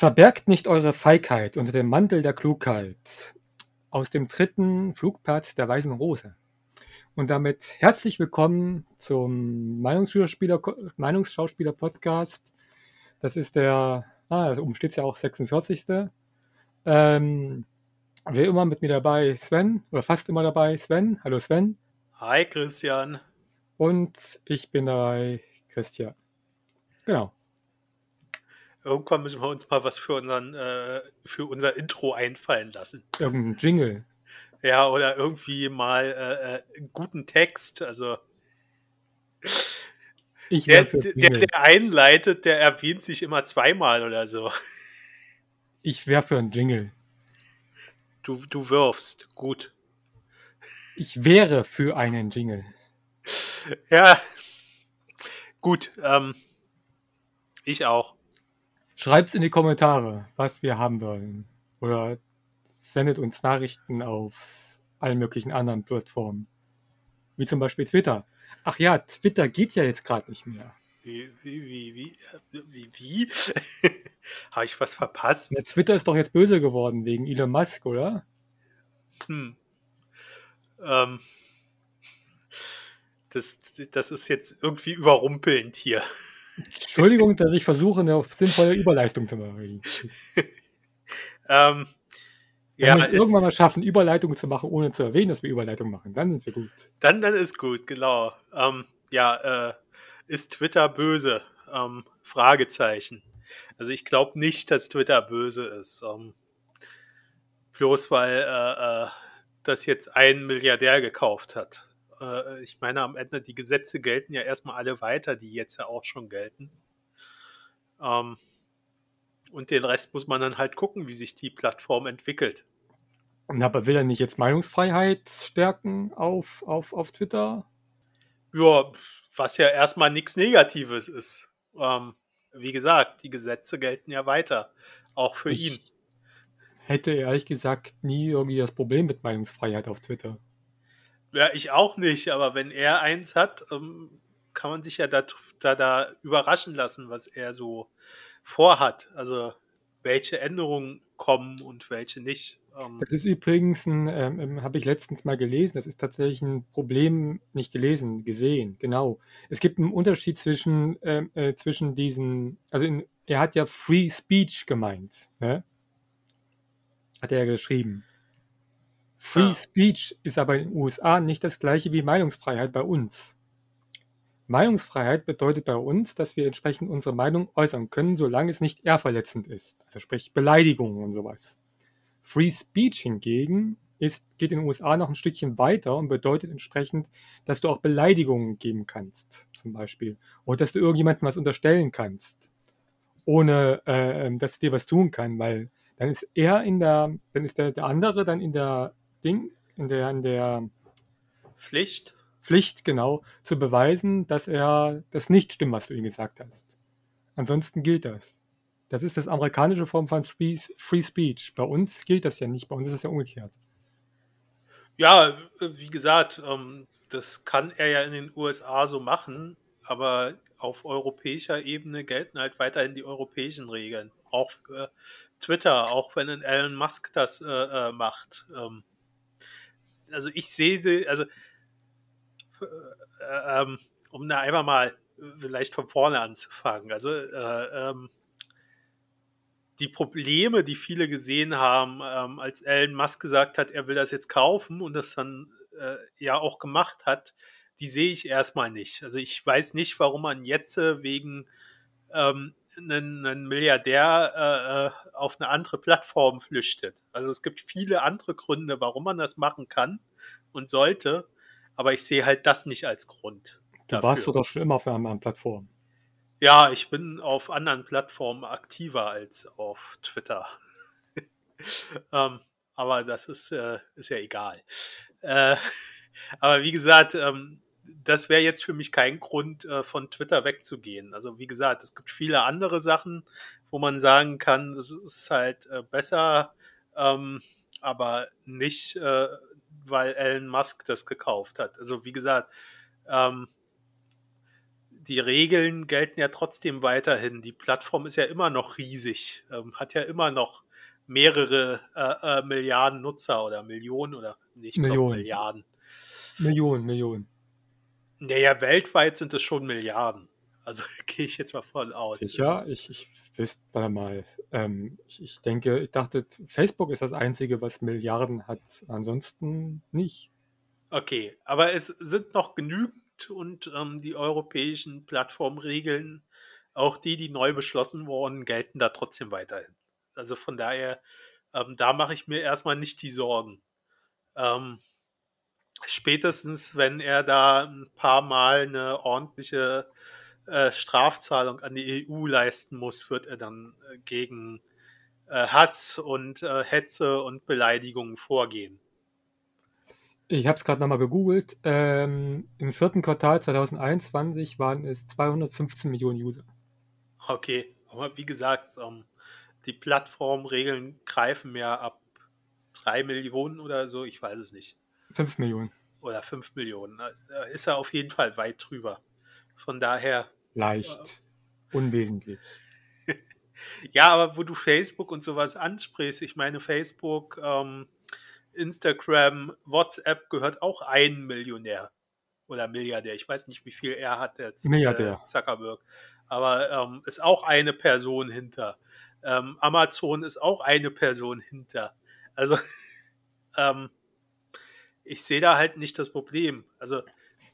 Verbergt nicht eure Feigheit unter dem Mantel der Klugheit aus dem dritten Flugpfad der Weißen Rose. Und damit herzlich willkommen zum Meinungsschauspieler, Meinungsschauspieler Podcast. Das ist der, ah, oben steht ja auch 46. Ähm, wie immer mit mir dabei Sven, oder fast immer dabei Sven. Hallo Sven. Hi Christian. Und ich bin dabei Christian. Genau. Irgendwann müssen wir uns mal was für, unseren, äh, für unser Intro einfallen lassen. Irgendein Jingle. Ja, oder irgendwie mal äh, äh einen guten Text. Also ich der, der, der einleitet, der erwähnt sich immer zweimal oder so. Ich wäre für einen Jingle. Du, du wirfst. Gut. Ich wäre für einen Jingle. Ja. Gut. Ähm, ich auch. Schreibt's in die Kommentare, was wir haben wollen. Oder sendet uns Nachrichten auf allen möglichen anderen Plattformen. Wie zum Beispiel Twitter. Ach ja, Twitter geht ja jetzt gerade nicht mehr. Wie, wie, wie, wie, wie, wie? Habe ich was verpasst? Ja, Twitter ist doch jetzt böse geworden wegen Elon Musk, oder? Hm. Ähm, das, das ist jetzt irgendwie überrumpelnd hier. Entschuldigung, dass ich versuche, eine sinnvolle Überleitung zu machen. ähm, Wenn ja, wir es irgendwann mal schaffen, Überleitungen zu machen, ohne zu erwähnen, dass wir Überleitungen machen, dann sind wir gut. Dann, dann ist gut, genau. Ähm, ja, äh, ist Twitter böse? Ähm, Fragezeichen. Also ich glaube nicht, dass Twitter böse ist. Ähm, bloß weil äh, äh, das jetzt ein Milliardär gekauft hat. Äh, ich meine, am Ende, die Gesetze gelten ja erstmal alle weiter, die jetzt ja auch schon gelten. Ähm, und den Rest muss man dann halt gucken, wie sich die Plattform entwickelt. Aber will er nicht jetzt Meinungsfreiheit stärken auf, auf, auf Twitter? Ja, was ja erstmal nichts Negatives ist. Ähm, wie gesagt, die Gesetze gelten ja weiter, auch für ich ihn. Hätte ehrlich gesagt nie irgendwie das Problem mit Meinungsfreiheit auf Twitter. Ja, ich auch nicht, aber wenn er eins hat, ähm, kann man sich ja da, da, da überraschen lassen, was er so vorhat. Also welche Änderungen kommen und welche nicht. Ähm. Das ist übrigens ähm, ähm, habe ich letztens mal gelesen, das ist tatsächlich ein Problem, nicht gelesen, gesehen, genau. Es gibt einen Unterschied zwischen, äh, zwischen diesen, also in, er hat ja Free Speech gemeint, ne? Hat er ja geschrieben. Free. Speech ist aber in den USA nicht das gleiche wie Meinungsfreiheit bei uns. Meinungsfreiheit bedeutet bei uns, dass wir entsprechend unsere Meinung äußern können, solange es nicht ehrverletzend ist. Also sprich Beleidigungen und sowas. Free Speech hingegen ist, geht in den USA noch ein Stückchen weiter und bedeutet entsprechend, dass du auch Beleidigungen geben kannst, zum Beispiel. Oder dass du irgendjemandem was unterstellen kannst, ohne äh, dass er dir was tun kann, weil dann ist er in der, dann ist der, der andere dann in der Ding, in der, in der Pflicht. Pflicht, genau, zu beweisen, dass er das nicht stimmt, was du ihm gesagt hast. Ansonsten gilt das. Das ist das amerikanische Form von Free, Free Speech. Bei uns gilt das ja nicht, bei uns ist es ja umgekehrt. Ja, wie gesagt, ähm, das kann er ja in den USA so machen, aber auf europäischer Ebene gelten halt weiterhin die europäischen Regeln. Auch Twitter, auch wenn Elon Musk das äh, äh, macht. Also ich sehe, also äh, ähm, um da einfach mal vielleicht von vorne anzufangen. Also äh, ähm, die Probleme, die viele gesehen haben, ähm, als Elon Musk gesagt hat, er will das jetzt kaufen und das dann äh, ja auch gemacht hat, die sehe ich erstmal nicht. Also ich weiß nicht, warum man jetzt äh, wegen ähm, einen, einen Milliardär äh, äh, auf eine andere Plattform flüchtet. Also es gibt viele andere Gründe, warum man das machen kann und sollte, aber ich sehe halt das nicht als Grund. Du dafür. warst doch schon immer auf einer anderen Plattform. Ja, ich bin auf anderen Plattformen aktiver als auf Twitter. ähm, aber das ist, äh, ist ja egal. Äh, aber wie gesagt, ähm, das wäre jetzt für mich kein Grund, äh, von Twitter wegzugehen. Also wie gesagt, es gibt viele andere Sachen, wo man sagen kann, das ist halt äh, besser, ähm, aber nicht, äh, weil Elon Musk das gekauft hat. Also wie gesagt, ähm, die Regeln gelten ja trotzdem weiterhin. Die Plattform ist ja immer noch riesig, ähm, hat ja immer noch mehrere äh, äh, Milliarden Nutzer oder Millionen oder nicht Millionen. Milliarden. Millionen, Millionen. Naja, weltweit sind es schon Milliarden. Also gehe ich jetzt mal von aus. Sicher, ich, ich wüsste mal. Ähm, ich, ich denke, ich dachte, Facebook ist das Einzige, was Milliarden hat. Ansonsten nicht. Okay, aber es sind noch genügend und ähm, die europäischen Plattformregeln, auch die, die neu beschlossen wurden, gelten da trotzdem weiterhin. Also von daher, ähm, da mache ich mir erstmal nicht die Sorgen. Ähm, spätestens, wenn er da ein paar Mal eine ordentliche äh, Strafzahlung an die EU leisten muss, wird er dann äh, gegen äh, Hass und äh, Hetze und Beleidigungen vorgehen. Ich habe es gerade nochmal gegoogelt. Ähm, Im vierten Quartal 2021 waren es 215 Millionen User. Okay, aber wie gesagt, ähm, die Plattformregeln greifen ja ab 3 Millionen oder so, ich weiß es nicht. 5 Millionen. Oder 5 Millionen. Da ist er auf jeden Fall weit drüber. Von daher. Leicht. Äh, unwesentlich. ja, aber wo du Facebook und sowas ansprichst, ich meine, Facebook, ähm, Instagram, WhatsApp gehört auch ein Millionär oder Milliardär. Ich weiß nicht, wie viel er hat jetzt. Milliardär. Äh, Zuckerberg. Aber ähm, ist auch eine Person hinter. Ähm, Amazon ist auch eine Person hinter. Also, ähm, ich sehe da halt nicht das Problem. Also,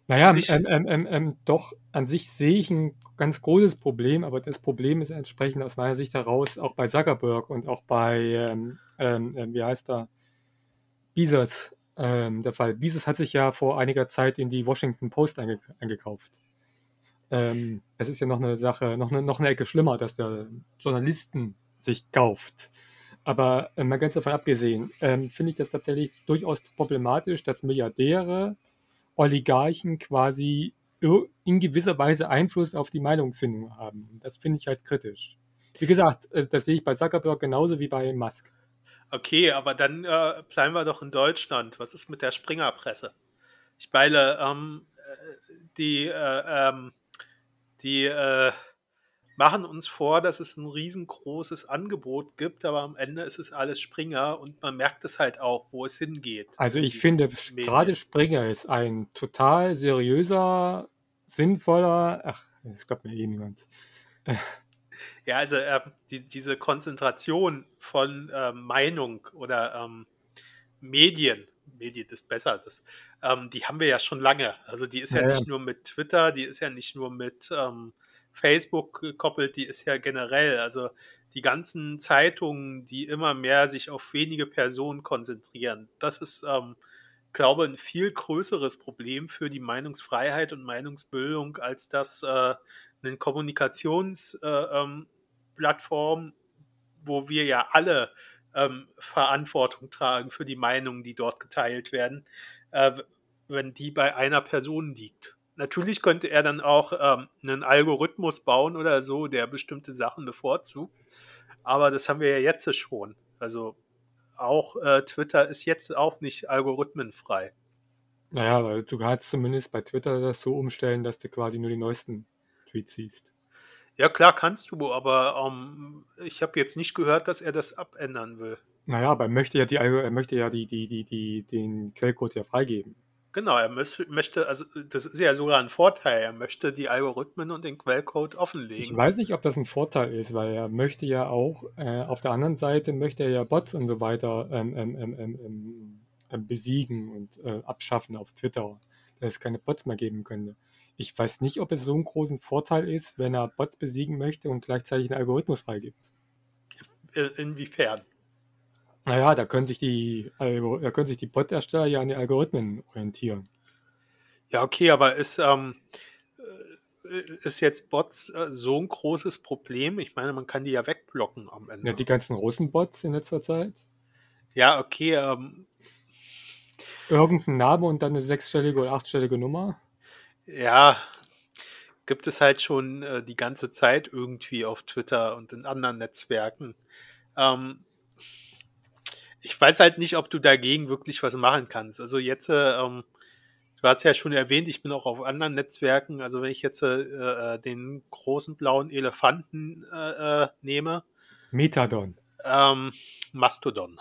naja, ähm, ähm, ähm, ähm, doch, an sich sehe ich ein ganz großes Problem, aber das Problem ist entsprechend aus meiner Sicht heraus auch bei Zuckerberg und auch bei, ähm, ähm, wie heißt er, Bezos der Fall. Bezos hat sich ja vor einiger Zeit in die Washington Post einge eingekauft. Es ist ja noch eine Sache, noch eine, noch eine Ecke schlimmer, dass der Journalisten sich kauft. Aber äh, mal ganz davon abgesehen, ähm, finde ich das tatsächlich durchaus problematisch, dass Milliardäre, Oligarchen quasi in gewisser Weise Einfluss auf die Meinungsfindung haben. Das finde ich halt kritisch. Wie gesagt, äh, das sehe ich bei Zuckerberg genauso wie bei Musk. Okay, aber dann äh, bleiben wir doch in Deutschland. Was ist mit der Springerpresse? Ich meine, ähm, äh, die äh, ähm, die äh, machen uns vor, dass es ein riesengroßes Angebot gibt, aber am Ende ist es alles Springer und man merkt es halt auch, wo es hingeht. Also ich finde, Medien. gerade Springer ist ein total seriöser, sinnvoller, ach, das glaubt mir eh niemand. Ja, also äh, die, diese Konzentration von äh, Meinung oder ähm, Medien Medien ist besser. Das, ähm, die haben wir ja schon lange. Also die ist ja, ja nicht nur mit Twitter, die ist ja nicht nur mit ähm, Facebook gekoppelt, die ist ja generell. Also die ganzen Zeitungen, die immer mehr sich auf wenige Personen konzentrieren, das ist, ähm, glaube ein viel größeres Problem für die Meinungsfreiheit und Meinungsbildung, als dass äh, eine Kommunikationsplattform, äh, ähm, wo wir ja alle ähm, Verantwortung tragen für die Meinungen, die dort geteilt werden, äh, wenn die bei einer Person liegt. Natürlich könnte er dann auch ähm, einen Algorithmus bauen oder so, der bestimmte Sachen bevorzugt. Aber das haben wir ja jetzt schon. Also auch äh, Twitter ist jetzt auch nicht algorithmenfrei. Naja, weil du kannst zumindest bei Twitter das so umstellen, dass du quasi nur die neuesten Tweets siehst. Ja, klar kannst du, aber ähm, ich habe jetzt nicht gehört, dass er das abändern will. Naja, aber er möchte ja, die, er möchte ja die, die, die, die, den Quellcode ja freigeben. Genau, er möchte, also das ist ja sogar ein Vorteil, er möchte die Algorithmen und den Quellcode offenlegen. Ich weiß nicht, ob das ein Vorteil ist, weil er möchte ja auch, äh, auf der anderen Seite möchte er ja Bots und so weiter ähm, ähm, ähm, ähm, ähm besiegen und äh, abschaffen auf Twitter, dass es keine Bots mehr geben könnte. Ich weiß nicht, ob es so einen großen Vorteil ist, wenn er Bots besiegen möchte und gleichzeitig einen Algorithmus freigibt. Inwiefern? Naja, da können sich die, da können sich die Bot-Ersteller ja an den Algorithmen orientieren. Ja, okay, aber ist, ähm, äh, ist jetzt Bots äh, so ein großes Problem? Ich meine, man kann die ja wegblocken am Ende. Ja, die ganzen Russen-Bots in letzter Zeit. Ja, okay. Ähm, Irgendein Name und dann eine sechsstellige oder achtstellige Nummer? Ja, gibt es halt schon äh, die ganze Zeit irgendwie auf Twitter und in anderen Netzwerken. Ähm, ich weiß halt nicht, ob du dagegen wirklich was machen kannst. Also jetzt, äh, ähm, Du hast ja schon erwähnt, ich bin auch auf anderen Netzwerken. Also wenn ich jetzt äh, äh den großen blauen Elefanten äh, äh, nehme. Metadon. Ähm, Mastodon.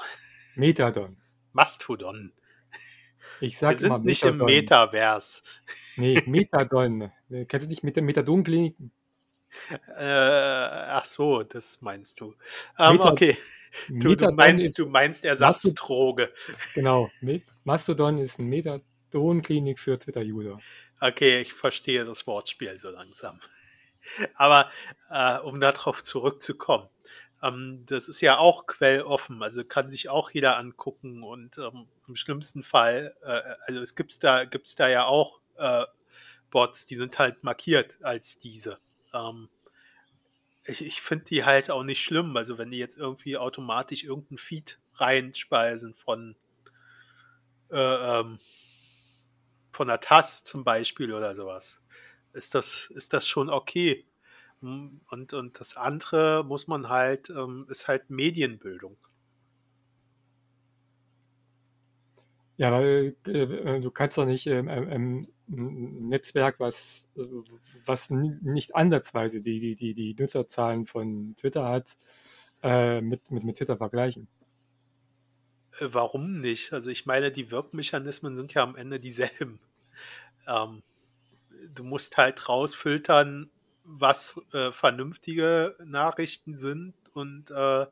Metadon. Mastodon. Ich sage Wir sind nicht im Metavers. Nee, Metadon. Kennst du nicht mit der Metadon-Klinik? Äh, ach so, das meinst du. Ähm, Meta okay. Du, du, meinst, du meinst Ersatzdroge. Genau. Mastodon ist eine Metadon-Klinik für Twitter-User. Okay, ich verstehe das Wortspiel so langsam. Aber äh, um darauf zurückzukommen, ähm, das ist ja auch quelloffen, also kann sich auch jeder angucken und ähm, im schlimmsten Fall, äh, also es gibt da, gibt's da ja auch äh, Bots, die sind halt markiert als diese. Ähm, ich ich finde die halt auch nicht schlimm, also wenn die jetzt irgendwie automatisch irgendeinen Feed reinspeisen von äh, ähm, von der TAS zum Beispiel oder sowas, ist das, ist das schon okay. Hm, und, und das andere muss man halt, ähm, ist halt Medienbildung. Ja, weil äh, äh du kannst doch nicht ähm, ähm, ein Netzwerk, was, was nicht ansatzweise die, die, die, die Nutzerzahlen von Twitter hat, äh, mit, mit, mit Twitter vergleichen. Äh, warum nicht? Also ich meine, die Wirkmechanismen sind ja am Ende dieselben. Ähm, du musst halt rausfiltern, was äh, vernünftige Nachrichten sind und äh,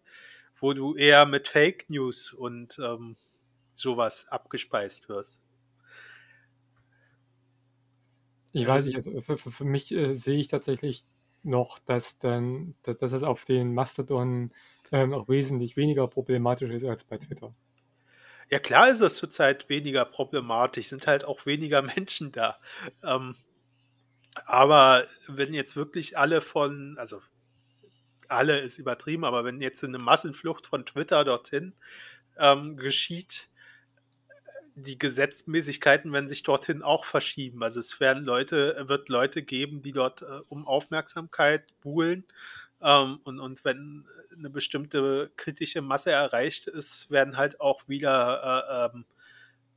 wo du eher mit Fake News und ähm, sowas abgespeist wirst. Ich weiß nicht, also für, für, für mich äh, sehe ich tatsächlich noch, dass dann, dass, dass es auf den Mastodon ähm, auch wesentlich weniger problematisch ist als bei Twitter. Ja, klar ist es zurzeit weniger problematisch, sind halt auch weniger Menschen da. Ähm, aber wenn jetzt wirklich alle von, also alle ist übertrieben, aber wenn jetzt eine Massenflucht von Twitter dorthin ähm, geschieht, die Gesetzmäßigkeiten werden sich dorthin auch verschieben. Also es werden Leute, wird Leute geben, die dort äh, um Aufmerksamkeit buhlen. Ähm, und, und wenn eine bestimmte kritische Masse erreicht ist, werden halt auch wieder äh, ähm,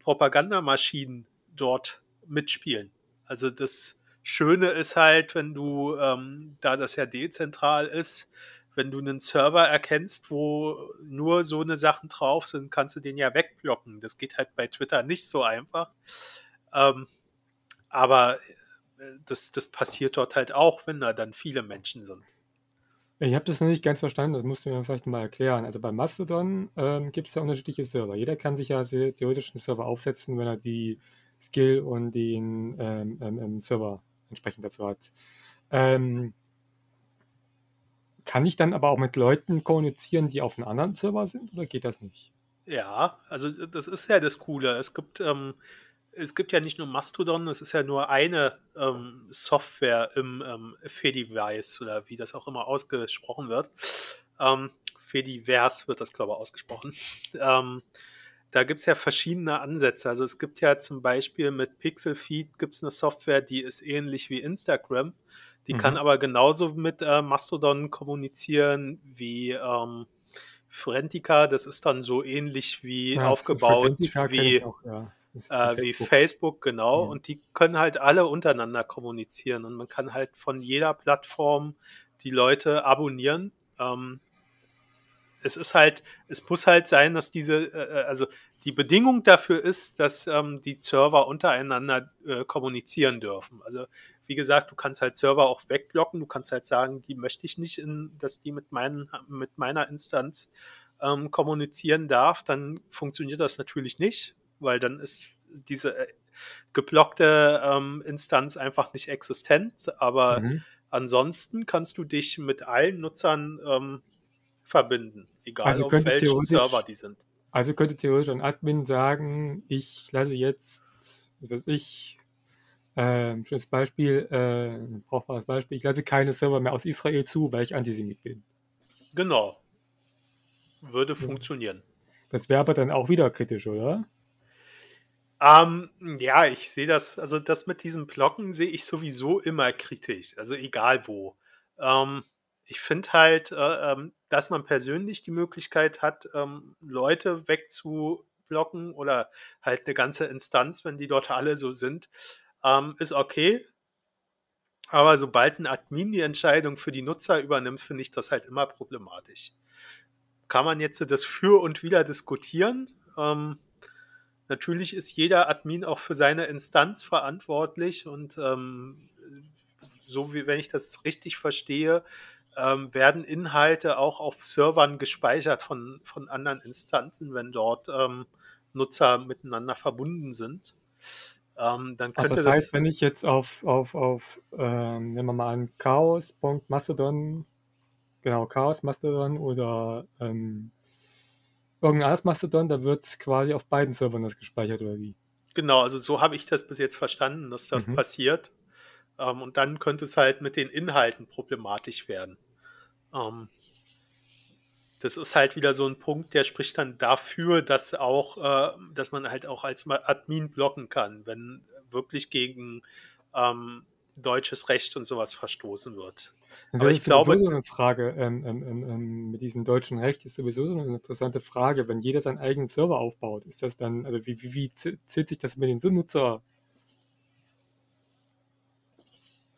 Propagandamaschinen dort mitspielen. Also das Schöne ist halt, wenn du, ähm, da das ja dezentral ist, wenn du einen Server erkennst, wo nur so eine Sachen drauf sind, kannst du den ja wegblocken. Das geht halt bei Twitter nicht so einfach. Ähm, aber äh, das, das passiert dort halt auch, wenn da dann viele Menschen sind. Ich habe das noch nicht ganz verstanden, das musst du mir vielleicht mal erklären. Also bei Mastodon ähm, gibt es ja unterschiedliche Server. Jeder kann sich ja theoretisch einen Server aufsetzen, wenn er die Skill und den ähm, ähm, Server entsprechend dazu hat. Ähm, kann ich dann aber auch mit Leuten kommunizieren, die auf einem anderen Server sind, oder geht das nicht? Ja, also das ist ja das Coole. Es gibt, ähm, es gibt ja nicht nur Mastodon, es ist ja nur eine ähm, Software im ähm, Fediverse oder wie das auch immer ausgesprochen wird. Ähm, Fediverse wird das, glaube ich, ausgesprochen. Ähm, da gibt es ja verschiedene Ansätze. Also es gibt ja zum Beispiel mit Pixelfeed gibt es eine Software, die ist ähnlich wie Instagram. Die mhm. kann aber genauso mit äh, Mastodon kommunizieren wie ähm, Forentica. Das ist dann so ähnlich wie ja, aufgebaut wie, auch, ja. äh, Facebook. wie Facebook, genau. Mhm. Und die können halt alle untereinander kommunizieren. Und man kann halt von jeder Plattform die Leute abonnieren. Ähm, es ist halt, es muss halt sein, dass diese, äh, äh, also die Bedingung dafür ist, dass ähm, die Server untereinander äh, kommunizieren dürfen. Also wie gesagt, du kannst halt Server auch wegblocken, du kannst halt sagen, die möchte ich nicht, in, dass die mit, meinen, mit meiner Instanz ähm, kommunizieren darf, dann funktioniert das natürlich nicht, weil dann ist diese äh, geblockte ähm, Instanz einfach nicht existent. Aber mhm. ansonsten kannst du dich mit allen Nutzern ähm, verbinden, egal also auf welchem Server die sind. Also könnte theoretisch ein Admin sagen, ich lasse jetzt, was ich, äh, schönes Beispiel, äh, brauchbares Beispiel, ich lasse keine Server mehr aus Israel zu, weil ich Antisemit bin. Genau. Würde ja. funktionieren. Das wäre aber dann auch wieder kritisch, oder? Ähm, ja, ich sehe das, also das mit diesen Blocken sehe ich sowieso immer kritisch, also egal wo. Ähm, ich finde halt, äh, ähm, dass man persönlich die Möglichkeit hat, ähm, Leute wegzu, wegblocken oder halt eine ganze Instanz, wenn die dort alle so sind, ähm, ist okay. Aber sobald ein Admin die Entscheidung für die Nutzer übernimmt, finde ich das halt immer problematisch. Kann man jetzt das für und wieder diskutieren? Ähm, natürlich ist jeder Admin auch für seine Instanz verantwortlich und ähm, so wie wenn ich das richtig verstehe, ähm, werden Inhalte auch auf Servern gespeichert von, von anderen Instanzen, wenn dort ähm, Nutzer miteinander verbunden sind. Ähm, dann könnte also das heißt, das, wenn ich jetzt auf, auf, auf ähm, nehmen wir mal an, Chaos.mastodon, genau, Chaos Mastodon oder ähm, irgendein anderes Mastodon, da wird quasi auf beiden Servern das gespeichert oder wie? Genau, also so habe ich das bis jetzt verstanden, dass das mhm. passiert. Ähm, und dann könnte es halt mit den Inhalten problematisch werden. Ähm, das ist halt wieder so ein Punkt, der spricht dann dafür, dass auch, äh, dass man halt auch als Admin blocken kann, wenn wirklich gegen ähm, deutsches Recht und sowas verstoßen wird. Das Aber ich glaube, so eine Frage ähm, ähm, ähm, ähm, mit diesem deutschen Recht ist sowieso so eine interessante Frage. Wenn jeder seinen eigenen Server aufbaut, ist das dann, also wie, wie, wie zählt sich das mit den Nutzer?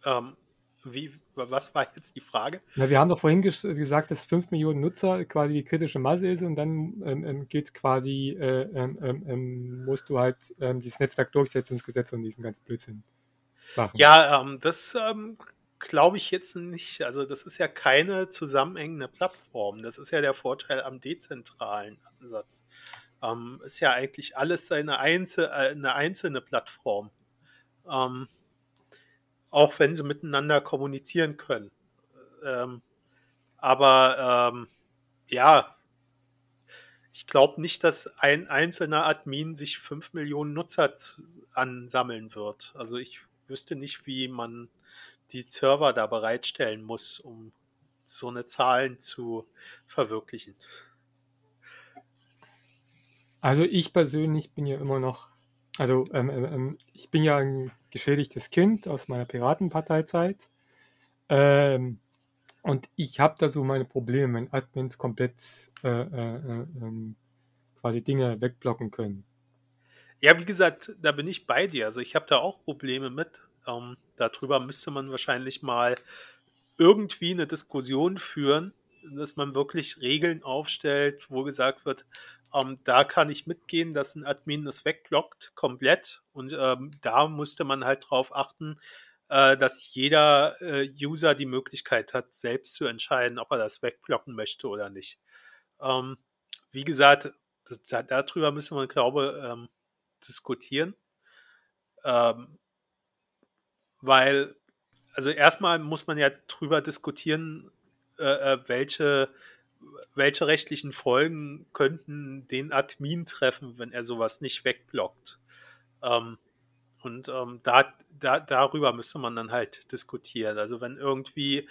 Ähm, wie, was war jetzt die Frage? Na, wir haben doch vorhin ges gesagt, dass 5 Millionen Nutzer quasi die kritische Masse ist und dann ähm, ähm geht quasi, äh, ähm, ähm, ähm, musst du halt ähm, dieses Netzwerkdurchsetzungsgesetz und diesen ganzen Blödsinn machen. Ja, das glaube ich jetzt nicht. Also das ist ja keine zusammenhängende Plattform. Das ist ja der Vorteil am dezentralen Ansatz. ist ja eigentlich alles eine, Einzel äh, eine einzelne Plattform. Ähm, auch wenn sie miteinander kommunizieren können. Ähm, aber ähm, ja, ich glaube nicht, dass ein einzelner Admin sich fünf Millionen Nutzer ansammeln wird. Also ich wüsste nicht, wie man die Server da bereitstellen muss, um so eine Zahlen zu verwirklichen. Also ich persönlich bin ja immer noch also ähm, ähm, ähm, ich bin ja ein geschädigtes Kind aus meiner Piratenparteizeit. Ähm, und ich habe da so meine Probleme, wenn Admins komplett äh, äh, äh, ähm, quasi Dinge wegblocken können. Ja, wie gesagt, da bin ich bei dir. Also ich habe da auch Probleme mit. Ähm, darüber müsste man wahrscheinlich mal irgendwie eine Diskussion führen, dass man wirklich Regeln aufstellt, wo gesagt wird, ähm, da kann ich mitgehen, dass ein Admin das wegblockt komplett. Und ähm, da musste man halt darauf achten, äh, dass jeder äh, User die Möglichkeit hat, selbst zu entscheiden, ob er das wegblocken möchte oder nicht. Ähm, wie gesagt, das, da, darüber müssen wir, glaube ich, ähm, diskutieren. Ähm, weil, also erstmal muss man ja drüber diskutieren, äh, äh welche welche rechtlichen Folgen könnten den Admin treffen, wenn er sowas nicht wegblockt? Ähm, und ähm, da, da, darüber müsste man dann halt diskutieren. Also wenn irgendwie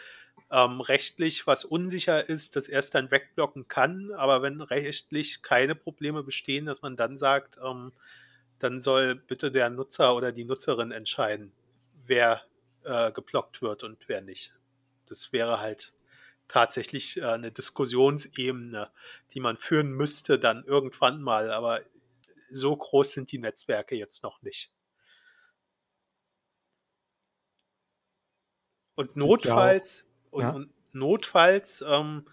ähm, rechtlich was unsicher ist, dass er es dann wegblocken kann, aber wenn rechtlich keine Probleme bestehen, dass man dann sagt, ähm, dann soll bitte der Nutzer oder die Nutzerin entscheiden, wer äh, geblockt wird und wer nicht. Das wäre halt tatsächlich äh, eine Diskussionsebene, die man führen müsste dann irgendwann mal, aber so groß sind die Netzwerke jetzt noch nicht. Und notfalls, und, ja. und, notfalls ähm,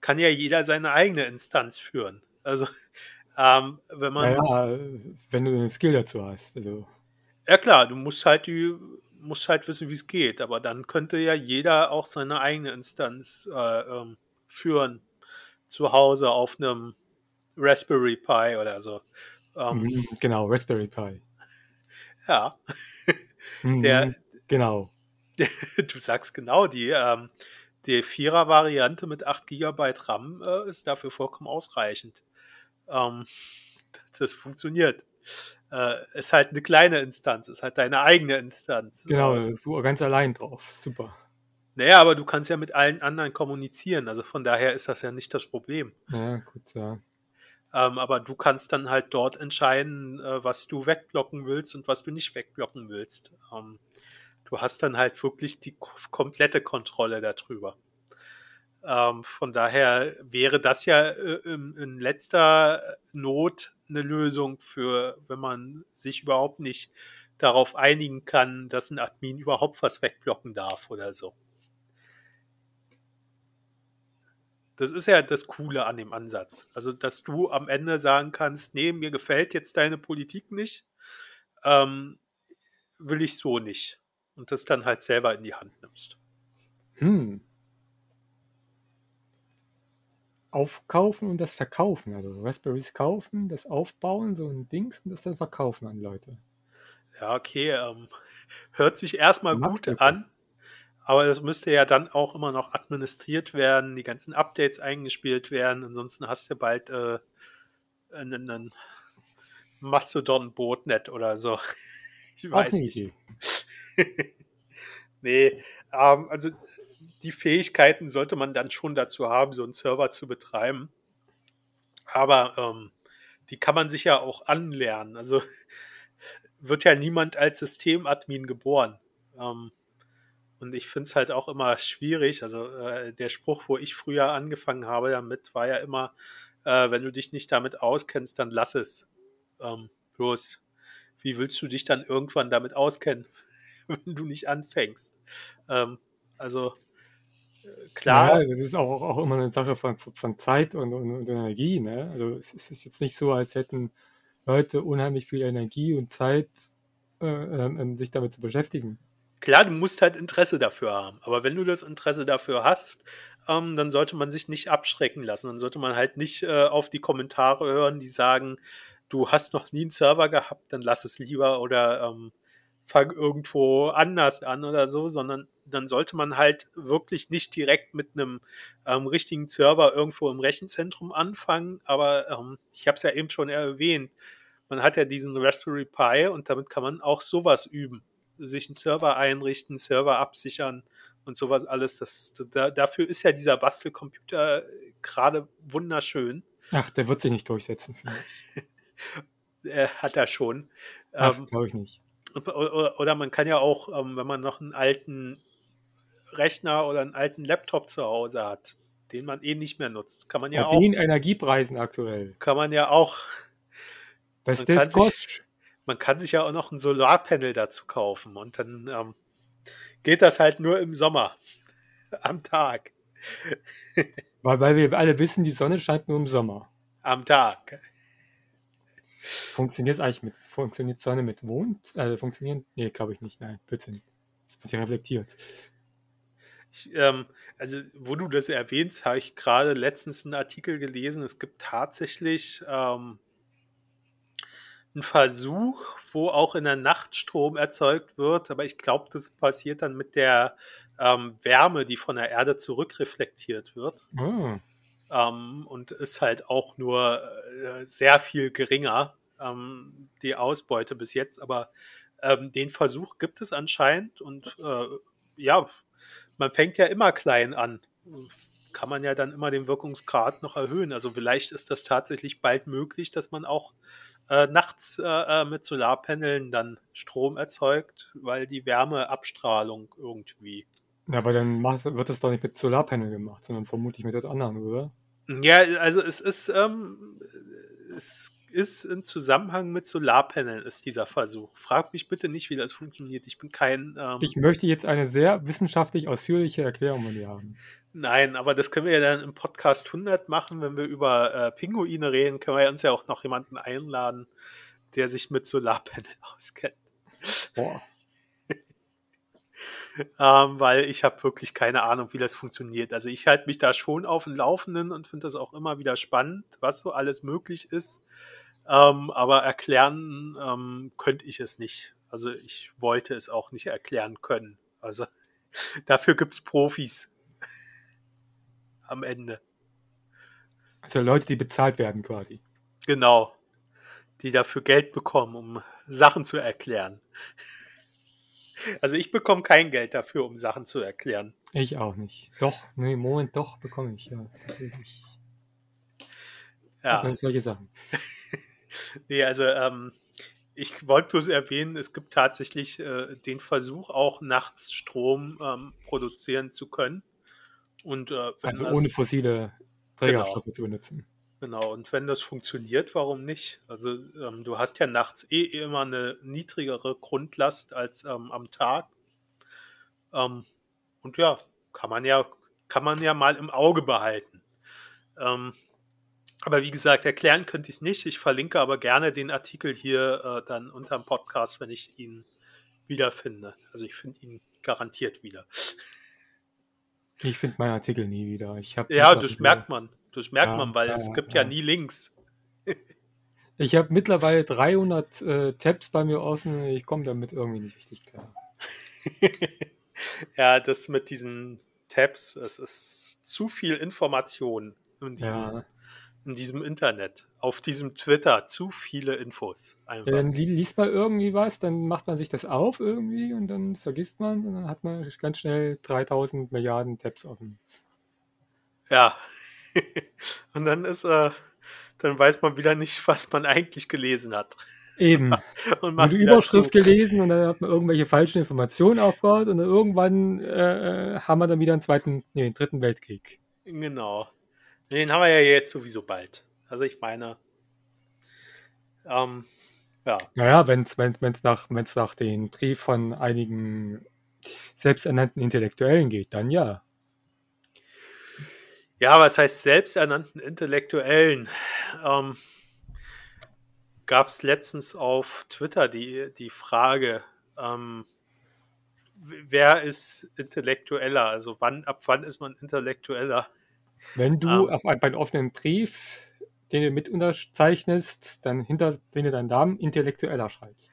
kann ja jeder seine eigene Instanz führen. Also ähm, wenn man. Naja, wenn du den Skill dazu hast. Also. Ja klar, du musst halt die musst halt wissen, wie es geht. Aber dann könnte ja jeder auch seine eigene Instanz äh, ähm, führen. Zu Hause auf einem Raspberry Pi oder so. Ähm, mhm, genau, Raspberry Pi. Ja. Mhm, der, genau. Der, du sagst genau, die, ähm, die Vierer-Variante mit 8 GB RAM äh, ist dafür vollkommen ausreichend. Ähm, das funktioniert äh, ist halt eine kleine Instanz, ist halt deine eigene Instanz. Genau, du ganz allein drauf. Super. Naja, aber du kannst ja mit allen anderen kommunizieren, also von daher ist das ja nicht das Problem. Ja, gut, ja. Ähm, aber du kannst dann halt dort entscheiden, äh, was du wegblocken willst und was du nicht wegblocken willst. Ähm, du hast dann halt wirklich die komplette Kontrolle darüber. Ähm, von daher wäre das ja äh, in, in letzter Not eine Lösung für, wenn man sich überhaupt nicht darauf einigen kann, dass ein Admin überhaupt was wegblocken darf oder so. Das ist ja das Coole an dem Ansatz. Also, dass du am Ende sagen kannst, nee, mir gefällt jetzt deine Politik nicht, ähm, will ich so nicht. Und das dann halt selber in die Hand nimmst. Hm. Aufkaufen und das Verkaufen. Also Raspberries kaufen, das aufbauen, so ein Dings und das dann verkaufen an Leute. Ja, okay. Ähm, hört sich erstmal gut an. Aber das müsste ja dann auch immer noch administriert werden, die ganzen Updates eingespielt werden. Ansonsten hast du bald äh, einen, einen Mastodon-Botnet oder so. Ich weiß eine nicht. Nee, ähm, also die Fähigkeiten sollte man dann schon dazu haben, so einen Server zu betreiben. Aber ähm, die kann man sich ja auch anlernen. Also wird ja niemand als Systemadmin geboren. Ähm, und ich finde es halt auch immer schwierig. Also äh, der Spruch, wo ich früher angefangen habe damit, war ja immer, äh, wenn du dich nicht damit auskennst, dann lass es. Ähm, bloß, wie willst du dich dann irgendwann damit auskennen, wenn du nicht anfängst? Ähm, also klar, Ja, das ist auch, auch immer eine Sache von, von Zeit und, und, und Energie. Ne? Also es es ist jetzt nicht so, als hätten Leute unheimlich viel Energie und Zeit, äh, ähm, sich damit zu beschäftigen. Klar, du musst halt Interesse dafür haben. Aber wenn du das Interesse dafür hast, ähm, dann sollte man sich nicht abschrecken lassen. Dann sollte man halt nicht äh, auf die Kommentare hören, die sagen, du hast noch nie einen Server gehabt, dann lass es lieber oder ähm, fang irgendwo anders an oder so, sondern dann sollte man halt wirklich nicht direkt mit einem ähm, richtigen Server irgendwo im Rechenzentrum anfangen. Aber ähm, ich habe es ja eben schon erwähnt, man hat ja diesen Raspberry Pi und damit kann man auch sowas üben sich einen Server einrichten, Server absichern und sowas alles. Das, da, dafür ist ja dieser Bastelcomputer gerade wunderschön. Ach, der wird sich nicht durchsetzen. Er hat er schon. Ach, Ähm, glaube ich nicht. oder, oder man kann ja auch, ähm, wenn man noch einen alten Rechner oder einen alten Laptop zu Hause hat, den man eh nicht mehr nutzt, kann man ja Bei auch, den Energiepreisen aktuell. kann man ja auch, Was Man das kann sich- kostet. man kann sich ja auch noch ein Solarpanel dazu kaufen und dann ähm, geht das halt nur im Sommer am Tag. Weil, weil wir alle wissen, die Sonne scheint nur im Sommer. Am Tag. Funktioniert es eigentlich mit, funktioniert Sonne mit Mond? Also funktionieren? Nee, glaube ich nicht. Nein, Blödsinn. Das wird ja reflektiert. Ich, ähm, also, wo du das erwähnst, habe ich gerade letztens einen Artikel gelesen. Es gibt tatsächlich ähm, einen Versuch, wo auch in der Nacht Strom erzeugt wird, aber ich glaube, das passiert dann mit der ähm, Wärme, die von der Erde zurückreflektiert wird. Ah, Ähm, und ist halt auch nur äh, sehr viel geringer, ähm, die Ausbeute bis jetzt. Aber ähm, den Versuch gibt es anscheinend und äh, ja, man fängt ja immer klein an. Kann man ja dann immer den Wirkungsgrad noch erhöhen. Also vielleicht ist das tatsächlich bald möglich, dass man auch äh, nachts äh, äh, mit Solarpanelen dann Strom erzeugt, weil die Wärmeabstrahlung irgendwie Ja, aber dann wird das doch nicht mit Solarpanel gemacht, sondern vermutlich mit etwas anderem, oder? Ja, also es ist, ähm, es ist im Zusammenhang mit Solarpanelen ist dieser Versuch. Frag mich bitte nicht, wie das funktioniert. Ich bin kein, ähm, Ich möchte jetzt eine sehr wissenschaftlich ausführliche Erklärung von dir haben. nein, aber das können wir ja dann im Podcast 100 machen, wenn wir über äh, Pinguine reden, können wir uns ja auch noch jemanden einladen, der sich mit Solarpanel auskennt. Boah. ähm, weil ich habe wirklich keine Ahnung, wie das funktioniert. Also ich halte mich da schon auf dem Laufenden und finde das auch immer wieder spannend, was so alles möglich ist. Ähm, aber erklären ähm, könnte ich es nicht. Also ich wollte es auch nicht erklären können. Also dafür gibt es Profis am Ende. Also Leute, die bezahlt werden quasi. Genau. Die dafür Geld bekommen, um Sachen zu erklären. Also ich bekomme kein Geld dafür, um Sachen zu erklären. Ich auch nicht. Doch, nee, Moment, doch, bekomme ich, ja. tatsächlich. Ja. Solche Sachen. Nee, also ähm, ich wollte bloß erwähnen, es gibt tatsächlich äh, den Versuch, auch nachts Strom ähm, produzieren zu können. Und äh, wenn Also das, ohne fossile Trägerstoffe zu benutzen. Genau, und wenn das funktioniert, warum nicht? Also ähm, du hast ja nachts eh immer eine niedrigere Grundlast als ähm, am Tag. Ähm, und ja, kann man ja, kann man ja mal im Auge behalten. Aber wie gesagt, erklären könnte ich es nicht. Ich verlinke aber gerne den Artikel hier äh, dann unter dem Podcast, wenn ich ihn wiederfinde. Also ich finde ihn garantiert wieder. Ich finde meinen Artikel nie wieder. Ich ja, das merkt man. Das merkt ja, man, weil ja, es gibt ja. ja nie Links. Ich habe mittlerweile 300 äh, Tabs bei mir offen. Ich komme damit irgendwie nicht richtig klar. ja, das mit diesen Tabs, es ist zu viel Information in diesem, ja. In diesem Internet, auf diesem Twitter, zu viele Infos. Einfach. Dann liest man irgendwie was, dann macht man sich das auf irgendwie und dann vergisst man und dann hat man ganz schnell 3000 Milliarden Tabs offen. Ja, und dann ist, äh, dann weiß man wieder nicht, was man eigentlich gelesen hat. Eben. und man die Überschrift gelesen und dann hat man irgendwelche falschen Informationen aufgebaut und dann irgendwann äh, äh, haben wir dann wieder einen zweiten, nee, einen dritten Weltkrieg. Genau. Den haben wir ja jetzt sowieso bald. Also ich meine, ähm, ja. Naja, wenn es wenn's nach, wenn's nach den Brief von einigen selbsternannten Intellektuellen geht, dann ja. Ja, was heißt selbsternannten Intellektuellen? Ähm, Gab es letztens auf Twitter die, die Frage, ähm, wer ist intellektueller? Also wann, ab wann ist man intellektueller? Wenn du ähm, auf einen offenen Brief, den du mit unterzeichnest, dann hinter den du deinen Namen intellektueller schreibst.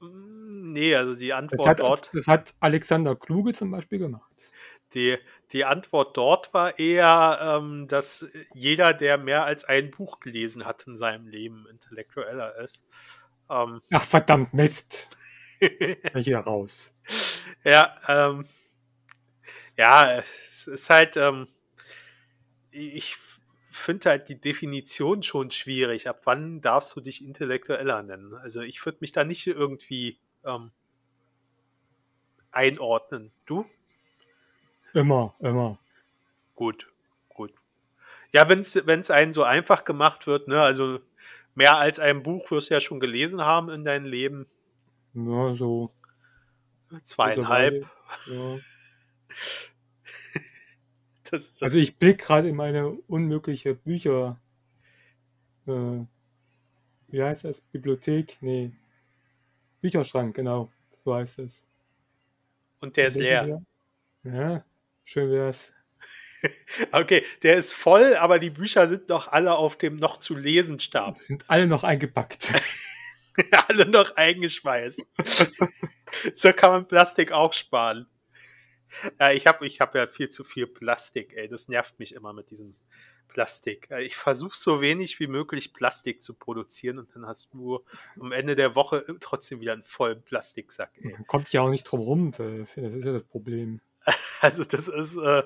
Nee, also die Antwort das hat, dort. Das hat Alexander Kluge zum Beispiel gemacht. Die, die Antwort dort war eher, ähm, dass jeder, der mehr als ein Buch gelesen hat in seinem Leben, intellektueller ist. Ähm, Ach verdammt Mist. ich hier raus. Ja, ähm, ja, es ist halt, ähm, ich finde halt die Definition schon schwierig. Ab wann darfst du dich intellektueller nennen? Also ich würde mich da nicht irgendwie ähm, einordnen. Du? Immer, immer. Gut, gut. Ja, wenn es einen so einfach gemacht wird, ne, also mehr als ein Buch wirst du ja schon gelesen haben in deinem Leben. Ja, so. Zweieinhalb. Ja. das, das also ich blicke gerade in meine unmögliche Bücher. Äh, wie heißt das? Bibliothek? Nee. Bücherschrank, genau. So heißt es. Und der ist leer. Ja. Schön wär's. Okay, der ist voll, aber die Bücher sind noch alle auf dem noch zu lesen Stab. Sind alle noch eingepackt. alle noch eingeschweißt. so kann man Plastik auch sparen. Ja, ich habe ich hab ja viel zu viel Plastik, ey. Das nervt mich immer mit diesem Plastik. Ich versuche so wenig wie möglich Plastik zu produzieren und dann hast du am Ende der Woche trotzdem wieder einen vollen Plastiksack. Ey. Man kommt ja auch nicht drum rum, das ist ja das Problem. Also das ist, äh,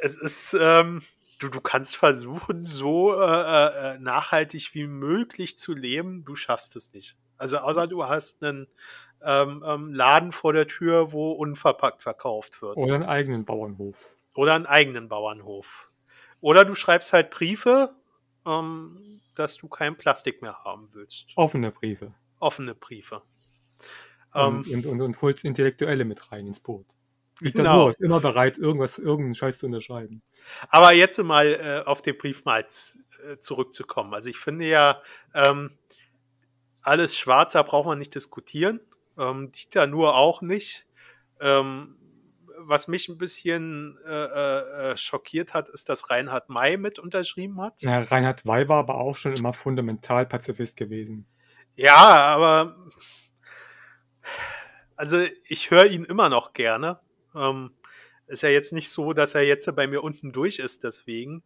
es ist, ähm, du, du kannst versuchen, so äh, äh, nachhaltig wie möglich zu leben, du schaffst es nicht. Also außer du hast einen ähm, ähm, Laden vor der Tür, wo unverpackt verkauft wird. Oder einen eigenen Bauernhof. Oder einen eigenen Bauernhof. Oder du schreibst halt Briefe, ähm, dass du kein Plastik mehr haben willst. Offene Briefe. Offene Briefe. Und, ähm, und, und, und holst Intellektuelle mit rein ins Boot. Genau. ist immer bereit, irgendwas, irgendeinen Scheiß zu unterschreiben. Aber jetzt mal äh, auf den Brief mal äh, zurückzukommen. Also ich finde ja, ähm, alles Schwarzer braucht man nicht diskutieren. Ähm, Dieter nur auch nicht. Ähm, was mich ein bisschen äh, äh, äh, schockiert hat, ist, dass Reinhard May mit unterschrieben hat. Ja, Reinhard May war aber auch schon immer fundamental Pazifist gewesen. Ja, aber also ich höre ihn immer noch gerne. Ähm, ist ja jetzt nicht so, dass er jetzt bei mir unten durch ist, deswegen.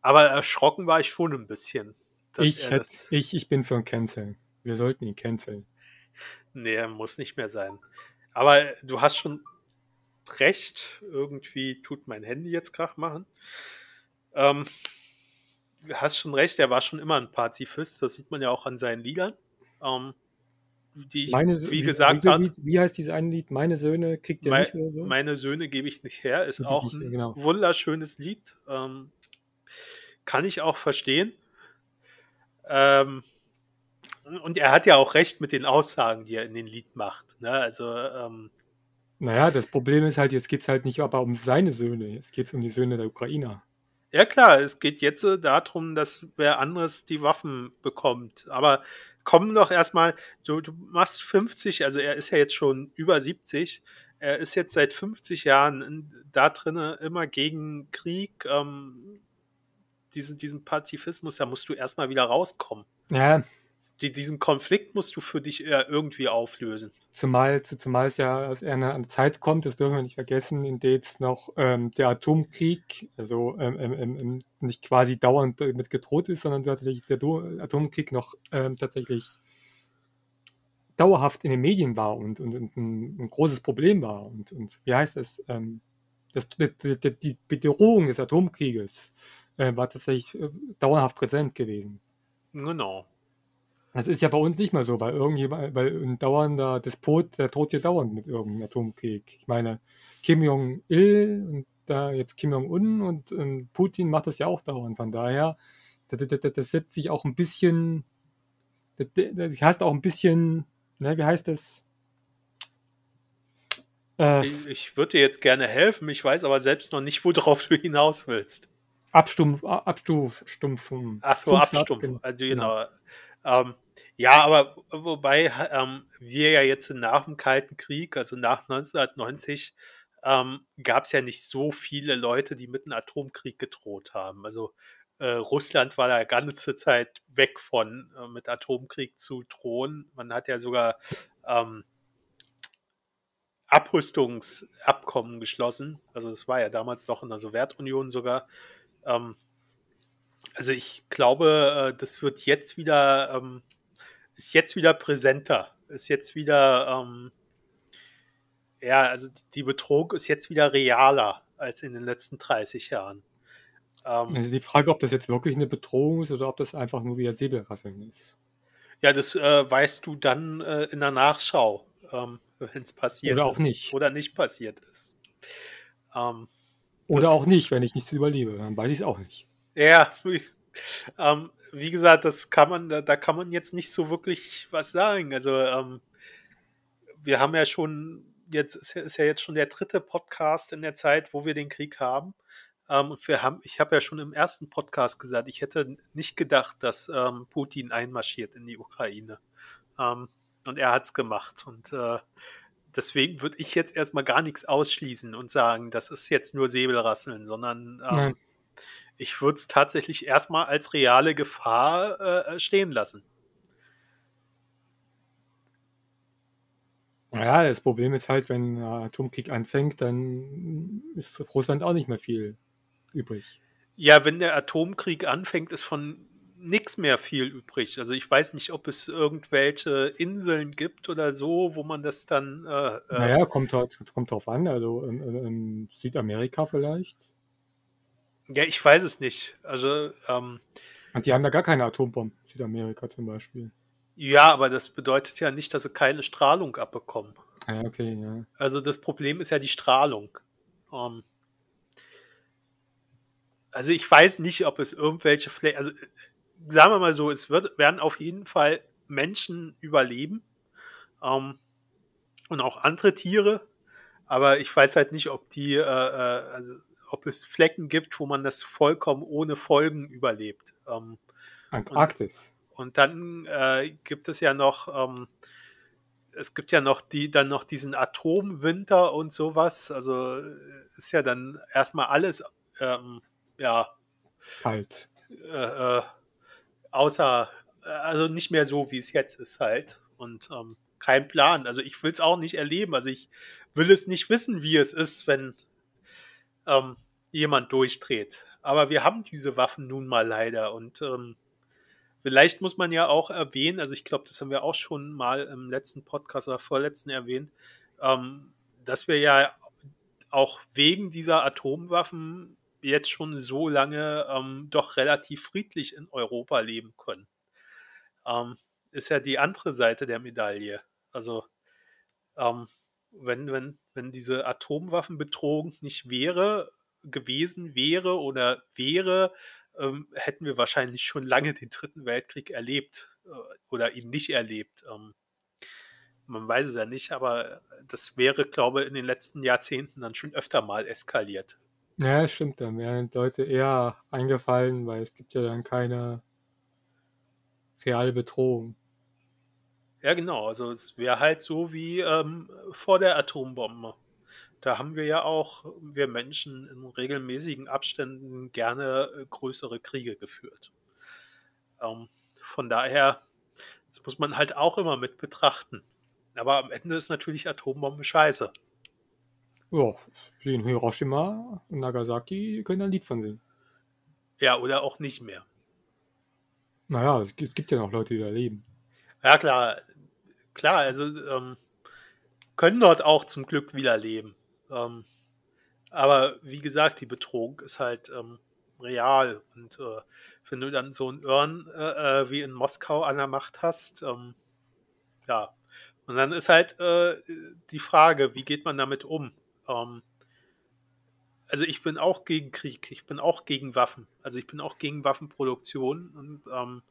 Aber erschrocken war ich schon ein bisschen. Ich, hätte, ich, ich bin für ein Cancel. Wir sollten ihn canceln. Nee, muss nicht mehr sein. Aber du hast schon recht. Irgendwie tut mein Handy jetzt Krach machen. Ähm, du hast schon recht, er war schon immer ein Pazifist. Das sieht man ja auch an seinen Liedern. Ähm, die ich, meine, wie, gesagt habe. Wie, heißt dieses eine Lied? Meine Söhne kriegt ihr mein, nicht oder so? Meine Söhne gebe ich nicht her, ist auch ein genau. wunderschönes Lied. Ähm, kann ich auch verstehen. Ähm, und er hat ja auch recht mit den Aussagen, die er in den Lied macht. Ne? Also, ähm, naja, das Problem ist halt, jetzt geht es halt nicht aber um seine Söhne, jetzt geht es um die Söhne der Ukrainer. Ja klar, es geht jetzt äh, darum, dass wer anderes die Waffen bekommt. Aber komm doch erstmal, du, du machst 50, also er ist ja jetzt schon über 70, er ist jetzt seit 50 Jahren da drinnen immer gegen Krieg, ähm, diesen, diesen Pazifismus, da musst du erstmal wieder rauskommen. Ja. Die, diesen Konflikt musst du für dich irgendwie auflösen. Zumal, zumal es ja aus einer Zeit kommt, das dürfen wir nicht vergessen, in der jetzt noch ähm, der Atomkrieg, also ähm, ähm, ähm, ähm nicht quasi dauernd damit gedroht ist, sondern tatsächlich der Atomkrieg noch ähm, tatsächlich dauerhaft in den Medien war und, und, und ein, ein, großes Problem war. Und, und wie heißt das? das die, die Bedrohung des Atomkrieges äh, war tatsächlich äh, dauerhaft präsent gewesen. Genau. Das ist ja bei uns nicht mal so, weil irgendjemand, weil ein dauernder Despot, der droht hier dauernd mit irgendeinem Atomkrieg. Ich meine, Kim Jong-il und da jetzt Kim Jong-un und, und, Putin macht das ja auch dauernd. Von daher, das, das, das setzt sich auch ein bisschen, das, das heißt auch ein bisschen, ne, wie heißt das? Äh, ich, ich würde dir jetzt gerne helfen, ich weiß aber selbst noch nicht, worauf du hinaus willst. Abstumpf, Abstumpfen. Ach so, Abstumpfen. Genau. Also, genau. Ähm, ja, aber wobei ähm, wir ja jetzt nach dem Kalten Krieg, also nach 1990, ähm, gab es ja nicht so viele Leute, die mit einem Atomkrieg gedroht haben. Also äh, Russland war da ganze Zeit weg von, äh, mit Atomkrieg zu drohen. Man hat ja sogar ähm, Abrüstungsabkommen geschlossen. Also es war ja damals noch in der Sowjetunion sogar. Ähm, also ich glaube, äh, das wird jetzt wieder, ähm, ist jetzt wieder präsenter, ist jetzt wieder, ähm, ja, also die Bedrohung ist jetzt wieder realer als in den letzten 30 Jahren. Ähm, also die Frage, ob das jetzt wirklich eine Bedrohung ist oder ob das einfach nur wieder Säbelrasseln ist. Ja, das äh, weißt du dann äh, in der Nachschau, ähm, wenn es passiert oder ist. Oder auch nicht. Oder nicht passiert ist. Ähm, oder auch nicht, wenn ich nichts überlebe, dann weiß ich es auch nicht. Ja, ähm, wie gesagt, das kann man, da, da, kann man jetzt nicht so wirklich was sagen. Also ähm, wir haben ja schon, jetzt ist ja, jetzt schon der dritte Podcast in der Zeit, wo wir den Krieg haben. Ähm, und wir haben, ich habe ja schon im ersten Podcast gesagt, ich hätte nicht gedacht, dass ähm, Putin einmarschiert in die Ukraine. Ähm, und er hat es gemacht. Und äh, deswegen würde ich jetzt erstmal gar nichts ausschließen und sagen, das ist jetzt nur Säbelrasseln, sondern ähm, ich würde es tatsächlich erstmal als reale Gefahr äh, stehen lassen. Ja, das Problem ist halt, wenn ein Atomkrieg anfängt, dann ist Russland auch nicht mehr viel übrig. Ja, wenn der Atomkrieg anfängt, ist von nichts mehr viel übrig. Also ich weiß nicht, ob es irgendwelche Inseln gibt oder so, wo man das dann. Äh, naja, kommt, halt, kommt drauf an. Also in, in Südamerika vielleicht. Ja, ich weiß es nicht. Also, ähm, Und die haben ja gar keine Atombomben, Südamerika zum Beispiel. Ja, aber das bedeutet ja nicht, dass sie keine Strahlung abbekommen. Ja, okay, ja. Also das Problem ist ja die Strahlung. Ähm, also ich weiß nicht, ob es irgendwelche Flächen, also sagen wir mal so, es wird, werden auf jeden Fall Menschen überleben ähm, und auch andere Tiere, aber ich weiß halt nicht, ob die, äh, äh, also ob es Flecken gibt, wo man das vollkommen ohne Folgen überlebt. Ähm, Antarktis. Und, und dann äh, gibt es ja noch, ähm, es gibt ja noch die, dann noch diesen Atomwinter und sowas. Also ist ja dann erstmal alles, ähm, ja. Kalt. Äh, äh außer, also nicht mehr so, wie es jetzt ist halt. Und ähm, kein Plan. Also ich will es auch nicht erleben. Also ich will es nicht wissen, wie es ist, wenn ähm, jemand durchdreht. Aber wir haben diese Waffen nun mal leider und ähm, vielleicht muss man ja auch erwähnen, also ich glaube, das haben wir auch schon mal im letzten Podcast oder vorletzten erwähnt, ähm, dass wir ja auch wegen dieser Atomwaffen jetzt schon so lange ähm, doch relativ friedlich in Europa leben können. Ähm, ist ja die andere Seite der Medaille. Also ähm, wenn, wenn, wenn diese Atomwaffenbedrohung nicht wäre, gewesen wäre oder wäre, ähm, hätten wir wahrscheinlich schon lange den Dritten Weltkrieg erlebt äh, oder ihn nicht erlebt. Ähm, man weiß es ja nicht, aber das wäre, glaube ich, in den letzten Jahrzehnten dann schon öfter mal eskaliert. Ja, stimmt, dann wären Leute eher eingefallen, weil es gibt ja dann keine reale Bedrohung. Ja, genau. Also es wäre halt so wie ähm, vor der Atombombe. Da haben wir ja auch, wir Menschen in regelmäßigen Abständen gerne äh, größere Kriege geführt. Ähm, von daher, das muss man halt auch immer mit betrachten. Aber am Ende ist natürlich Atombombe scheiße. Ja, wie in Hiroshima und Nagasaki können ein Lied von singen. Ja, oder auch nicht mehr. Naja, es gibt, ja noch Leute, die da leben. Ja, klar. Klar, also ähm, können dort auch zum Glück wieder leben. Ähm, aber wie gesagt, die Bedrohung ist halt ähm, real. Und äh, wenn du dann so einen Irren äh, äh, wie in Moskau an der Macht hast, ähm, ja. Und dann ist halt äh, die Frage, wie geht man damit um? Ähm, also ich bin auch gegen Krieg, ich bin auch gegen Waffen, also ich bin auch gegen Waffenproduktion und ähm,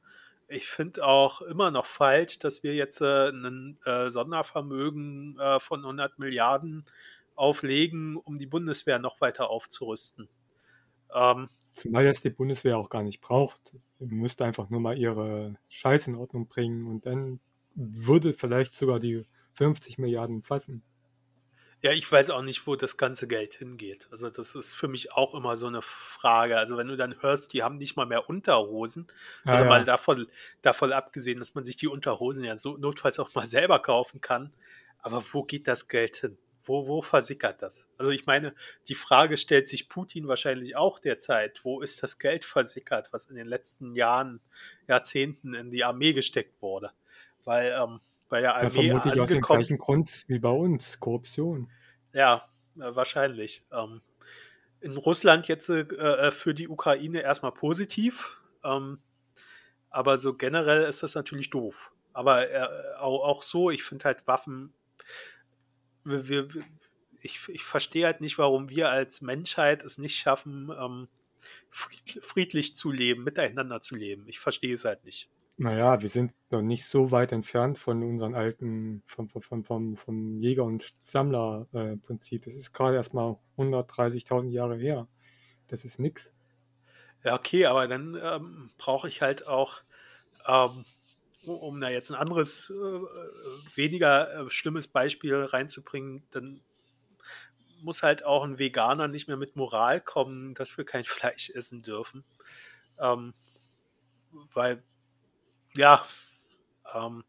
ich finde auch immer noch falsch, dass wir jetzt äh, ein äh, Sondervermögen äh, von 100 Milliarden auflegen, um die Bundeswehr noch weiter aufzurüsten. Ähm, Zumal das die Bundeswehr auch gar nicht braucht. Sie müsste einfach nur mal ihre Scheiße in Ordnung bringen und dann würde vielleicht sogar die 50 Milliarden fassen. Ja, ich weiß auch nicht, wo das ganze Geld hingeht. Also das ist für mich auch immer so eine Frage. Also wenn du dann hörst, die haben nicht mal mehr Unterhosen, also ah, ja. mal davon, davon abgesehen, dass man sich die Unterhosen ja so notfalls auch mal selber kaufen kann. Aber wo geht das Geld hin? Wo, wo versickert das? Also ich meine, die Frage stellt sich Putin wahrscheinlich auch derzeit. Wo ist das Geld versickert, was in den letzten Jahren, Jahrzehnten in die Armee gesteckt wurde? Weil ähm, bei der Armee ja, vermutlich aus dem gleichen Grund wie bei uns, Korruption. Ja, äh, wahrscheinlich. Ähm, in Russland jetzt äh, äh, für die Ukraine erstmal positiv, ähm, aber so generell ist das natürlich doof. Aber äh, auch, auch, so, ich finde halt Waffen, wir, wir, ich, ich verstehe halt nicht, warum wir als Menschheit es nicht schaffen, ähm, friedlich zu leben, miteinander zu leben. Ich verstehe es halt nicht. Naja, wir sind noch nicht so weit entfernt von unseren alten, vom, vom, vom, vom Jäger- und Sammler-Prinzip. das ist gerade erst mal 130.000 Jahre her. Das ist nix. Ja, okay, aber dann ähm, brauche ich halt auch, ähm, um da jetzt ein anderes, äh, weniger äh, schlimmes Beispiel reinzubringen, dann muss halt auch ein Veganer nicht mehr mit Moral kommen, dass wir kein Fleisch essen dürfen. Ähm, weil ja, ähm,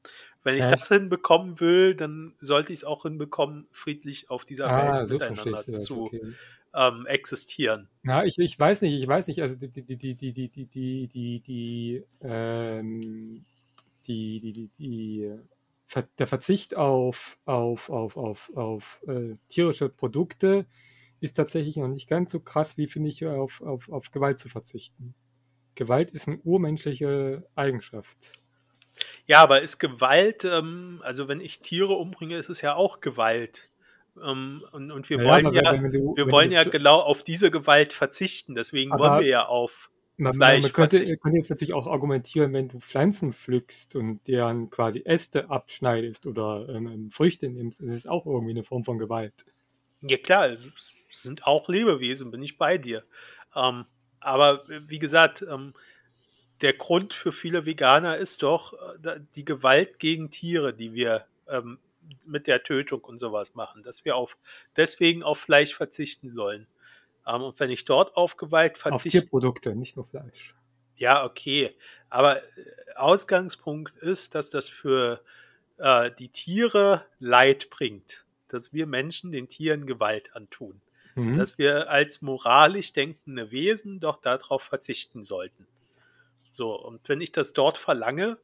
wenn ich ja. das hinbekommen will, dann sollte ich es auch hinbekommen, friedlich auf dieser ah, Welt so miteinander zu okay. ähm, existieren. Ja, ich, ich weiß nicht, ich weiß nicht, also die, die, die, die, die, die, die, die, die, ähm, die, die, die, die, der Verzicht auf, auf, auf, auf, auf äh, tierische Produkte ist tatsächlich noch nicht ganz so krass, wie finde ich, auf, auf, auf Gewalt zu verzichten. Gewalt ist eine urmenschliche Eigenschaft. Ja, aber ist Gewalt, ähm, also wenn ich Tiere umbringe, ist es ja auch Gewalt. Ähm, und, und, wir ja, wollen ja, du, wir wollen ja genau auf diese Gewalt verzichten. Deswegen wollen wir ja auf man, Fleisch man könnte, könnte jetzt natürlich auch argumentieren, wenn du Pflanzen pflückst und deren quasi Äste abschneidest oder ähm, ähm Früchte nimmst, ist es auch irgendwie eine Form von Gewalt. Ja klar, es sind auch Lebewesen, bin ich bei dir. Ähm, aber wie gesagt, ähm, der Grund für viele Veganer ist doch äh, die Gewalt gegen Tiere, die wir ähm, mit der Tötung und sowas machen, dass wir auf, deswegen auf Fleisch verzichten sollen. Ähm, und wenn ich dort auf Gewalt verzichte. Auf Tierprodukte, nicht nur Fleisch. Ja, okay. Aber äh, Ausgangspunkt ist, dass das für äh, die Tiere Leid bringt, dass wir Menschen den Tieren Gewalt antun mhm. dass wir als moralisch denkende Wesen doch darauf verzichten sollten. So, und wenn ich das dort verlange,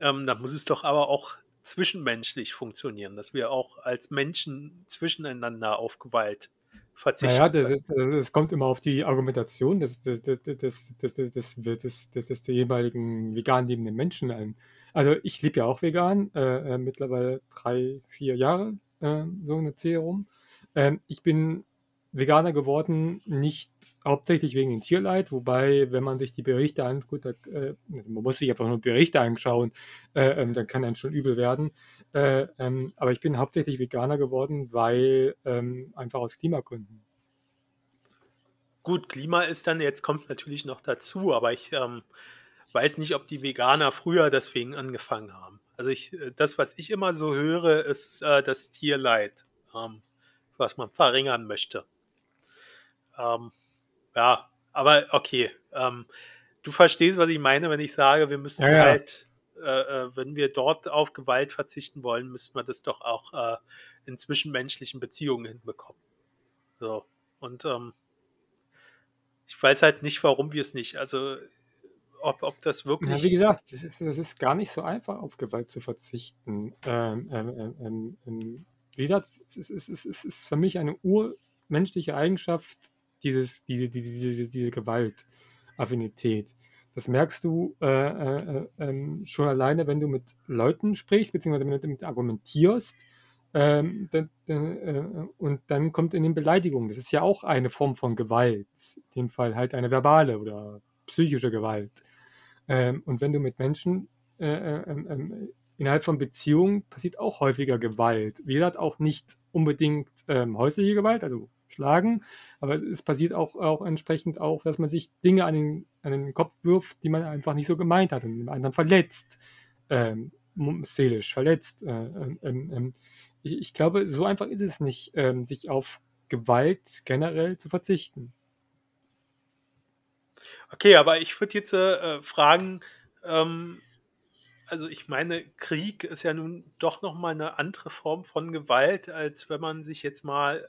ähm, dann muss es doch aber auch zwischenmenschlich funktionieren, dass wir auch als Menschen zwischeneinander auf Gewalt verzichten. Naja, das, das, das kommt immer auf die Argumentation des, des, des, des, des, des, des, des, des jeweiligen vegan lebenden Menschen ein. Also ich lebe ja auch vegan, äh, äh, mittlerweile drei, vier Jahre, äh, so eine Zählung. Ähm, ich bin Veganer geworden, nicht hauptsächlich wegen dem Tierleid, wobei, wenn man sich die Berichte anguckt, da, äh, also man muss sich einfach nur Berichte anschauen, äh, ähm, dann kann einem schon übel werden. Äh, ähm, aber ich bin hauptsächlich Veganer geworden, weil ähm, einfach aus Klimagründen. Gut, Klima ist dann, jetzt kommt natürlich noch dazu, aber ich ähm, weiß nicht, ob die Veganer früher deswegen angefangen haben. Also ich, äh, das, was ich immer so höre, ist äh, das Tierleid, ähm, was man verringern möchte. Ähm, ja, aber okay. Ähm, du verstehst, was ich meine, wenn ich sage, wir müssen ja, halt, äh, äh, wenn wir dort auf Gewalt verzichten wollen, müssen wir das doch auch äh, in zwischenmenschlichen Beziehungen hinbekommen. So. Und ähm, ich weiß halt nicht, warum wir es nicht. Also, ob, ob das wirklich. Ja, wie gesagt, es ist, ist gar nicht so einfach, auf Gewalt zu verzichten. Ähm, ähm, ähm, ähm, ähm wie gesagt, es ist, es, ist, es ist für mich eine urmenschliche Eigenschaft, dieses, diese, diese, diese, diese Gewaltaffinität. Das merkst du äh, äh, äh, schon alleine, wenn du mit Leuten sprichst, beziehungsweise wenn du damit argumentierst. Ähm, dann, äh, und dann kommt in den Beleidigungen. Das ist ja auch eine Form von Gewalt. In dem Fall halt eine verbale oder psychische Gewalt. Ähm, und wenn du mit Menschen äh, äh, ähm, ähm, innerhalb von Beziehungen passiert auch häufiger Gewalt. Wie gesagt, auch nicht unbedingt ähm, häusliche Gewalt, also schlagen, aber es passiert auch, auch entsprechend auch, dass man sich Dinge an den, an den Kopf wirft, die man einfach nicht so gemeint hat und den anderen verletzt, ähm, seelisch verletzt. Äh, ähm, ähm, ähm, ich, ich, glaube, so einfach ist es nicht, ähm, sich auf Gewalt generell zu verzichten. Okay, aber ich würde jetzt äh, fragen, ähm, also ich meine, Krieg ist ja nun doch nochmal eine andere Form von Gewalt, als wenn man sich jetzt mal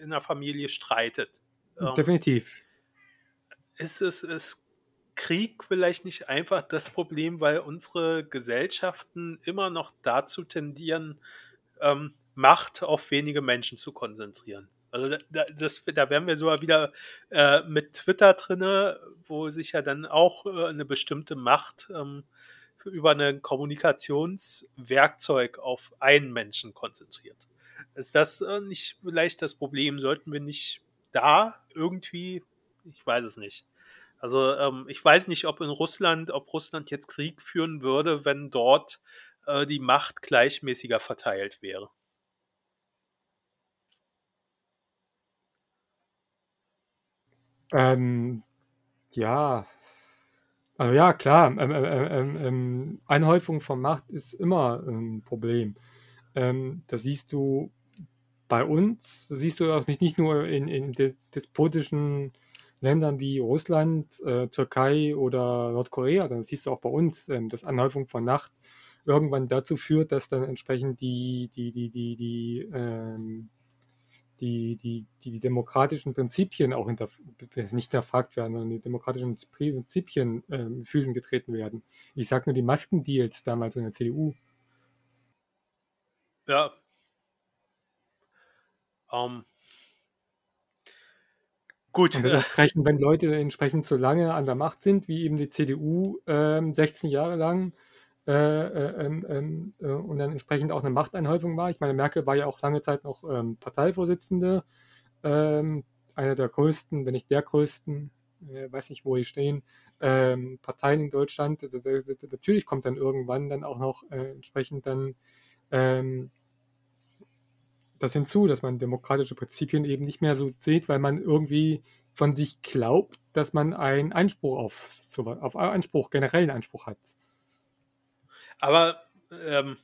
in der Familie streitet. Ähm, Definitiv. Ist es ist Krieg vielleicht nicht einfach das Problem, weil unsere Gesellschaften immer noch dazu tendieren, ähm, Macht auf wenige Menschen zu konzentrieren? Also da, das, da wären wir sogar wieder äh, mit Twitter drinne, wo sich ja dann auch äh, eine bestimmte Macht ähm, über ein Kommunikationswerkzeug auf einen Menschen konzentriert. Ist das äh, nicht vielleicht das Problem? Sollten wir nicht da irgendwie, ich weiß es nicht. Also ähm, ich weiß nicht, ob in Russland, ob Russland jetzt Krieg führen würde, wenn dort äh, die Macht gleichmäßiger verteilt wäre. Ähm, ja, also ja, klar, ähm, ähm, ähm, ähm Einhäufung von Macht ist immer ein Problem. Ähm, das siehst du bei uns siehst du auch nicht, nicht nur in, in despotischen Ländern wie Russland, äh, Türkei oder Nordkorea, sondern siehst du auch bei uns, ähm, dass Anhäufung von Nacht irgendwann dazu führt, dass dann entsprechend die, die, die, die, die, ähm, die, die, die, die demokratischen Prinzipien auch hinter, nicht hinterfragt werden, sondern die demokratischen Prinzipien ähm, Füßen getreten werden. Ich sage nur die Maskendeals damals in der CDU. Ja, ähm, gut. Und entsprechend, wenn Leute entsprechend so lange an der Macht sind, wie eben die CDU ähm, 16 Jahre lang, äh, äh, ähm, ähm, äh, und dann entsprechend auch eine Machteinhäufung war. Ich meine, Merkel war ja auch lange Zeit noch ähm, Parteivorsitzende, ähm, einer der größten, wenn nicht der größten, äh, weiß nicht, wo die stehen, ähm, Parteien in Deutschland. Natürlich kommt dann irgendwann dann auch noch äh, entsprechend dann das hinzu, dass man demokratische Prinzipien eben nicht mehr so sieht, weil man irgendwie von sich glaubt, dass man einen Einspruch auf, auf Anspruch, generellen Anspruch hat. Aber ähm,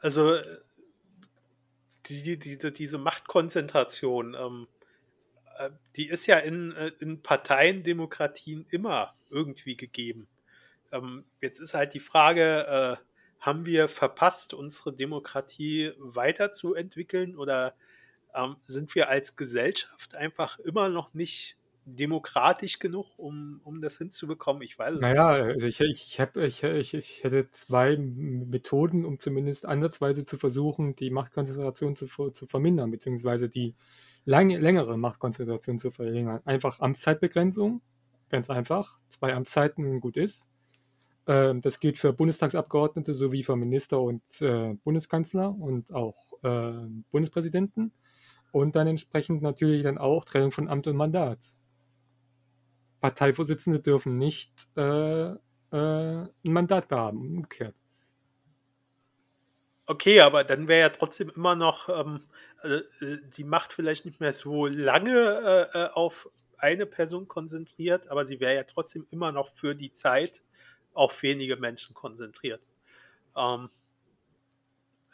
also die, die, diese Machtkonzentration, ähm, äh, die ist ja in, äh, in Parteiendemokratien immer irgendwie gegeben. Ähm, jetzt ist halt die Frage, äh, haben wir verpasst, unsere Demokratie weiterzuentwickeln oder ähm, sind wir als Gesellschaft einfach immer noch nicht demokratisch genug, um, um das hinzubekommen? Ich weiß es naja, nicht. Also ich, ich, ich, ich, ich hätte zwei Methoden, um zumindest ansatzweise zu versuchen, die Machtkonzentration zu, zu vermindern, beziehungsweise die lang, längere Machtkonzentration zu verringern. Einfach Amtszeitbegrenzung, ganz einfach. Zwei Amtszeiten gut ist. Ähm, das gilt für Bundestagsabgeordnete sowie für Minister und äh, Bundeskanzler und auch äh, Bundespräsidenten. und dann entsprechend natürlich dann auch Trennung von Amt und Mandat. Parteivorsitzende dürfen nicht äh, äh, ein Mandat haben, umgekehrt. Okay, aber dann wäre ja trotzdem immer noch ähm, äh, die Macht vielleicht nicht mehr so lange äh, äh, auf eine Person konzentriert, aber sie wäre ja trotzdem immer noch für die Zeit auf wenige Menschen konzentriert. Ähm,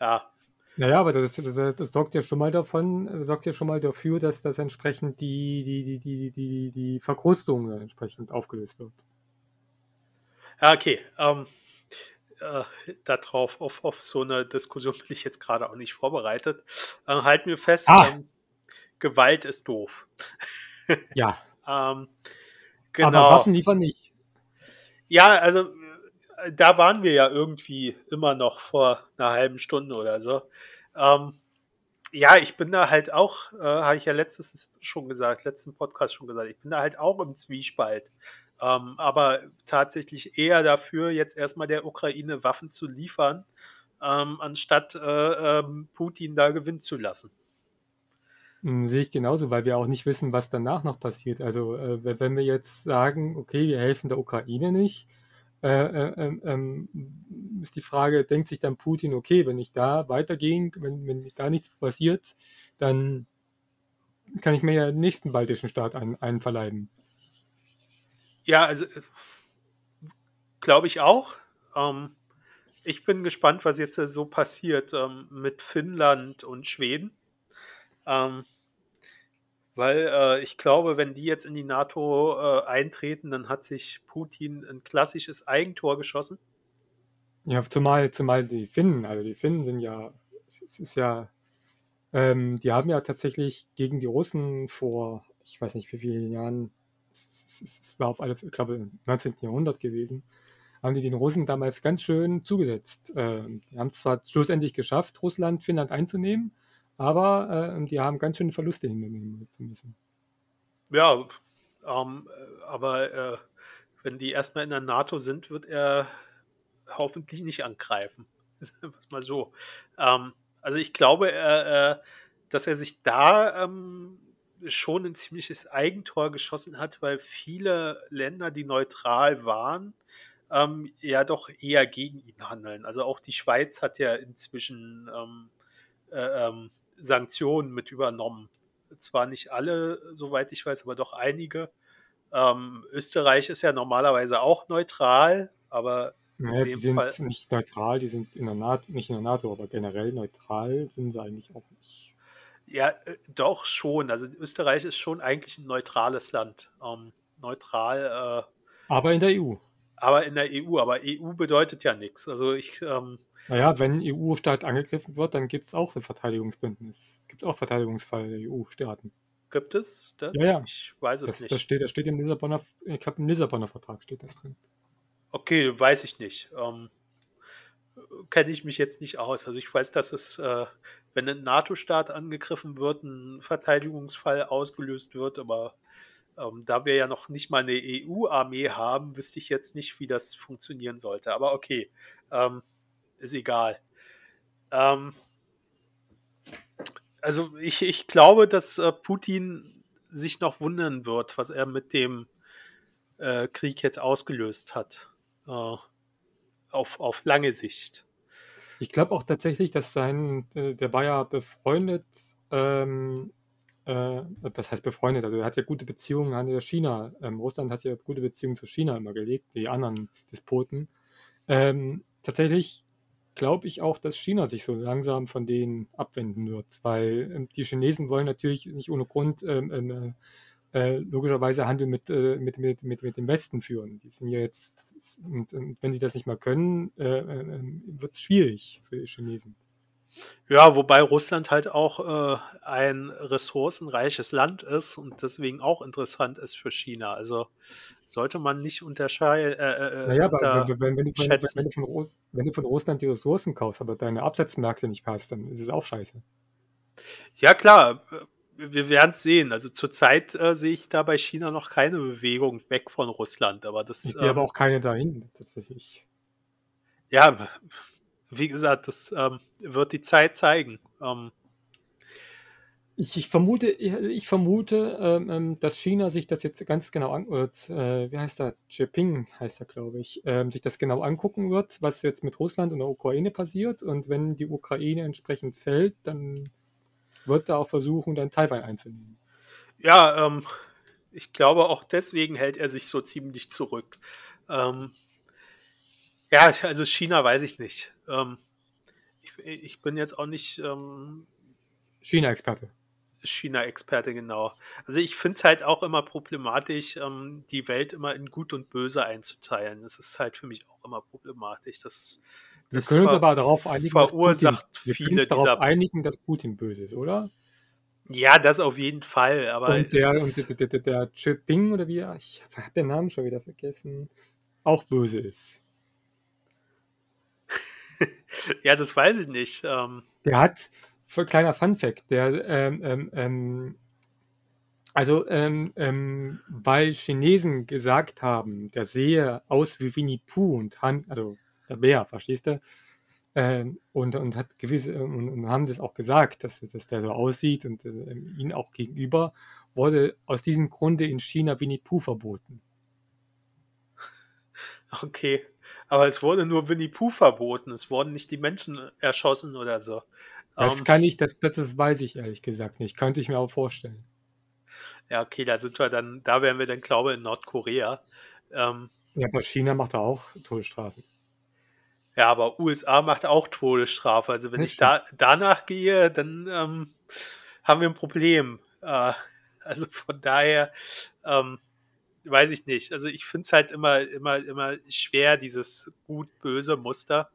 ja. Naja, aber das, das, das, sorgt ja schon mal davon, sorgt ja schon mal dafür, dass das entsprechend die, die, die, die, die, die Verkrustung entsprechend aufgelöst wird. Ja, okay. Ähm, äh, darauf, auf, auf so eine Diskussion bin ich jetzt gerade auch nicht vorbereitet. Äh, halten wir fest, ah. ähm, Gewalt ist doof. Ja. ähm, genau. Aber Waffen liefern nicht. Ja, also da waren wir ja irgendwie immer noch vor einer halben Stunde oder so. Ähm, ja, ich bin da halt auch, äh, habe ich ja letztes schon gesagt, letzten Podcast schon gesagt, ich bin da halt auch im Zwiespalt. Ähm, aber tatsächlich eher dafür, jetzt erstmal der Ukraine Waffen zu liefern, ähm, anstatt äh, ähm, Putin da gewinnen zu lassen. Hm, sehe ich genauso, weil wir auch nicht wissen, was danach noch passiert. Also, äh, wenn wir jetzt sagen, okay, wir helfen der Ukraine nicht, äh, äh, ähm, ähm, ist die Frage, denkt sich dann Putin, okay, wenn ich da weitergehe, wenn, wenn da nichts passiert, dann kann ich mir ja den nächsten baltischen Staat ein, einverleiben. Ja, also glaube ich auch. Ähm, ich bin gespannt, was jetzt so passiert ähm, mit Finnland und Schweden. Ähm, weil äh, ich glaube, wenn die jetzt in die NATO äh, eintreten, dann hat sich Putin ein klassisches Eigentor geschossen. Ja, zumal, zumal die Finnen, also die Finnen sind ja, es ist ja, ähm, die haben ja tatsächlich gegen die Russen vor, ich weiß nicht wie vielen Jahren, es, es, es war auf alle, ich glaube, im 19. Jahrhundert gewesen, haben die den Russen damals ganz schön zugesetzt. Ähm, die haben es zwar schlussendlich geschafft, Russland, Finnland einzunehmen, aber äh, die haben ganz schöne Verluste hinnehmen müssen. Ja, ähm, aber äh, wenn die erstmal in der NATO sind, wird er hoffentlich nicht angreifen. Was mal so. Ähm, also ich glaube, äh, dass er sich da ähm, schon ein ziemliches Eigentor geschossen hat, weil viele Länder, die neutral waren, ähm, ja doch eher gegen ihn handeln. Also auch die Schweiz hat ja inzwischen ähm, äh, ähm, Sanktionen mit übernommen. Zwar nicht alle, soweit ich weiß, aber doch einige. Ähm, Österreich ist ja normalerweise auch neutral, aber naja, die sind Fall nicht neutral, die sind in der NATO, nicht in der NATO, aber generell neutral sind sie eigentlich auch nicht. Ja, äh, doch schon. Also Österreich ist schon eigentlich ein neutrales Land. Ähm, neutral. Äh, aber in der EU. Aber in der EU. Aber EU bedeutet ja nichts. Also ich ähm, naja, wenn ein EU-Staat angegriffen wird, dann gibt es auch ein Verteidigungsbündnis. Gibt es auch Verteidigungsfall der EU-Staaten. Gibt es das? Ja, ja. Ich weiß es das, nicht. Das steht, das steht im Lissabonner, ich glaube im Lissabonner Vertrag steht das drin. Okay, weiß ich nicht. Ähm, Kenne ich mich jetzt nicht aus. Also ich weiß, dass es, äh, wenn ein NATO-Staat angegriffen wird, ein Verteidigungsfall ausgelöst wird, aber ähm, da wir ja noch nicht mal eine EU-Armee haben, wüsste ich jetzt nicht, wie das funktionieren sollte. Aber okay. Ähm, ist egal. Ähm, also ich, ich glaube, dass äh, Putin sich noch wundern wird, was er mit dem äh, Krieg jetzt ausgelöst hat. Äh, auf, auf lange Sicht. Ich glaube auch tatsächlich, dass sein, äh, der war ja befreundet, ähm, äh, das heißt befreundet, also er hat ja gute Beziehungen an China. Ähm, Russland hat ja gute Beziehungen zu China immer gelegt, die anderen Despoten. Ähm, tatsächlich glaube ich auch, dass China sich so langsam von denen abwenden wird, weil ähm, die Chinesen wollen natürlich nicht ohne Grund ähm, ähm äh, logischerweise Handel mit, äh, mit, mit, mit, mit dem Westen führen. Die sind ja jetzt, und, und wenn sie das nicht mal können, äh, äh ähm, wird es schwierig für die Chinesen. Ja, wobei Russland halt auch äh, ein ressourcenreiches Land ist und deswegen auch interessant ist für China. Also sollte man nicht unterscheiden. Äh, äh, naja, aber wenn, wenn, wenn, du, wenn, du von wenn, du von Russland die Ressourcen kaufst, aber deine Absatzmärkte nicht passt, dann ist es auch scheiße. Ja, klar. Wir werden es sehen. Also zurzeit äh, sehe ich da bei China noch keine Bewegung weg von Russland. Aber das, ich sehe ähm, aber auch keine dahin, tatsächlich. Ja, wie gesagt, das ähm, wird die Zeit zeigen. Ähm, Ich, ich vermute, ich, ich vermute, ähm, ähm, dass China sich das jetzt ganz genau an, äh, wie heißt er? Jinping heißt er, glaube ich, ähm, sich das genau angucken wird, was jetzt mit Russland und der Ukraine passiert. Und wenn die Ukraine entsprechend fällt, dann wird er auch versuchen, dann Taiwan einzunehmen. Ja, ähm, ich glaube, auch deswegen hält er sich so ziemlich zurück. Ja, also China weiß ich nicht. Ähm, ich, ich, bin jetzt auch nicht ähm, China-Experte. China-Experte, genau. Also ich finde es halt auch immer problematisch, ähm, die Welt immer in Gut und Böse einzuteilen. Das ist halt für mich auch immer problematisch. Das, wir können uns aber darauf einigen, verursacht dass Putin, wir viele uns darauf einigen, dass Putin böse ist, oder? Ja, das auf jeden Fall. Aber und der, und der, der, der Chiping oder wie, ich habe den Namen schon wieder vergessen, auch böse ist. ja, das weiß ich nicht. Ähm, der hat, für kleiner Fun-Fact, der, ähm, ähm, ähm also, ähm, ähm, weil Chinesen gesagt haben, der sehe aus wie Winnie Pooh und Han, also der Bär, verstehst du? Ähm, und, und hat gewisse, und, und, haben das auch gesagt, dass, dass der so aussieht und äh, ihn auch gegenüber, wurde aus diesem Grunde in China Winnie Pooh verboten. Okay, aber es wurde nur Winnie Pooh verboten, es wurden nicht die Menschen erschossen oder so. Das um, ähm, kann ich, das, das, das weiß ich ehrlich gesagt nicht. Könnte ich mir auch vorstellen. Ja, okay, da sind wir dann, da wären wir dann, glaube ich, in Nordkorea. Ähm, ja, aber China macht da auch Todesstrafen. Ja, aber USA macht auch Todesstrafe. Also wenn das ich da, danach gehe, dann ähm, haben wir ein Problem. Äh, also von daher ähm, weiß ich nicht. Also ich finde es halt immer, immer, immer schwer, dieses gut-böse Muster.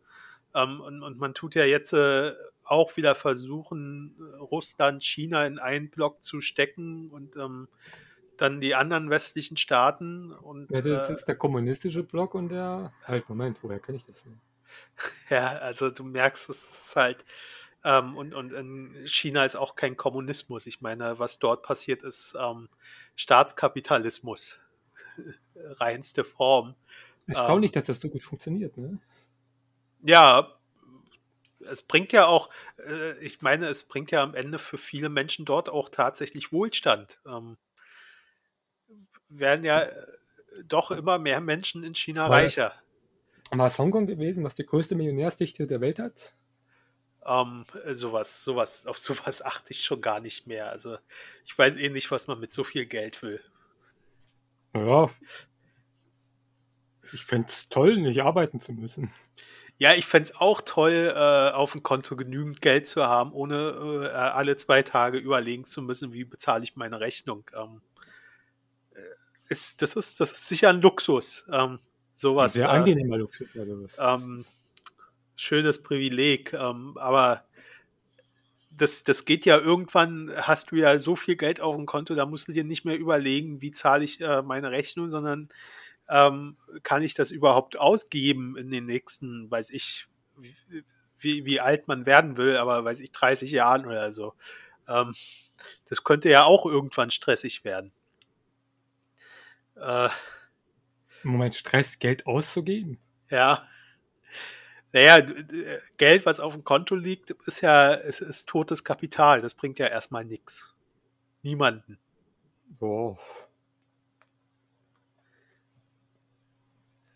Ähm, und, und, man tut ja jetzt äh, auch wieder versuchen, Russland, China in einen Block zu stecken und ähm, dann die anderen westlichen Staaten. Und, ja, das äh, ist der kommunistische Block und der. Halt, Moment, woher kenne ich das denn? Ja, also du merkst, es ist halt, ähm, und, und in China ist auch kein Kommunismus. Ich meine, was dort passiert, ist ähm, Staatskapitalismus. Reinste Form. Erstaunlich, ähm, dass das so gut funktioniert, ne? Ja, es bringt ja auch, äh, ich meine, es bringt ja am Ende für viele Menschen dort auch tatsächlich Wohlstand. Ähm, werden ja äh, doch immer mehr Menschen in China war reicher. War es Hongkong gewesen, was die größte Millionärsdichte der Welt hat? Ähm, sowas, sowas, auf sowas achte ich schon gar nicht mehr. Also ich weiß eh nicht, was man mit so viel Geld will. Ja. Ich fände es toll, nicht arbeiten zu müssen. Ja, ich fände es auch toll, äh, auf dem Konto genügend Geld zu haben, ohne äh, alle zwei Tage überlegen zu müssen, wie bezahle ich meine Rechnung. Ähm, äh, ist, das, ist, das ist sicher ein Luxus. Ähm, sowas. Sehr äh, angenehmer Luxus, ja, sowas. Ähm, schönes Privileg, ähm, aber das, das geht ja irgendwann, hast du ja so viel Geld auf dem Konto, da musst du dir nicht mehr überlegen, wie zahle ich äh, meine Rechnung, sondern ähm, kann ich das überhaupt ausgeben in den nächsten, weiß ich, wie, wie alt man werden will, aber weiß ich, 30 Jahren oder so. Ähm, das könnte ja auch irgendwann stressig werden. Äh, Moment, Stress, Geld auszugeben? Ja. Naja, Geld, was auf dem Konto liegt, ist ja ist, ist totes Kapital. Das bringt ja erstmal nichts. Niemanden. Boah.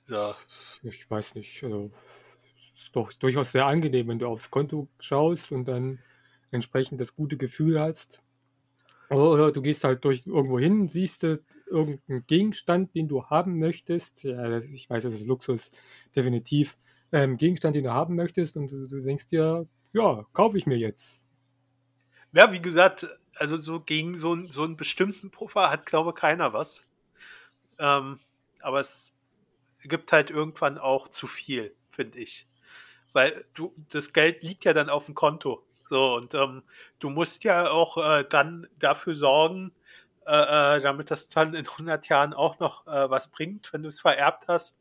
So. Ich weiß nicht. Also, ist doch durchaus sehr angenehm, wenn du aufs Konto schaust und dann entsprechend das gute Gefühl hast. Oder du gehst halt durch irgendwo hin, siehst du irgendeinen Gegenstand, den du haben möchtest. Ja, ich weiß, das ist Luxus, definitiv. Ähm, Gegenstand, den du haben möchtest und du, du denkst dir, ja, kaufe ich mir jetzt. Ja, wie gesagt, also so gegen so, so einen bestimmten Puffer hat, glaube ich, keiner was. Ähm, aber es gibt halt irgendwann auch zu viel, finde ich. Weil du, das Geld liegt ja dann auf dem Konto. So, und ähm, du musst ja auch äh, dann dafür sorgen, äh, äh damit das dann in 100 Jahren auch noch äh, was bringt, wenn du es vererbt hast,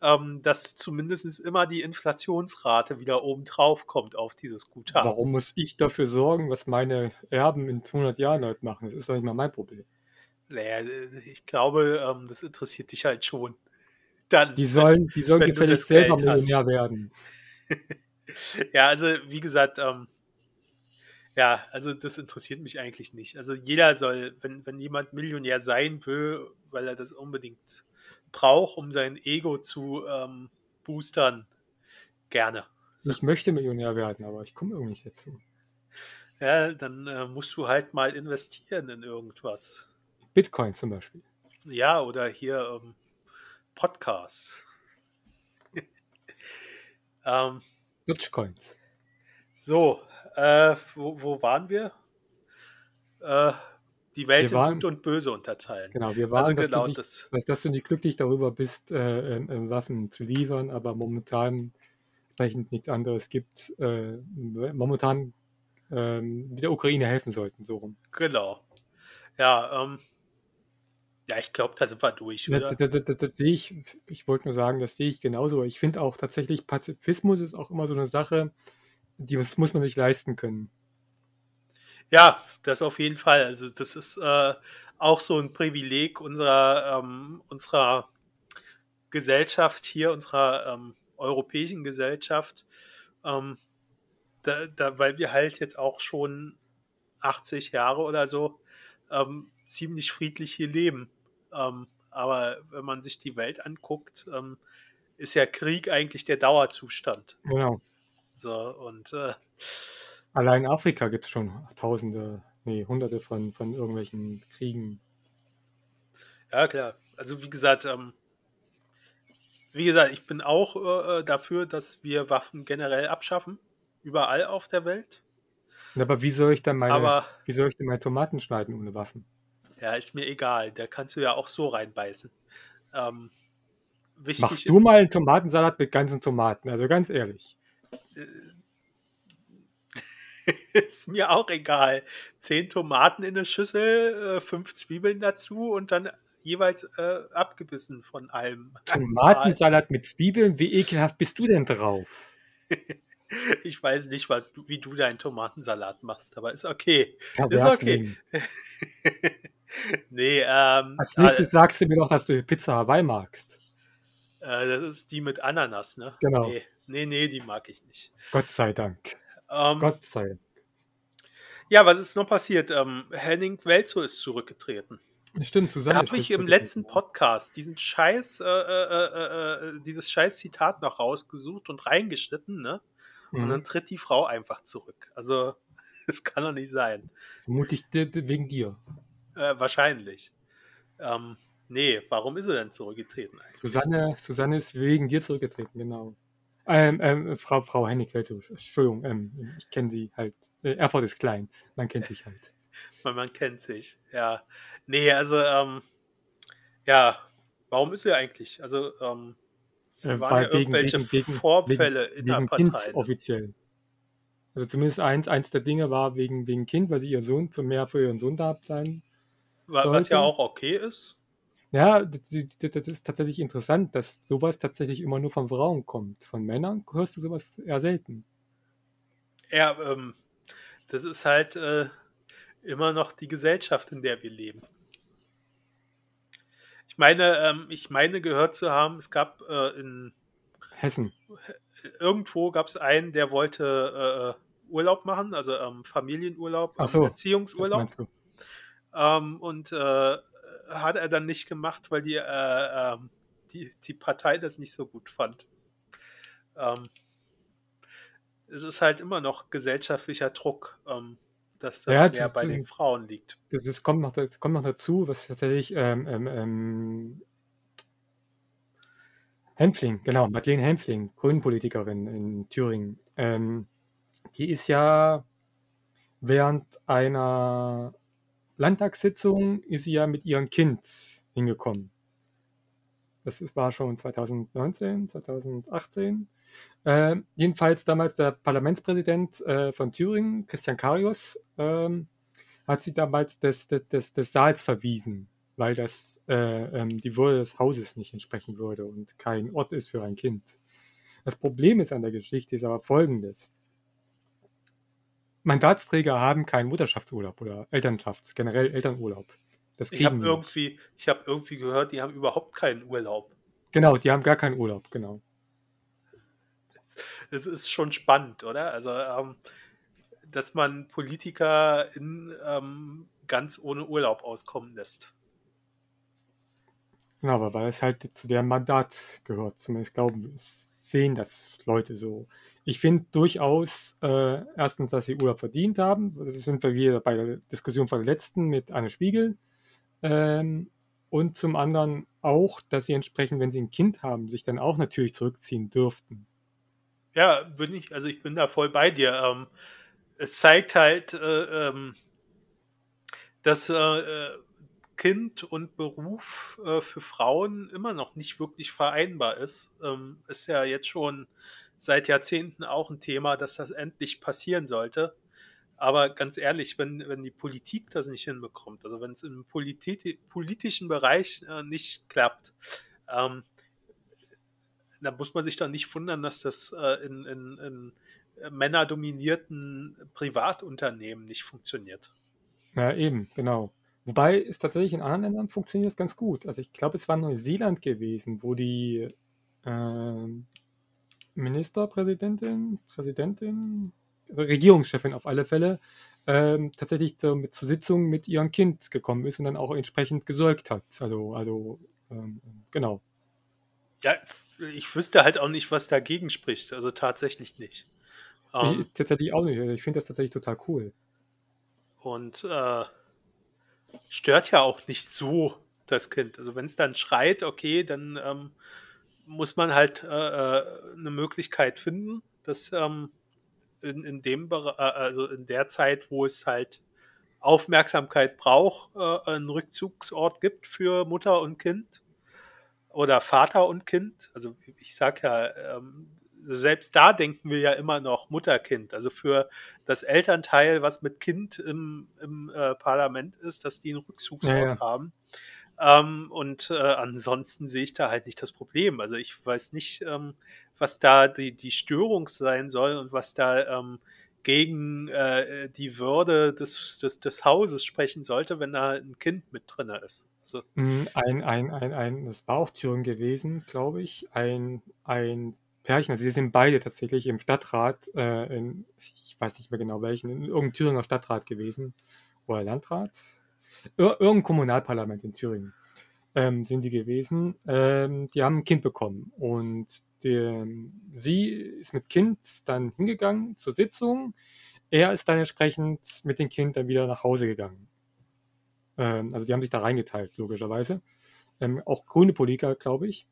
ähm, dass zumindest immer die Inflationsrate wieder oben drauf kommt auf dieses Guthaben. Warum muss ich dafür sorgen, was meine Erben in 100 Jahren halt machen? Das ist doch nicht mal mein Problem. Naja, ich glaube, ähm, das interessiert dich halt schon. Dann, die sollen, die sollen gefälligst selber Millionär werden. ja, also wie gesagt, ähm, Ja, also das interessiert mich eigentlich nicht. Also jeder soll, wenn, wenn jemand Millionär sein will, weil er das unbedingt braucht, um sein Ego zu ähm, boostern, gerne. Ich möchte Millionär werden, aber ich komme irgendwie nicht dazu. Ja, dann äh, musst du halt mal investieren in irgendwas. Bitcoin zum Beispiel. Ja, oder hier ähm, Podcast. ähm, Dogecoins. So, äh, wo, wo waren wir? Äh, die Welt Wir in waren- Gut und Böse unterteilen. Genau, wir waren, Also dass, genau du nicht, das. dass, dass du nicht glücklich darüber bist, äh, ähm, Waffen zu liefern, aber momentan entsprechend nichts anderes gibt. Äh, momentan ähm, der Ukraine helfen sollten, so rum. Genau. Ja, ähm, ja, ich glaube, da sind wir durch, oder? das, das, das, das sehe ich, ich wollte nur sagen, das sehe ich genauso. Ich finde auch tatsächlich, Pazifismus ist auch immer so eine Sache, die muss, muss man sich leisten können. Ja, das auf jeden Fall. Also das ist äh, auch so ein Privileg unserer, ähm, unserer Gesellschaft hier, unserer ähm, europäischen Gesellschaft, ähm, da, da, weil wir halt jetzt auch schon 80 Jahre oder so ähm, ziemlich friedlich hier leben. Ähm, aber wenn man sich die Welt anguckt, ähm, ist ja Krieg eigentlich der Dauerzustand. Genau. So, und äh, Allein in Afrika gibt es schon Tausende, nee, Hunderte von, von irgendwelchen Kriegen. Ja, klar. Also wie gesagt, ähm, wie gesagt, ich bin auch äh, dafür, dass wir Waffen generell abschaffen. Überall auf der Welt. Aber wie soll ich dann meine, Aber wie soll ich denn meine Tomaten schneiden ohne Waffen? ja, ist mir egal. Da kannst du ja auch so reinbeißen. Ähm, Mach wichtig du mal einen Tomatensalat mit ganzen Tomaten, also ganz ehrlich. Ist mir auch egal. Zehn Tomaten in eine Schüssel, äh, fünf Zwiebeln dazu und dann jeweils äh, abgebissen von allem. Tomatensalat mit Zwiebeln, wie ekelhaft bist du denn drauf? Ich weiß nicht, was du, wie du deinen Tomatensalat machst, aber ist okay. Perversling. nee, ähm, Als nächstes sagst du mir doch, dass du Pizza Hawaii magst. äh, das ist die mit Ananas, ne? Genau. Nee, nee, nee die mag ich nicht. Gott sei Dank. Ähm, Gott sei Dank. Ja, was ist noch passiert? Ähm, Henning Welzow ist zurückgetreten. Stimmt, Da Susanne. habe ich im letzten Podcast diesen Scheiß, äh, äh, äh, äh, dieses Scheiß Zitat noch rausgesucht und reingeschnitten, ne? Und Mhm. dann tritt die Frau einfach zurück. Also, das kann doch nicht sein. Vermutlich wegen dir. Äh, wahrscheinlich. Ähm, nee, warum ist er denn zurückgetreten eigentlich? Susanne, Susanne ist wegen dir zurückgetreten, genau. Ähm, ähm, Frau, Frau Hennig, Welzow, Entschuldigung, ähm, ich kenne sie halt. Äh, Erfurt ist klein, man kennt sich halt. Man, man kennt sich, ja. Nee, also, ähm, ja, warum ist er eigentlich? Also, ähm, Äh, waren ja irgendwelche Vorfälle wegen, wegen innerhalb Kind Parteien. offiziell. Also zumindest eins, eins der Dinge war wegen, wegen Kind, weil sie ihren Sohn für mehr für ihren Sohn da sein. wa- was ja auch okay ist. Ja, das, ist tatsächlich interessant, dass sowas tatsächlich immer nur von Frauen kommt. Von Männern hörst du sowas eher selten. Ja, ähm, das ist halt äh, immer noch die Gesellschaft, in der wir leben. Ich meine, ähm, ich meine gehört zu haben, es gab äh, in Hessen. irgendwo gab es einen, der wollte äh, Urlaub machen, also ähm, Familienurlaub, ähm, so, Erziehungsurlaub. Ähm, und äh, hat er dann nicht gemacht, weil die, äh, ähm, die, die Partei das nicht so gut fand. Ähm, es ist halt immer noch gesellschaftlicher Druck, ähm, dass das Ja, mehr bei den Frauen liegt. Das ist, kommt, noch, das kommt noch dazu, was tatsächlich ähm, ähm, ähm, Hempfling, genau, Madeleine Hempfling, Grünenpolitikerin in Thüringen, ähm, die ist ja während einer Landtagssitzung ist sie ja mit ihrem Kind hingekommen. Das war schon 2019, 2018. Äh, jedenfalls damals der Parlamentspräsident äh, von Thüringen, Christian Karius, ähm, hat sie damals des, des, des, des Saals verwiesen, weil das äh, ähm, die Würde des Hauses nicht entsprechen würde und kein Ort ist für ein Kind. Das Problem ist an der Geschichte ist aber folgendes. Mandatsträger haben keinen Mutterschaftsurlaub oder Elternschafts, generell Elternurlaub. Das Ich habe irgendwie, ich hab irgendwie gehört, die haben überhaupt keinen Urlaub. Genau, die haben gar keinen Urlaub, genau. Das ist schon spannend, oder? Also ähm, dass man Politiker in, ähm, ganz ohne Urlaub auskommen lässt. Genau, aber weil es halt zu deren Mandat gehört. Zumindest glauben, sehen das Leute so. Ich finde durchaus, äh, erstens, dass sie Urlaub verdient haben. Das sind wir wieder bei der Diskussion von der letzten mit Anne Spiegel. Ähm, und zum anderen auch, dass sie entsprechend, wenn sie ein Kind haben, sich dann auch natürlich zurückziehen dürften. Ja, bin ich, also ich bin da voll bei dir. Ähm, es zeigt halt, äh, ähm, dass äh, Kind und Beruf äh, für Frauen immer noch nicht wirklich vereinbar ist. Ähm, ist ja jetzt schon seit Jahrzehnten auch ein Thema, dass das endlich passieren sollte. Aber ganz ehrlich, wenn, wenn die Politik das nicht hinbekommt, also wenn es im politi politischen Bereich äh, nicht klappt, ähm, dann muss man sich doch nicht wundern, dass das äh, in, in, in männerdominierten Privatunternehmen nicht funktioniert. Ja, eben, genau. Wobei es tatsächlich in anderen Ländern funktioniert es ganz gut. Also ich glaube, es war Neuseeland gewesen, wo die äh, Ministerpräsidentin, Präsidentin, Regierungschefin auf alle Fälle, ähm, tatsächlich zu, mit, zur Sitzung mit ihrem Kind gekommen ist und dann auch entsprechend gesäugt hat. Also, also ähm, genau. Ja, ich wüsste halt auch nicht, was dagegen spricht. Also tatsächlich nicht. Ähm, ich, tatsächlich auch nicht. Ich finde das tatsächlich total cool. Und äh, stört ja auch nicht so das Kind. Also wenn es dann schreit, okay, dann ähm, muss man halt äh, äh, eine Möglichkeit finden, dass ähm, in, in dem äh, also in der Zeit, wo es halt Aufmerksamkeit braucht, äh, einen Rückzugsort gibt für Mutter und Kind oder Vater und Kind. Also ich sage ja, ähm, selbst da denken wir ja immer noch Mutter-Kind. Also für das Elternteil, was mit Kind im, im äh, Parlament ist, dass die einen Rückzugsort ja, ja. haben. Ähm, und äh, ansonsten sehe ich da halt nicht das Problem. Also ich weiß nicht, ähm, was da die, die Störung sein soll und was da ähm, gegen äh, die Würde des, des, des Hauses sprechen sollte, wenn da ein Kind mit drin ist. So. Mhm, ein, ein, ein, ein, das war auch Thüringen gewesen, glaube ich, ein, ein Pärchen, also sie sind beide tatsächlich im Stadtrat, äh, in, ich weiß nicht mehr genau welchen, in irgendeinem Thüringer Stadtrat gewesen oder Landrat, Ir irgendein Kommunalparlament in Thüringen ähm, sind die gewesen. Ähm, die haben ein Kind bekommen und die, sie ist mit Kind dann hingegangen zur Sitzung. Er ist dann entsprechend mit dem Kind dann wieder nach Hause gegangen. Ähm, also die haben sich da reingeteilt, logischerweise. Ähm, auch grüne Politiker, glaube ich.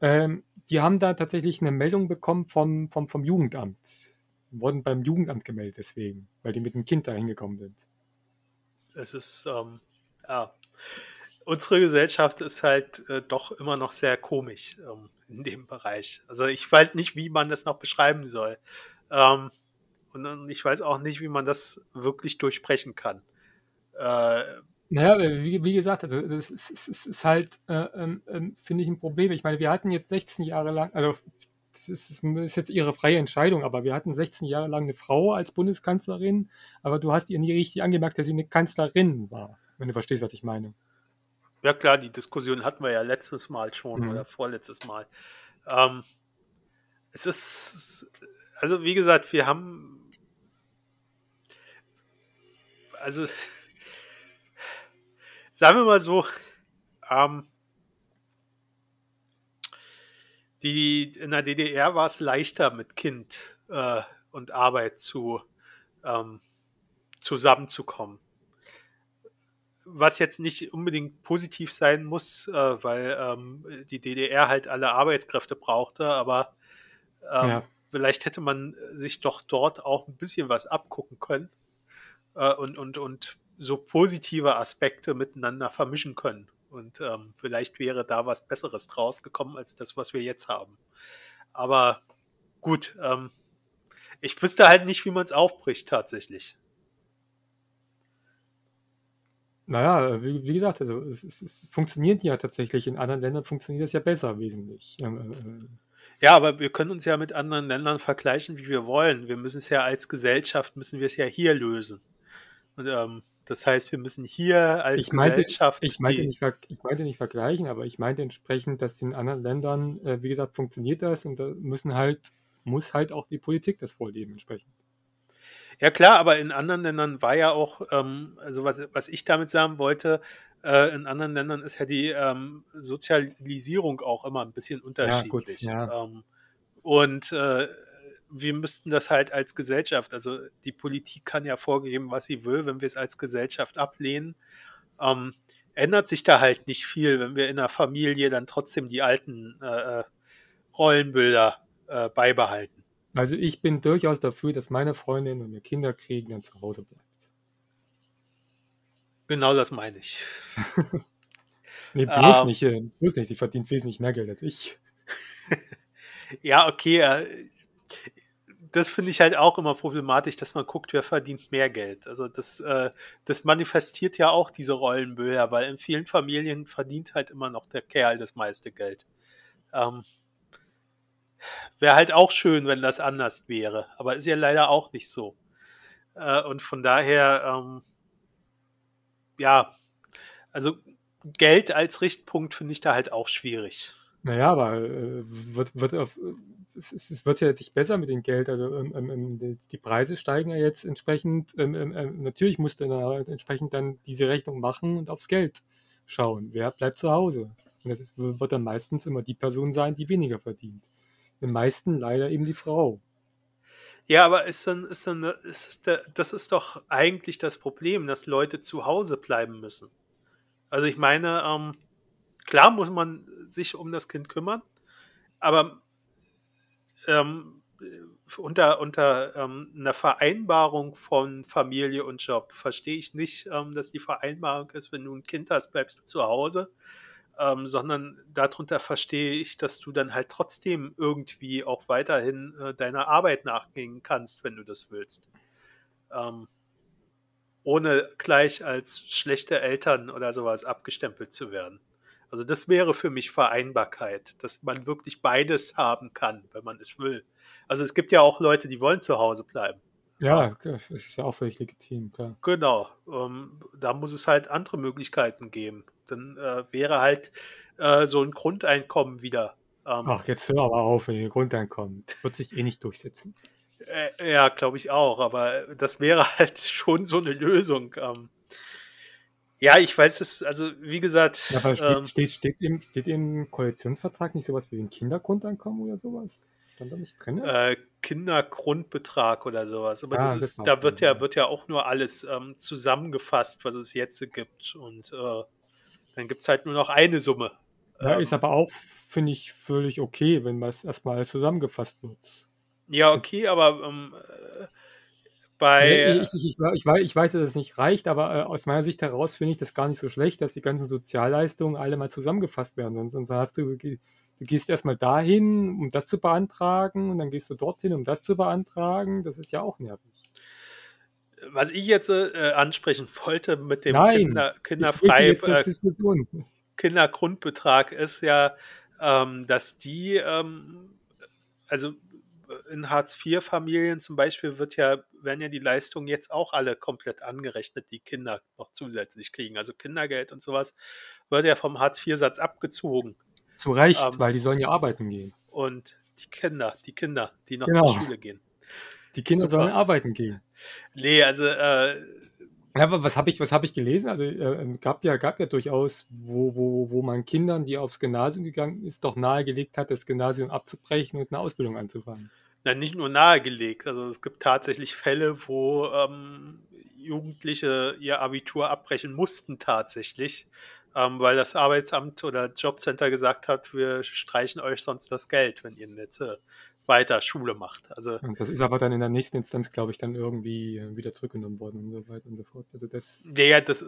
Ähm, die haben da tatsächlich eine Meldung bekommen vom, vom, vom Jugendamt. Wurden beim Jugendamt gemeldet deswegen, weil die mit dem Kind da hingekommen sind. Es ist, ähm, ja, unsere Gesellschaft ist halt äh, doch immer noch sehr komisch ähm, in dem Bereich. Also ich weiß nicht, wie man das noch beschreiben soll. Ähm, und ich weiß auch nicht, wie man das wirklich durchsprechen kann. Äh, naja, wie, wie gesagt, also es ist, ist, ist, halt, äh, äh, finde ich, ein Problem. Ich meine, wir hatten jetzt 16 Jahre lang, also das ist, ist, jetzt ihre freie Entscheidung, aber wir hatten 16 Jahre lang eine Frau als Bundeskanzlerin, aber du hast ihr nie richtig angemerkt, dass sie eine Kanzlerin war, wenn du verstehst, was ich meine. Ja klar, die Diskussion hatten wir ja letztes Mal schon mhm. oder vorletztes Mal. Ähm, es ist, also wie gesagt, wir haben, also sagen wir mal so, ähm, die, in der DDR war es leichter mit Kind äh, und Arbeit zu, ähm, zusammenzukommen. Was jetzt nicht unbedingt positiv sein muss, äh, weil ähm, die DDR halt alle Arbeitskräfte brauchte, aber ähm, ja. vielleicht hätte man sich doch dort auch ein bisschen was abgucken können äh, und, und, und so positive Aspekte miteinander vermischen können. Und ähm, vielleicht wäre da was Besseres draus gekommen als das, was wir jetzt haben. Aber gut, ähm, ich wüsste halt nicht, wie man es aufbricht tatsächlich. Naja, wie, wie gesagt, also es, es, es, funktioniert ja tatsächlich. In anderen Ländern funktioniert es ja besser wesentlich. Ähm, äh, äh, ja, aber wir können uns ja mit anderen Ländern vergleichen, wie wir wollen. Wir müssen es ja als Gesellschaft, müssen wir es ja hier lösen. Und ähm, das heißt, wir müssen hier als ich meinte, Gesellschaft. Ich meinte, nicht, ich meinte nicht vergleichen, aber ich meinte entsprechend, dass in anderen Ländern, äh, wie gesagt, funktioniert das und da müssen halt, muss halt auch die Politik das vorleben entsprechend. Ja klar, aber in anderen Ländern war ja auch, ähm, also was, was ich damit sagen wollte, äh, in anderen Ländern ist ja die ähm, Sozialisierung auch immer ein bisschen Ja, gut, unterschiedlich. ja. Ähm, und äh, wir müssten das halt als Gesellschaft, also die Politik kann ja vorgeben, was sie will, wenn wir es als Gesellschaft ablehnen. Ähm, ändert sich da halt nicht viel, wenn wir in der Familie dann trotzdem die alten äh, äh Rollenbilder äh, beibehalten. Also ich bin durchaus dafür, dass meine Freundin, wenn wir Kinder kriegen, dann zu Hause bleibt. Genau das meine ich. nee, bloß ähm, nicht, äh, bloß nicht. Sie verdient wesentlich mehr Geld als ich. ja, okay. Das finde ich halt auch immer problematisch, dass man guckt, wer verdient mehr Geld. Also das, äh, das manifestiert ja auch diese Rollenbilder, weil in vielen Familien verdient halt immer noch der Kerl das meiste Geld. Ähm, Wäre halt auch schön, wenn das anders wäre, aber ist ja leider auch nicht so. Äh, und von daher, ähm, ja, also Geld als Richtpunkt finde ich da halt auch schwierig. Naja, aber äh, wird, wird auf, es, es, wird ja jetzt nicht besser mit dem Geld. Also ähm, ähm, ähm die Preise steigen ja jetzt entsprechend. Ähm, ähm, natürlich musst du dann entsprechend dann diese Rechnung machen und aufs Geld schauen. Wer bleibt zu Hause? Und das ist, wird dann meistens immer die Person sein, die weniger verdient den meisten leider eben die Frau. Ja, aber ist dann, ist dann, ist das ist doch eigentlich das Problem, dass Leute zu Hause bleiben müssen. Also ich meine, ähm, klar muss man sich um das Kind kümmern, aber ähm, unter, unter ähm, einer Vereinbarung von Familie und Job verstehe ich nicht, ähm, dass die Vereinbarung ist, wenn du ein Kind hast, bleibst du zu Hause ähm, sondern darunter verstehe ich, dass du dann halt trotzdem irgendwie auch weiterhin äh, deiner Arbeit nachgehen kannst, wenn du das willst. Ähm, ohne gleich als schlechte Eltern oder sowas abgestempelt zu werden. Also das wäre für mich Vereinbarkeit, dass man wirklich beides haben kann, wenn man es will. Also es gibt ja auch Leute, die wollen zu Hause bleiben. Ja, das ist ja auch völlig legitim, klar. Genau. Ähm, da muss es halt andere Möglichkeiten geben. Dann äh, wäre halt äh, so ein Grundeinkommen wieder. Ähm, Ach, jetzt hör aber auf, wenn ein Grundeinkommen. Das wird sich eh nicht durchsetzen. Äh, ja, glaube ich auch. Aber das wäre halt schon so eine Lösung. Ähm, ja, ich weiß es, also wie gesagt. Ja, aber steht, ähm, steht, steht, im, steht im Koalitionsvertrag nicht sowas wie ein Kindergrundeinkommen oder sowas? Stand da nicht drin? Äh, Kindergrundbetrag oder sowas. Aber ah, das ist, das da wird ja, wird ja auch nur alles ähm, zusammengefasst, was es jetzt gibt. Und äh, dann gibt es halt nur noch eine Summe. Ja, ähm, ist aber auch, finde ich, völlig okay, wenn es erstmal zusammengefasst wird. Ja, okay, das, aber ähm, äh, bei. Ich, ich, ich, ich, weiß, ich weiß, dass es nicht reicht, aber äh, aus meiner Sicht heraus finde ich das gar nicht so schlecht, dass die ganzen Sozialleistungen alle mal zusammengefasst werden. Sonst, sonst hast du, du gehst erstmal dahin, um das zu beantragen, und dann gehst du dorthin, um das zu beantragen. Das ist ja auch nervig was ich jetzt äh, ansprechen wollte mit dem Nein, Kinder, kinderfrei äh, Kindergrundbetrag ist ja, ähm, dass die, ähm, also in Hartz-IV-Familien zum Beispiel wird ja, werden ja die Leistungen jetzt auch alle komplett angerechnet, die Kinder noch zusätzlich kriegen. Also Kindergeld und sowas wird ja vom Hartz-IV-Satz abgezogen. Zu Recht, ähm, weil die sollen ja arbeiten gehen. Und die Kinder, die Kinder, die noch genau. zur Schule gehen. Die Kinder Super. sollen arbeiten gehen. Nee, also. Äh, ja, aber was habe ich, hab ich gelesen? Also äh, ähm, gab, ja, gab ja durchaus, wo, wo, wo man Kindern, die aufs Gymnasium gegangen ist, doch nahegelegt hat, das Gymnasium abzubrechen und eine Ausbildung anzufangen. Na, nicht nur nahegelegt. Also es gibt tatsächlich Fälle, wo ähm, Jugendliche ihr Abitur abbrechen mussten tatsächlich, ähm, weil das Arbeitsamt oder Jobcenter gesagt hat, wir streichen euch sonst das Geld, wenn ihr nicht äh, weiter Schule macht. Also, und das ist aber dann in der nächsten Instanz, glaube ich, dann irgendwie äh, wieder zurückgenommen worden und so weiter und so fort. Also das. Ja, das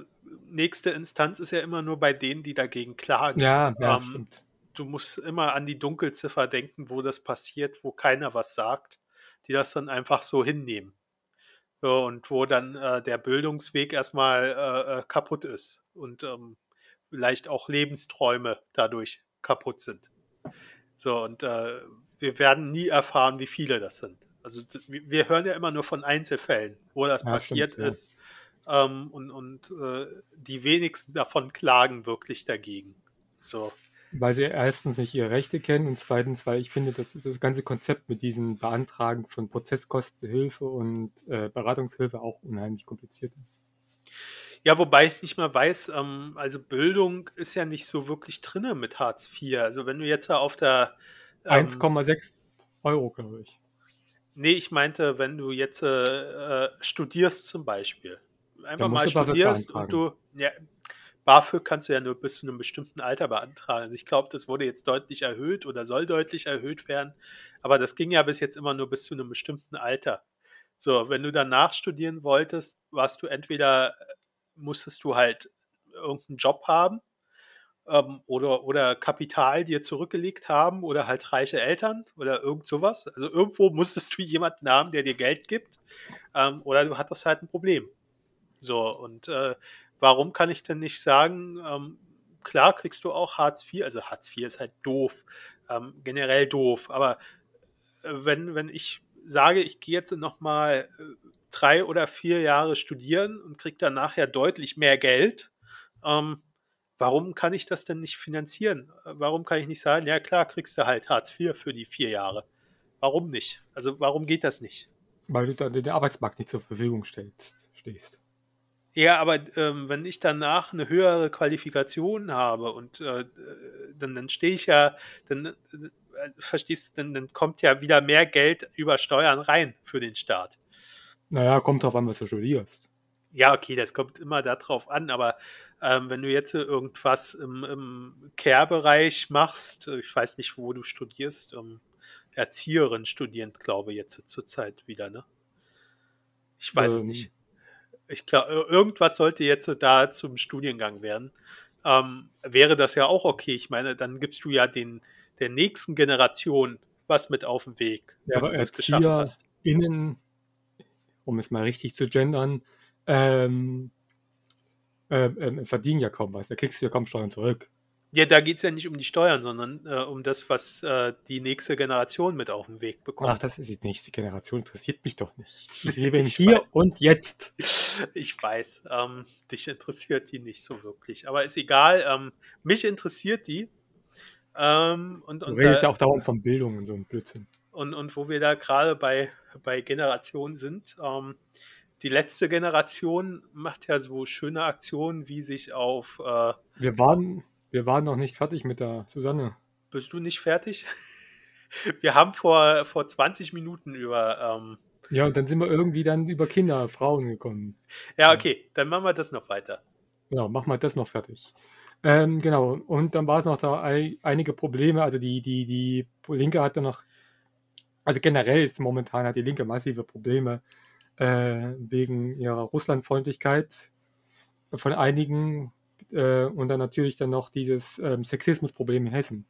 nächste Instanz ist ja immer nur bei denen, die dagegen klagen. Ja, ja ähm, stimmt. Du musst immer an die Dunkelziffer denken, wo das passiert, wo keiner was sagt, die das dann einfach so hinnehmen. Und wo dann äh, der Bildungsweg erstmal äh, äh kaputt ist und ähm, vielleicht auch Lebensträume dadurch kaputt sind. So, und äh, wir werden nie erfahren, wie viele das sind. Also wir hören ja immer nur von Einzelfällen, wo das ja, passiert stimmt, ist. Ja. Ähm, und und äh, die wenigsten davon klagen wirklich dagegen. So. Weil sie erstens nicht ihre Rechte kennen und zweitens, weil ich finde, dass das ganze Konzept mit diesem Beantragen von Prozesskostenhilfe und äh, Beratungshilfe auch unheimlich kompliziert ist. Ja, wobei ich nicht mal weiß, ähm, also Bildung ist ja nicht so wirklich drinne mit Hartz IV. Also wenn du jetzt auf der ähm, 1,6 Euro, glaube ich. Nee, ich meinte, wenn du jetzt äh, studierst zum Beispiel. Einfach mal studierst und du, ja, BAföG kannst du ja nur bis zu einem bestimmten Alter beantragen. Also ich glaube, das wurde jetzt deutlich erhöht oder soll deutlich erhöht werden. Aber das ging ja bis jetzt immer nur bis zu einem bestimmten Alter. So, wenn du danach studieren wolltest, warst du entweder, musstest du halt irgendeinen Job haben ähm, oder, oder Kapital dir zurückgelegt haben oder halt reiche Eltern oder irgend sowas. Also irgendwo musstest du jemanden haben, der dir Geld gibt ähm, oder du hattest halt ein Problem. So, und äh, warum kann ich denn nicht sagen, ähm, klar kriegst du auch Hartz IV, also Hartz IV ist halt doof, ähm, generell doof, aber äh, wenn, wenn ich sage, ich gehe jetzt nochmal äh, drei oder vier Jahre studieren und kriege dann nachher deutlich mehr Geld, ähm, warum kann ich das denn nicht finanzieren? Warum kann ich nicht sagen, ja klar, kriegst du halt Hartz IV für die vier Jahre? Warum nicht? Also warum geht das nicht? Weil du dann den Arbeitsmarkt nicht zur Verfügung stellst, stehst. Ja, aber ähm, wenn ich danach eine höhere Qualifikation habe und äh, dann, dann stehe ich ja, dann äh, verstehst dann, dann kommt ja wieder mehr Geld über Steuern rein für den Staat. Naja, kommt drauf an, was du studierst. Ja, okay, das kommt immer darauf an, aber ähm, wenn du jetzt irgendwas im, im Care-Bereich machst, ich weiß nicht, wo du studierst, ähm, Erzieherin studierend, glaube ich, jetzt zurzeit wieder, ne? Ich weiß ähm, nicht ich glaube, irgendwas sollte jetzt da zum Studiengang werden. Ähm, wäre das ja auch okay. Ich meine, dann gibst du ja den der nächsten Generation was mit auf den Weg, ja, wenn du es geschafft hast. Innen, um es mal richtig zu gendern, ähm, äh, äh, verdienen ja kaum was. Da kriegst du ja kaum Steuern zurück. Ja, da geht es ja nicht um die Steuern, sondern äh, um das, was äh, die nächste Generation mit auf den Weg bekommt. Ach, das ist die nächste Generation, interessiert mich doch nicht. Ich lebe ich Hier weiß. und Jetzt. Ich weiß, ähm, dich interessiert die nicht so wirklich. Aber ist egal, ähm, mich interessiert die. Ähm, und, und, du redest ja auch dauernd von Bildung und so ein Blödsinn. Und, und wo wir da gerade bei, bei Generationen sind, ähm, die letzte Generation macht ja so schöne Aktionen, wie sich auf. Äh, wir waren wir waren noch nicht fertig mit der Susanne. Bist du nicht fertig? Wir haben vor, vor 20 Minuten über. Ähm, ja, und dann sind wir irgendwie dann über Kinder, Frauen gekommen. Ja, okay, dann machen wir das noch weiter. Genau, machen wir das noch fertig. Ähm, genau, und dann war es noch da einige Probleme. Also die, die, die Linke hatte noch, also generell ist momentan hat die Linke massive Probleme äh, wegen ihrer Russlandfreundlichkeit von einigen äh, und dann natürlich dann noch dieses ähm, Sexismusproblem in Hessen.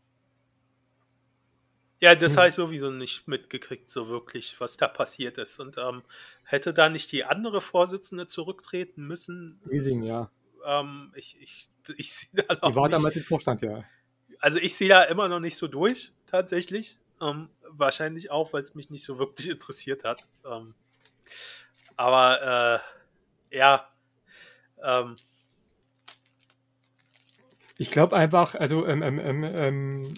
Ja, das hm. habe ich sowieso nicht mitgekriegt, so wirklich, was da passiert ist. Und ähm, hätte da nicht die andere Vorsitzende zurücktreten müssen? Riesing, ja. Ähm, ich, ich, ich sehe da noch Die war nicht, damals im Vorstand, ja. Also ich sehe da immer noch nicht so durch, tatsächlich. Ähm, wahrscheinlich auch, weil es mich nicht so wirklich interessiert hat. Ähm, aber äh, ja, ähm, ich glaube einfach, also ähm, ähm, ähm, ähm,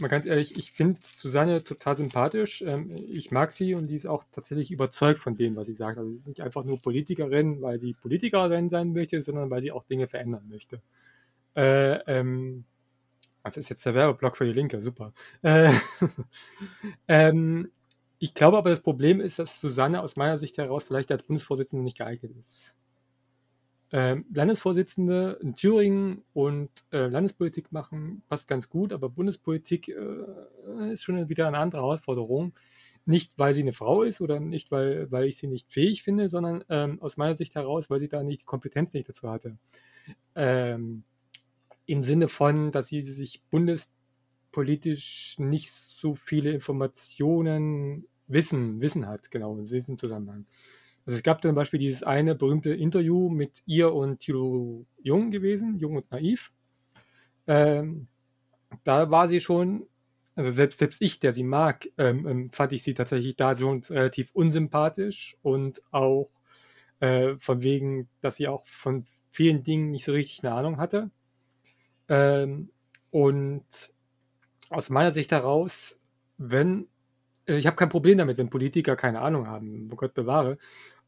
mal ganz ehrlich, ich finde Susanne total sympathisch. Ähm, ich mag sie und die ist auch tatsächlich überzeugt von dem, was sie sagt. Also sie ist nicht einfach nur Politikerin, weil sie Politikerin sein möchte, sondern weil sie auch Dinge verändern möchte. Äh, ähm, das ist jetzt der Werbeblock für die Linke, super. Äh, ähm, ich glaube aber, das Problem ist, dass Susanne aus meiner Sicht heraus vielleicht als Bundesvorsitzende nicht geeignet ist äh, Landesvorsitzende in Thüringen und äh, Landespolitik machen, passt ganz gut, aber Bundespolitik äh, ist schon wieder eine andere Herausforderung. Nicht, weil sie eine Frau ist oder nicht, weil, weil ich sie nicht fähig finde, sondern ähm, aus meiner Sicht heraus, weil sie da nicht die Kompetenz nicht dazu hatte. Ähm, Im Sinne von, dass sie sich bundespolitisch nicht so viele Informationen wissen, Wissen hat, genau, in diesem Zusammenhang. Also es gab zum Beispiel dieses eine berühmte Interview mit ihr und Thilo Jung gewesen, Jung und Naiv. Ähm, da war sie schon, also selbst, selbst ich, der sie mag, ähm, ähm, fand ich sie tatsächlich da schon relativ unsympathisch und auch äh, von wegen, dass sie auch von vielen Dingen nicht so richtig eine Ahnung hatte. Ähm, Und aus meiner Sicht heraus, wenn, äh, ich habe kein Problem damit, wenn Politiker keine Ahnung haben, Gott bewahre,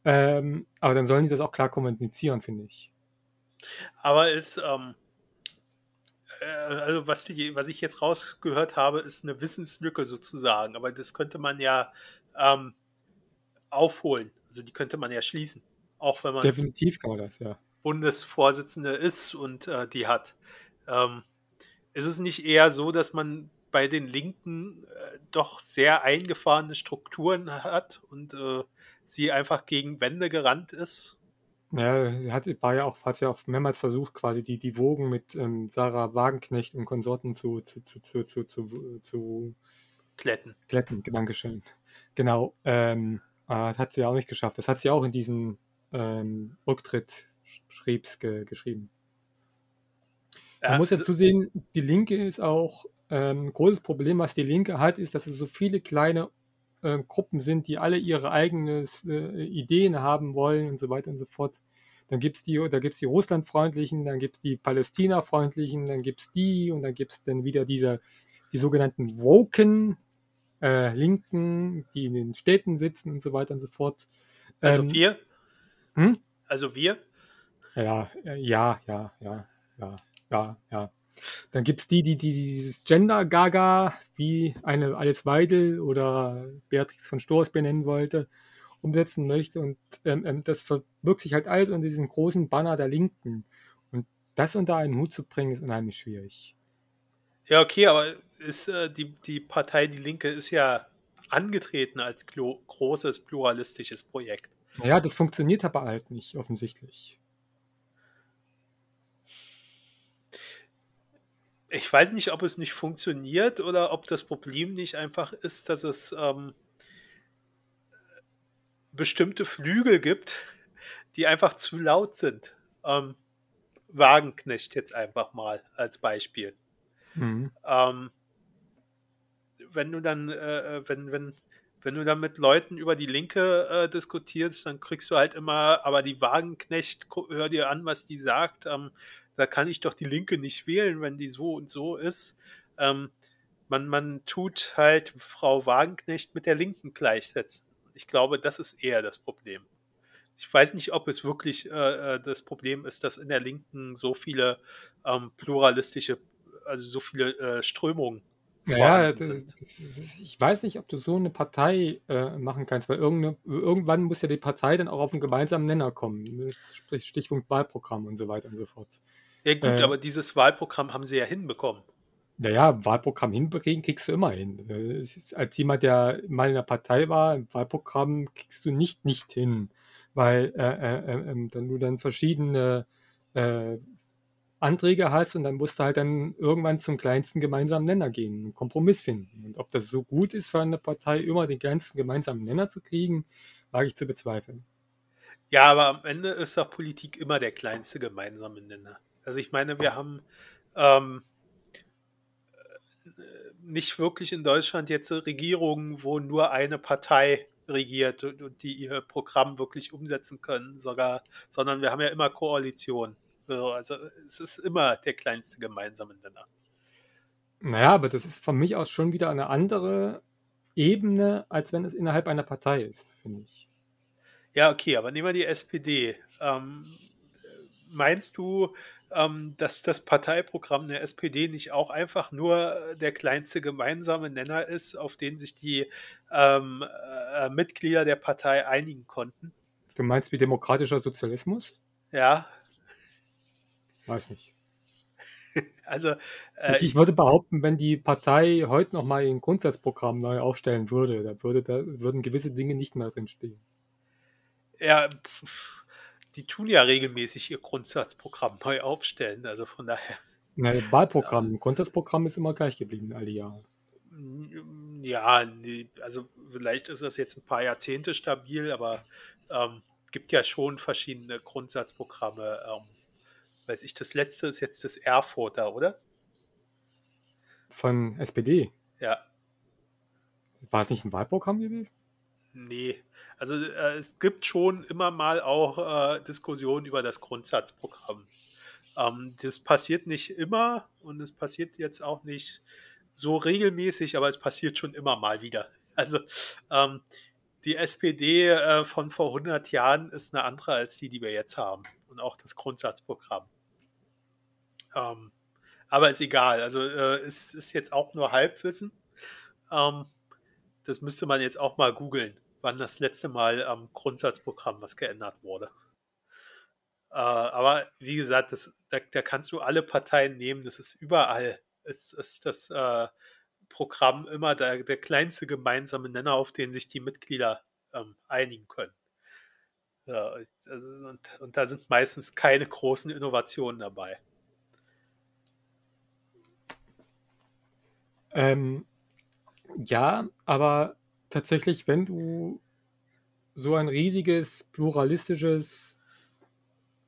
ähm, aber dann sollen die das auch klar kommunizieren, finde ich. Aber ist, ähm, äh, also was, die, was ich jetzt rausgehört habe, ist eine Wissenslücke sozusagen. Aber das könnte man ja ähm, aufholen. Also die könnte man ja schließen. Auch wenn man Definitiv kann man das, ja. Bundesvorsitzende ist und äh, die hat. Ähm, ist es nicht eher so, dass man bei den Linken äh, doch sehr eingefahrene Strukturen hat und äh, sie einfach gegen Wände gerannt ist? Ja, hat, war ja auch, hat ja auch mehrmals versucht, quasi die, die Wogen mit ähm, Sarah Wagenknecht und Konsorten zu, zu, zu, zu, zu, zu, zu Kletten. Kletten, Dankeschön. Genau. Ähm, hat sie ja auch nicht geschafft. Das hat sie auch in diesen ähm, Rücktritt schriebs ge geschrieben. Man Ja, muss ja zusehen, die Linke ist auch ähm, ein großes Problem, was die Linke hat, ist, dass es so viele kleine äh, Gruppen sind, die alle ihre eigenen äh, Ideen haben wollen und so weiter und so fort. Dann gibt es die, da gibt's die Russlandfreundlichen, dann gibt es die Palästina-freundlichen, dann gibt es die und dann gibt es dann wieder diese, die sogenannten Woken äh, Linken, die in den Städten sitzen und so weiter und so fort. also Ähm, wir? hm? Also wir? Ja, äh, ja, ja, ja, ja, ja, ja. Dann gibt es die, die, die dieses Gender-Gaga, wie eine Alice Weidel oder Beatrix von Storch benennen wollte, umsetzen möchte. Und ähm, ähm, das verbirgt sich halt alles unter diesem großen Banner der Linken. Und das unter einen Hut zu bringen, ist unheimlich schwierig. Ja, okay, aber ist äh, die, die Partei Die Linke ist ja angetreten als großes pluralistisches Projekt. Naja, das funktioniert aber halt nicht, offensichtlich. Ich weiß nicht, ob es nicht funktioniert oder ob das Problem nicht einfach ist, dass es ähm, bestimmte Flügel gibt, die einfach zu laut sind. Ähm, Wagenknecht jetzt einfach mal als Beispiel. Mhm. Ähm, wenn du dann, äh, äh, wenn, wenn, wenn du dann mit Leuten über die Linke äh, diskutierst, dann kriegst du halt immer, aber die Wagenknecht, hör dir an, was die sagt. Ähm, da kann ich doch die Linke nicht wählen, wenn die so und so ist. Ähm, man, man tut halt Frau Wagenknecht mit der Linken gleichsetzen. Ich glaube, das ist eher das Problem. Ich weiß nicht, ob es wirklich äh, äh, das Problem ist, dass in der Linken so viele ähm, pluralistische, also so viele äh, Strömungen das, das, ich weiß nicht, ob du so eine Partei äh, machen kannst, weil irgendwann muss ja die Partei dann auch auf einen gemeinsamen Nenner kommen. Das spricht Stichpunkt Wahlprogramm und so weiter und so fort. Ja gut, Äh, aber dieses Wahlprogramm haben sie ja hinbekommen. Naja, Wahlprogramm hinbringen kriegst du immer hin. Äh, als jemand, der mal in der Partei war, ein Wahlprogramm kriegst du nicht nicht hin, weil äh, äh, äh, ähm, dann du dann verschiedene äh, Anträge hast und dann musst du halt dann irgendwann zum kleinsten gemeinsamen Nenner gehen, einen Kompromiss finden. Und ob das so gut ist für eine Partei, immer den kleinsten gemeinsamen Nenner zu kriegen, wage ich zu bezweifeln. Ja, aber am Ende ist doch Politik immer der kleinste gemeinsame Nenner. Also ich meine, wir haben ähm, nicht wirklich in Deutschland jetzt Regierungen, wo nur eine Partei regiert und, und die ihr Programm wirklich umsetzen können, sogar, sondern wir haben ja immer Koalitionen. So, Also es ist immer der kleinste gemeinsame Nenner. Naja, aber das ist von mich aus schon wieder eine andere Ebene, als wenn es innerhalb einer Partei ist, finde ich. Ja, okay, aber nehmen wir die SPD. Ähm, meinst du, ähm, dass das Parteiprogramm der SPD nicht auch einfach nur der kleinste gemeinsame Nenner ist, auf den sich die ähm, äh, Mitglieder der Partei einigen konnten? Du meinst wie demokratischer Sozialismus? Ja, Weiß nicht. also Ich, äh, ich würde behaupten, wenn die Partei heute nochmal ein Grundsatzprogramm neu aufstellen würde, da, würde da würden gewisse Dinge nicht mehr drinstehen. ja, pf, die tun ja regelmäßig ihr Grundsatzprogramm neu aufstellen. Also von daher, Na, Wahlprogramm, Grundsatzprogramm ist immer gleich geblieben, alle Jahre. ja, nee, also vielleicht ist das jetzt ein paar Jahrzehnte stabil, aber ähm, gibt ja schon verschiedene Grundsatzprogramme. Ähm, weiß ich, das letzte ist jetzt das Erfurter, oder? Von SPD. Ja, War es nicht ein Wahlprogramm gewesen? Nee. Also äh, es gibt schon immer mal auch äh, Diskussionen über das Grundsatzprogramm. Ähm, das passiert nicht immer und es passiert jetzt auch nicht so regelmäßig, aber es passiert schon immer mal wieder. Also ähm, die SPD äh, von vor 100 Jahren ist eine andere als die, die wir jetzt haben. Und auch das Grundsatzprogramm. Ähm, aber ist egal. Also äh, es ist jetzt auch nur Halbwissen. Ähm, das müsste man jetzt auch mal googeln, wann das letzte Mal am Grundsatzprogramm was geändert wurde. Äh, aber wie gesagt, das, da, da, kannst du alle Parteien nehmen. Das ist überall. Es ist das äh, Programm immer der, der kleinste gemeinsame Nenner, auf den sich die Mitglieder ähm, einigen können. Ja, also, und, und da sind meistens keine großen Innovationen dabei. Ähm, ja, aber tatsächlich, wenn du so ein riesiges pluralistisches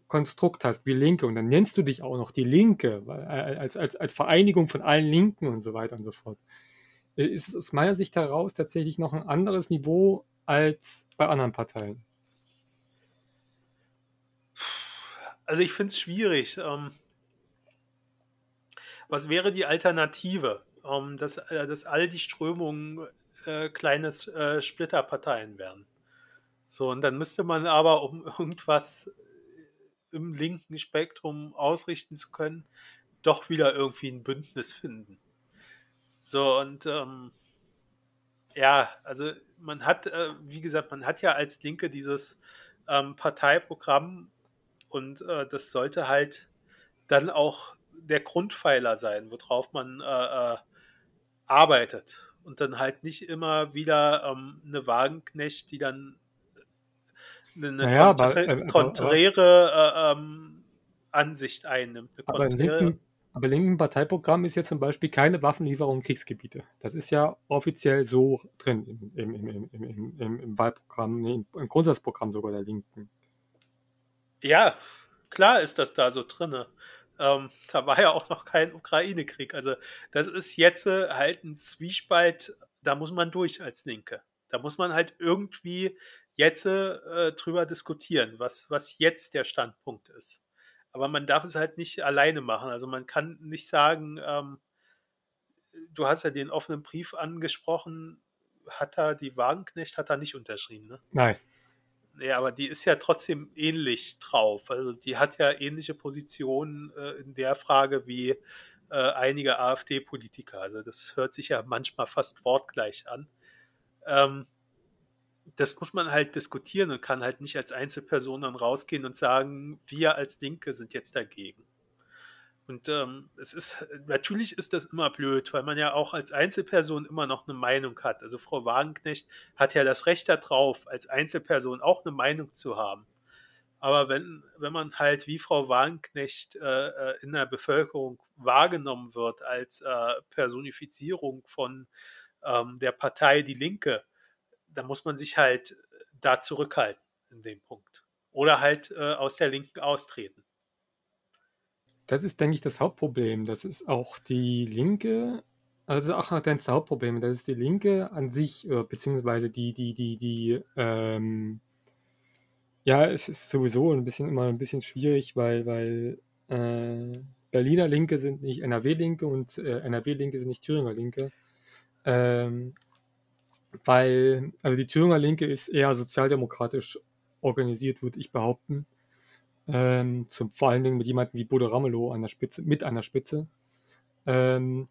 Konstrukt hast wie Linke und dann nennst du dich auch noch die Linke äh, als, als, als Vereinigung von allen Linken und so weiter und so fort, äh, ist es aus meiner Sicht heraus tatsächlich noch ein anderes Niveau als bei anderen Parteien. Also ich finde es schwierig. Ähm, was wäre die Alternative? Ähm, dass, äh, dass all die Strömungen äh, kleine äh, Splitterparteien werden. So, und dann müsste man aber, um irgendwas im linken Spektrum ausrichten zu können, doch wieder irgendwie ein Bündnis finden. So, und ähm, ja, also man hat, äh, wie gesagt, man hat ja als Linke dieses ähm, Parteiprogramm und äh, das sollte halt dann auch der Grundpfeiler sein, worauf man äh, äh arbeitet. Und dann halt nicht immer wieder ähm, eine Wagenknecht, die dann eine, naja, konträ aber, äh, konträre äh, ähm, Ansicht einnimmt. aber, im linken, aber im linken Parteiprogramm ist ja zum Beispiel keine Waffenlieferung in Kriegsgebiete. Das ist ja offiziell so drin im, im, im, im Wahlprogramm, nee, im Grundsatzprogramm sogar der Linken. Ja, klar ist das da so drin. Ähm, da war ja auch noch kein Ukraine-Krieg. Also das ist jetzt äh, halt ein Zwiespalt, da muss man durch als Linke. Da muss man halt irgendwie jetzt äh, drüber diskutieren, was, was jetzt der Standpunkt ist. Aber man darf es halt nicht alleine machen. Also man kann nicht sagen, ähm, du hast ja den offenen Brief angesprochen, hat er die Wagenknecht hat er nicht unterschrieben, ne? Nein. Ja, aber die ist ja trotzdem ähnlich drauf. Also die hat ja ähnliche Positionen äh, in der Frage wie äh, einige AfD-Politiker. Also das hört sich ja manchmal fast wortgleich an. Ähm, das muss man halt diskutieren und kann halt nicht als Einzelperson dann rausgehen und sagen, wir als Linke sind jetzt dagegen. Und ähm, es ist, natürlich ist das immer blöd, weil man ja auch als Einzelperson immer noch eine Meinung hat. Also Frau Wagenknecht hat ja das Recht darauf, als Einzelperson auch eine Meinung zu haben. Aber wenn, wenn man halt wie Frau Wagenknecht äh, äh in der Bevölkerung wahrgenommen wird als äh, Personifizierung von ähm, der Partei Die Linke, da muss man sich halt da zurückhalten in dem Punkt. Oder halt äh, aus der Linken austreten. Das ist, denke ich, das Hauptproblem. Das ist auch die Linke, also auch das Hauptproblem. Das ist die Linke an sich, äh, beziehungsweise die, die, die, die, ähm, ja, es ist sowieso ein bisschen immer ein bisschen schwierig, weil, weil äh, Berliner Linke sind nicht NRW-Linke und äh, NRW-Linke sind nicht Thüringer Linke. Ähm, weil, also die Thüringer Linke ist eher sozialdemokratisch organisiert, würde ich behaupten. Ähm, zum, vor allen Dingen mit jemandem wie Bodo Ramelow an der Spitze, mit an der Spitze. Ähm,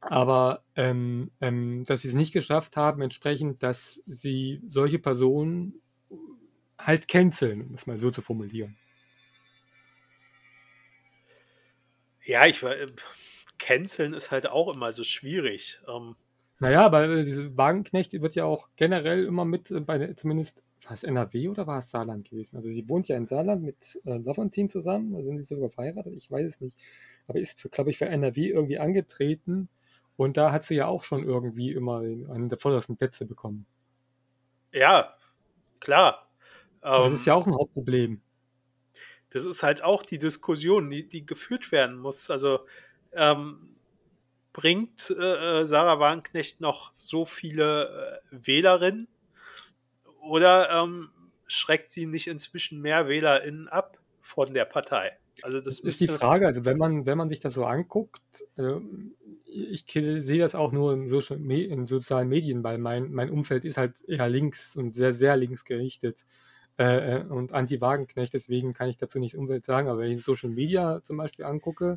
aber ähm, ähm, dass sie es nicht geschafft haben, entsprechend, dass sie solche Personen halt canceln, um es mal so zu formulieren. Ja, ich war. Äh, canceln ist halt auch immer so schwierig. Ähm, naja, aber äh, diese Wagenknecht wird ja auch generell immer mit, äh, bei, zumindest, war es NRW oder war es Saarland gewesen? Also sie wohnt ja in Saarland mit äh, Lafontaine zusammen, also sind sie sogar verheiratet, ich weiß es nicht. Aber ist, glaube ich, für NRW irgendwie angetreten und da hat sie ja auch schon irgendwie immer einen der vordersten Plätze bekommen. Ja, klar. das ist ja ähm, auch ein Hauptproblem. Das ist halt auch die Diskussion, die, die geführt werden muss. Also ähm, bringt äh, äh, Sarah Wagenknecht noch so viele äh, Wählerinnen oder ähm, schreckt sie nicht inzwischen mehr WählerInnen ab von der Partei? Also das, das ist die Frage, also wenn man, wenn man sich das so anguckt, äh, ich sehe das auch nur in, Social, in sozialen Medien, weil mein, mein Umfeld ist halt eher links und sehr, sehr links gerichtet äh, äh und anti-Wagenknecht, deswegen kann ich dazu nicht unbedingt sagen, aber wenn ich Social Media zum Beispiel angucke,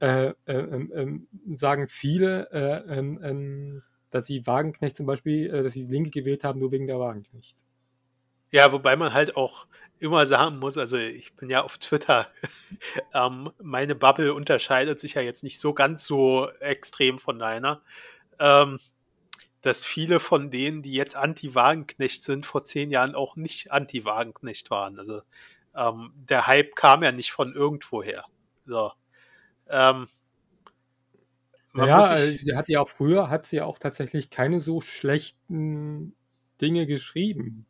äh, äh, ähm, ähm, sagen viele, äh, ähm, dass sie Wagenknecht zum Beispiel, äh, dass sie Linke gewählt haben, nur wegen der Wagenknecht. Ja, wobei man halt auch immer sagen muss, also ich bin ja auf Twitter, ähm, meine Bubble unterscheidet sich ja jetzt nicht so ganz so extrem von deiner, ähm, dass viele von denen, die jetzt Anti-Wagenknecht sind, vor zehn Jahren auch nicht Anti-Wagenknecht waren. Also ähm, der Hype kam ja nicht von irgendwoher. So. Ähm, ja, sich, sie hat ja auch früher, hat sie auch tatsächlich keine so schlechten Dinge geschrieben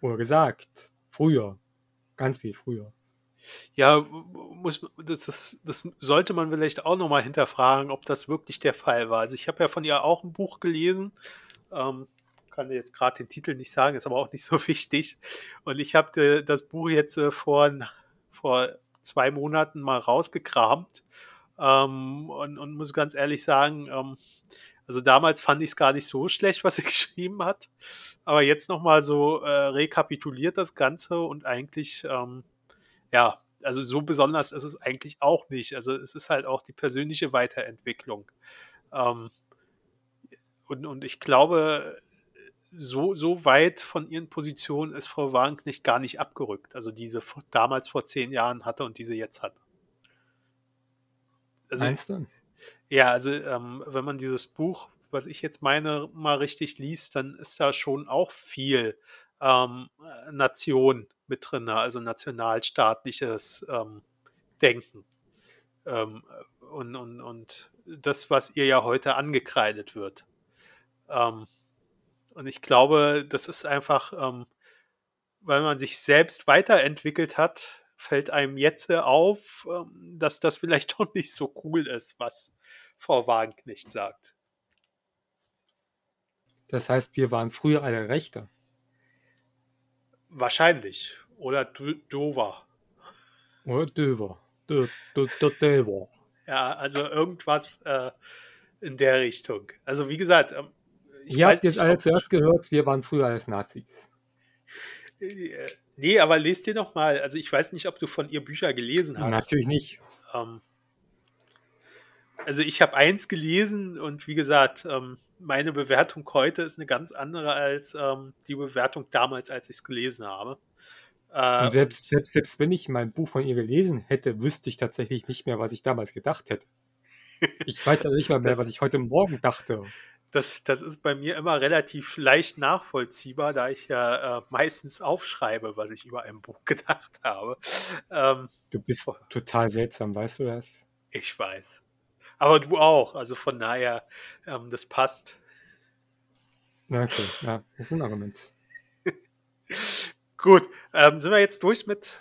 oder gesagt. Früher. Ganz viel früher. Ja, muss, das, das sollte man vielleicht auch nochmal hinterfragen, ob das wirklich der Fall war. Also ich habe ja von ihr auch ein Buch gelesen. Ähm, kann jetzt gerade den Titel nicht sagen, ist aber auch nicht so wichtig. Und ich habe das Buch jetzt äh, vor, vor zwei Monaten mal rausgekramt ähm, und, und, muss ganz ehrlich sagen, ähm, also damals fand ich es gar nicht so schlecht, was sie geschrieben hat. Aber jetzt nochmal so äh, rekapituliert das Ganze und eigentlich, ähm, ja, also so besonders ist es eigentlich auch nicht. Also es ist halt auch die persönliche Weiterentwicklung. Ähm, und, und ich glaube, so, so weit von ihren Positionen ist Frau Wagenknecht gar nicht abgerückt. Also diese damals vor zehn Jahren hatte und diese jetzt hat. Also, Meinst du? Ja, also ähm, wenn man dieses Buch, was ich jetzt meine, mal richtig liest, dann ist da schon auch viel ähm, Nation mit drin, also nationalstaatliches ähm, Denken. Ähm, und, und, und das, was ihr ja heute angekreidet wird. Ähm, und ich glaube, das ist einfach, ähm, weil man sich selbst weiterentwickelt hat, fällt einem jetzt auf, ähm, dass das vielleicht doch nicht so cool ist, was Frau Wagenknecht sagt. Das heißt, wir waren früher alle Rechte. Wahrscheinlich. Oder Dover. Oder Dover. Dover. Ja, also irgendwas äh, in der Richtung. Also wie gesagt, ähm, Ihr habt jetzt alle zuerst gehört, wir waren früher als Nazis. Nee, aber lest dir noch mal. Also ich weiß nicht, ob du von ihr Bücher gelesen hast. Natürlich nicht. Ähm, also ich habe eins gelesen und wie gesagt, ähm, meine Bewertung heute ist eine ganz andere als ähm, die Bewertung damals, als ich es gelesen habe. Äh, selbst, selbst, selbst wenn ich mein Buch von ihr gelesen hätte, wüsste ich tatsächlich nicht mehr, was ich damals gedacht hätte. Ich weiß ja nicht mal mehr, was ich heute Morgen dachte. Das, das ist bei mir immer relativ leicht nachvollziehbar, da ich ja äh, meistens aufschreibe, was ich über ein Buch gedacht habe. Ähm, du bist total seltsam, weißt du das? Ich weiß. Aber du auch. Also von daher, ähm, das passt. okay, ja, das ist ein Argument. Gut, ähm, sind wir jetzt durch mit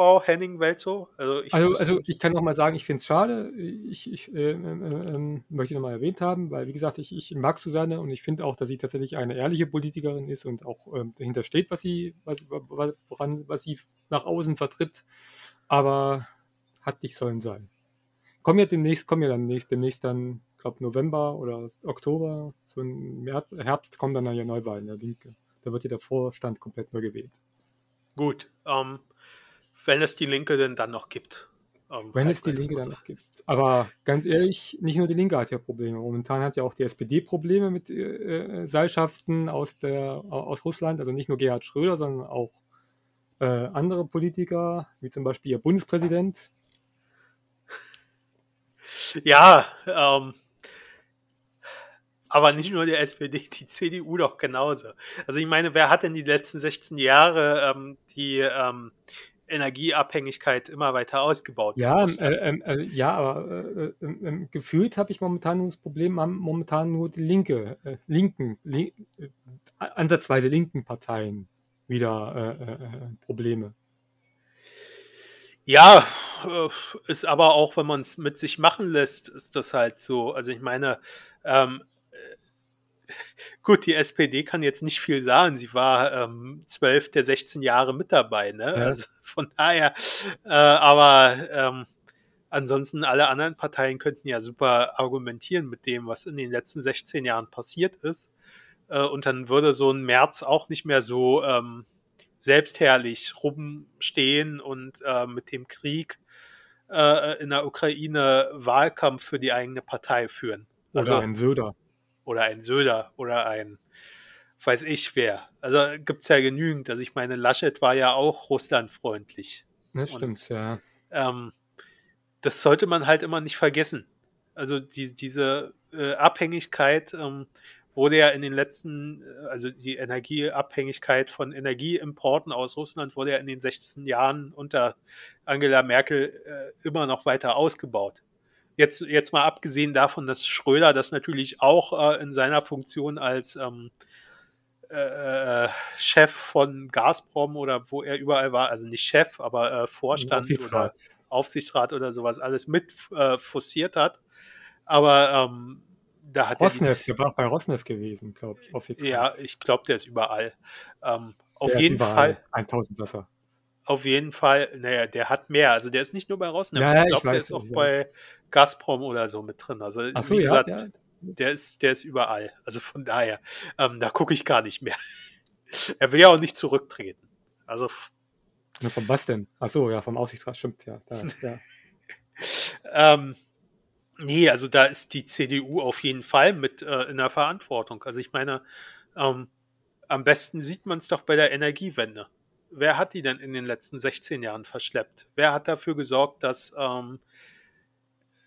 Frau Henning-Welzow? Also ich, also, also ich kann noch mal sagen, ich finde es schade. Ich, ich äh, äh, äh, möchte noch mal erwähnt haben, weil wie gesagt, ich, ich mag Susanne und ich finde auch, dass sie tatsächlich eine ehrliche Politikerin ist und auch ähm, dahinter steht, was sie, was, woran, was sie nach außen vertritt. Aber hat nicht sollen sein kommen ja demnächst, kommen ja dann demnächst, demnächst dann, glaube November oder Oktober, so im März, Herbst kommen dann ja Neuwahlen, der Linke. Da wird ja der Vorstand komplett neu gewählt. Gut, ähm, wenn es die Linke denn dann noch gibt. Ähm, wenn es die Linke dann noch gibt. Aber ganz ehrlich, nicht nur die Linke hat ja Probleme. Momentan hat ja auch die SPD Probleme mit äh, äh, Seilschaften aus, der, aus Russland. Also nicht nur Gerhard Schröder, sondern auch äh, andere Politiker, wie zum Beispiel ihr Bundespräsident, ja, ähm, aber nicht nur die SPD, die CDU doch genauso. Also ich meine, wer hat denn die letzten 16 Jahre ähm, die ähm, Energieabhängigkeit immer weiter ausgebaut? Ja, äh, äh, ja, aber äh, ähm, ähm, gefühlt habe ich momentan das Problem, haben momentan nur die linke, äh, linken, link, äh, ansatzweise linken Parteien wieder äh, Probleme. Ja, äh, ist aber auch, wenn man es mit sich machen lässt, ist das halt so. Also ich meine, ähm, Gut, die SPD kann jetzt nicht viel sagen. Sie war ähm, zwölf der 16 Jahre mit dabei, ne? Ja. Also von daher, äh, aber ähm, ansonsten alle anderen Parteien könnten ja super argumentieren mit dem, was in den letzten 16 Jahren passiert ist. Äh, und dann würde so ein März auch nicht mehr so ähm, selbstherrlich rumstehen und äh, mit dem Krieg äh, in der Ukraine Wahlkampf für die eigene Partei führen. Oder Also, ein Söder. Oder ein Söder oder ein weiß ich wer. Also gibt es ja genügend. Also ich meine, Laschet war ja auch russlandfreundlich. Und- stimmt, ja. Ähm, das sollte man halt immer nicht vergessen. Also die, diese äh, Abhängigkeit ähm, wurde ja in den letzten, äh, also die Energieabhängigkeit von Energieimporten aus Russland wurde ja in den 16 Jahren unter Angela Merkel äh, immer noch weiter ausgebaut. Jetzt, jetzt mal abgesehen davon, dass Schröder das natürlich auch äh, in seiner Funktion als ähm, äh, Chef von Gazprom oder wo er überall war, also nicht Chef, aber äh, Vorstand oder Aufsichtsrat. Aufsichtsrat oder sowas alles mit äh, forciert hat. Aber ähm, da hat Rosneft, er der war auch bei Rosneft gewesen, glaube ich. Aufsichtsrat. ja, ich glaube, der ist überall. Ähm, auf Der jeden überall. Fall, 1000 Wasser. auf jeden Fall, naja, der hat mehr. Also der ist nicht nur bei Rosneft, Ja, ich ich glaube, der ist auch bei. Gazprom oder so mit drin. Also so, wie gesagt, ja. der ist, der ist überall. Also von daher, ähm, da gucke ich gar nicht mehr. er will ja auch nicht zurücktreten. Also Ne, von was denn? Ach so, ja, vom Aufsichtsrat, stimmt, ja. Da, ja. Ähm, nee, also da ist die CDU auf jeden Fall mit äh, in der Verantwortung. Also ich meine, ähm, am besten sieht man es doch bei der Energiewende. Wer hat die denn in den letzten 16 Jahren verschleppt? Wer hat dafür gesorgt, dass ähm,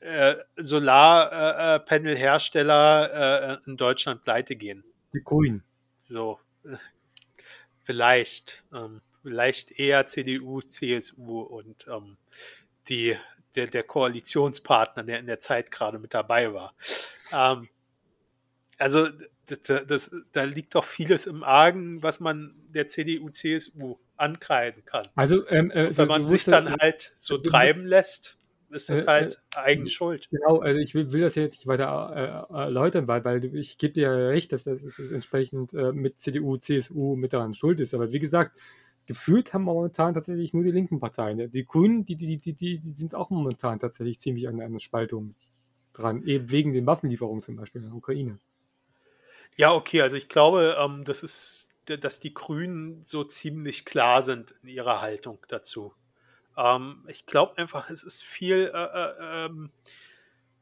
äh, Solarpanelhersteller äh, in Deutschland pleite gehen? Die Grünen. So, äh, vielleicht, ähm, vielleicht eher CDU, CSU und ähm, die, der, der Koalitionspartner, der in der Zeit gerade mit dabei war. Ähm, also d- d- das, da liegt doch vieles im Argen, was man der CDU, CSU ankreiden kann. Also, ähm, äh, wenn man du sich dann halt so du treiben lässt, ist das Äh, halt eigene Schuld. Genau, also ich will, will das jetzt nicht weiter äh, erläutern, weil, weil ich gebe dir ja recht, dass das ist entsprechend äh, mit CDU, CSU mit daran schuld ist. Aber wie gesagt, gefühlt haben momentan tatsächlich nur die linken Parteien. Die Grünen, die, die, die, die, die sind auch momentan tatsächlich ziemlich an einer Spaltung dran, eben wegen den Waffenlieferungen zum Beispiel in der Ukraine. Ja, okay, also ich glaube, ähm, das ist, dass die Grünen so ziemlich klar sind in ihrer Haltung dazu. Ähm, ich glaube einfach, es ist viel, äh, äh, ähm,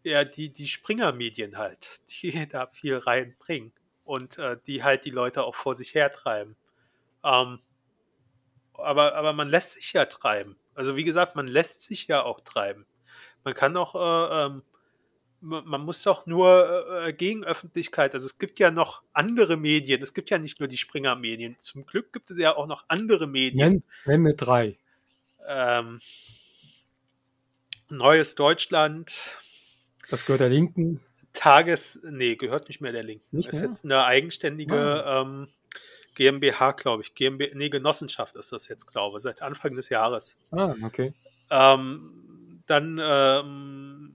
ja, die, die Springer-Medien halt, die da viel reinbringen und äh, die halt die Leute auch vor sich hertreiben. Ähm, aber, aber man lässt sich ja treiben. Also wie gesagt, man lässt sich ja auch treiben. Man kann auch, äh, ähm, ma- man muss doch nur äh, Gegenöffentlichkeit, also es gibt ja noch andere Medien, es gibt ja nicht nur die Springer-Medien. Zum Glück gibt es ja auch noch andere Medien. Nenn, nenn mir drei. Ähm, Neues Deutschland, Das gehört der Linken. Tages, nee, gehört nicht mehr der Linken. Nicht ist mehr? jetzt eine eigenständige ähm, GmbH, glaube ich. GmbH, nee, Genossenschaft ist das jetzt, glaube ich, seit Anfang des Jahres. Ah, okay. Ähm, dann ähm,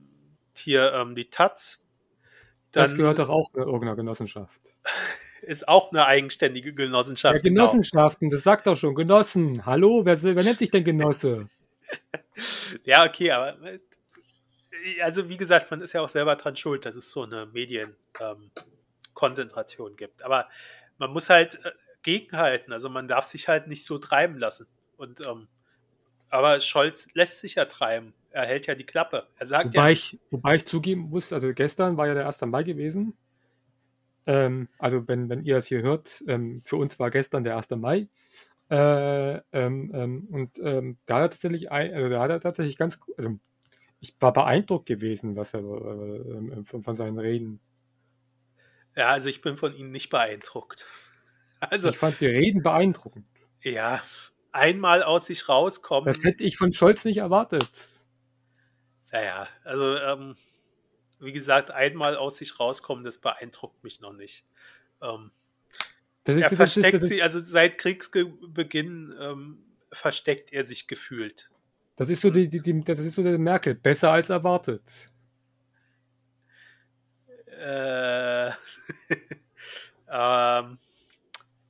hier ähm, die Taz. Das Dann gehört doch auch irgendeiner Genossenschaft. Ist auch eine eigenständige Ja, Genossenschaft. genau. Genossenschaften, das sagt doch schon. Genossen. Hallo, wer, wer nennt sich denn Genosse? Ja, okay, aber äh, also wie gesagt, man ist ja auch selber dran schuld, dass es so eine Medienkonzentration ähm, gibt. Aber man muss halt äh, gegenhalten. Also man darf sich halt nicht so treiben lassen. Und ähm, aber Scholz lässt sich ja treiben. Er hält ja die Klappe. Er sagt ja Wobei nichts. ich, wobei ich zugeben muss, also gestern war ja der 1. Mai gewesen. Ähm, also wenn, wenn ihr das hier hört, ähm, für uns war gestern der 1. Mai. Äh, ähm, ähm, und ähm, da hat er tatsächlich, ein, also da hat er tatsächlich ganz, also ich war beeindruckt gewesen, was er äh, ähm, von, von seinen Reden. Ja, also ich bin von Ihnen nicht beeindruckt. Also ich fand die Reden beeindruckend. ja, einmal aus sich rauskommen. Das hätte ich von Scholz nicht erwartet. Naja, also ähm, wie gesagt, einmal aus sich rauskommen, das beeindruckt mich noch nicht. Ähm, er ist, versteckt ist, also seit Kriegsbeginn ähm, versteckt er sich gefühlt. das ist so die, die, die, das ist so der Merkel. Besser als erwartet. Äh, Ähm,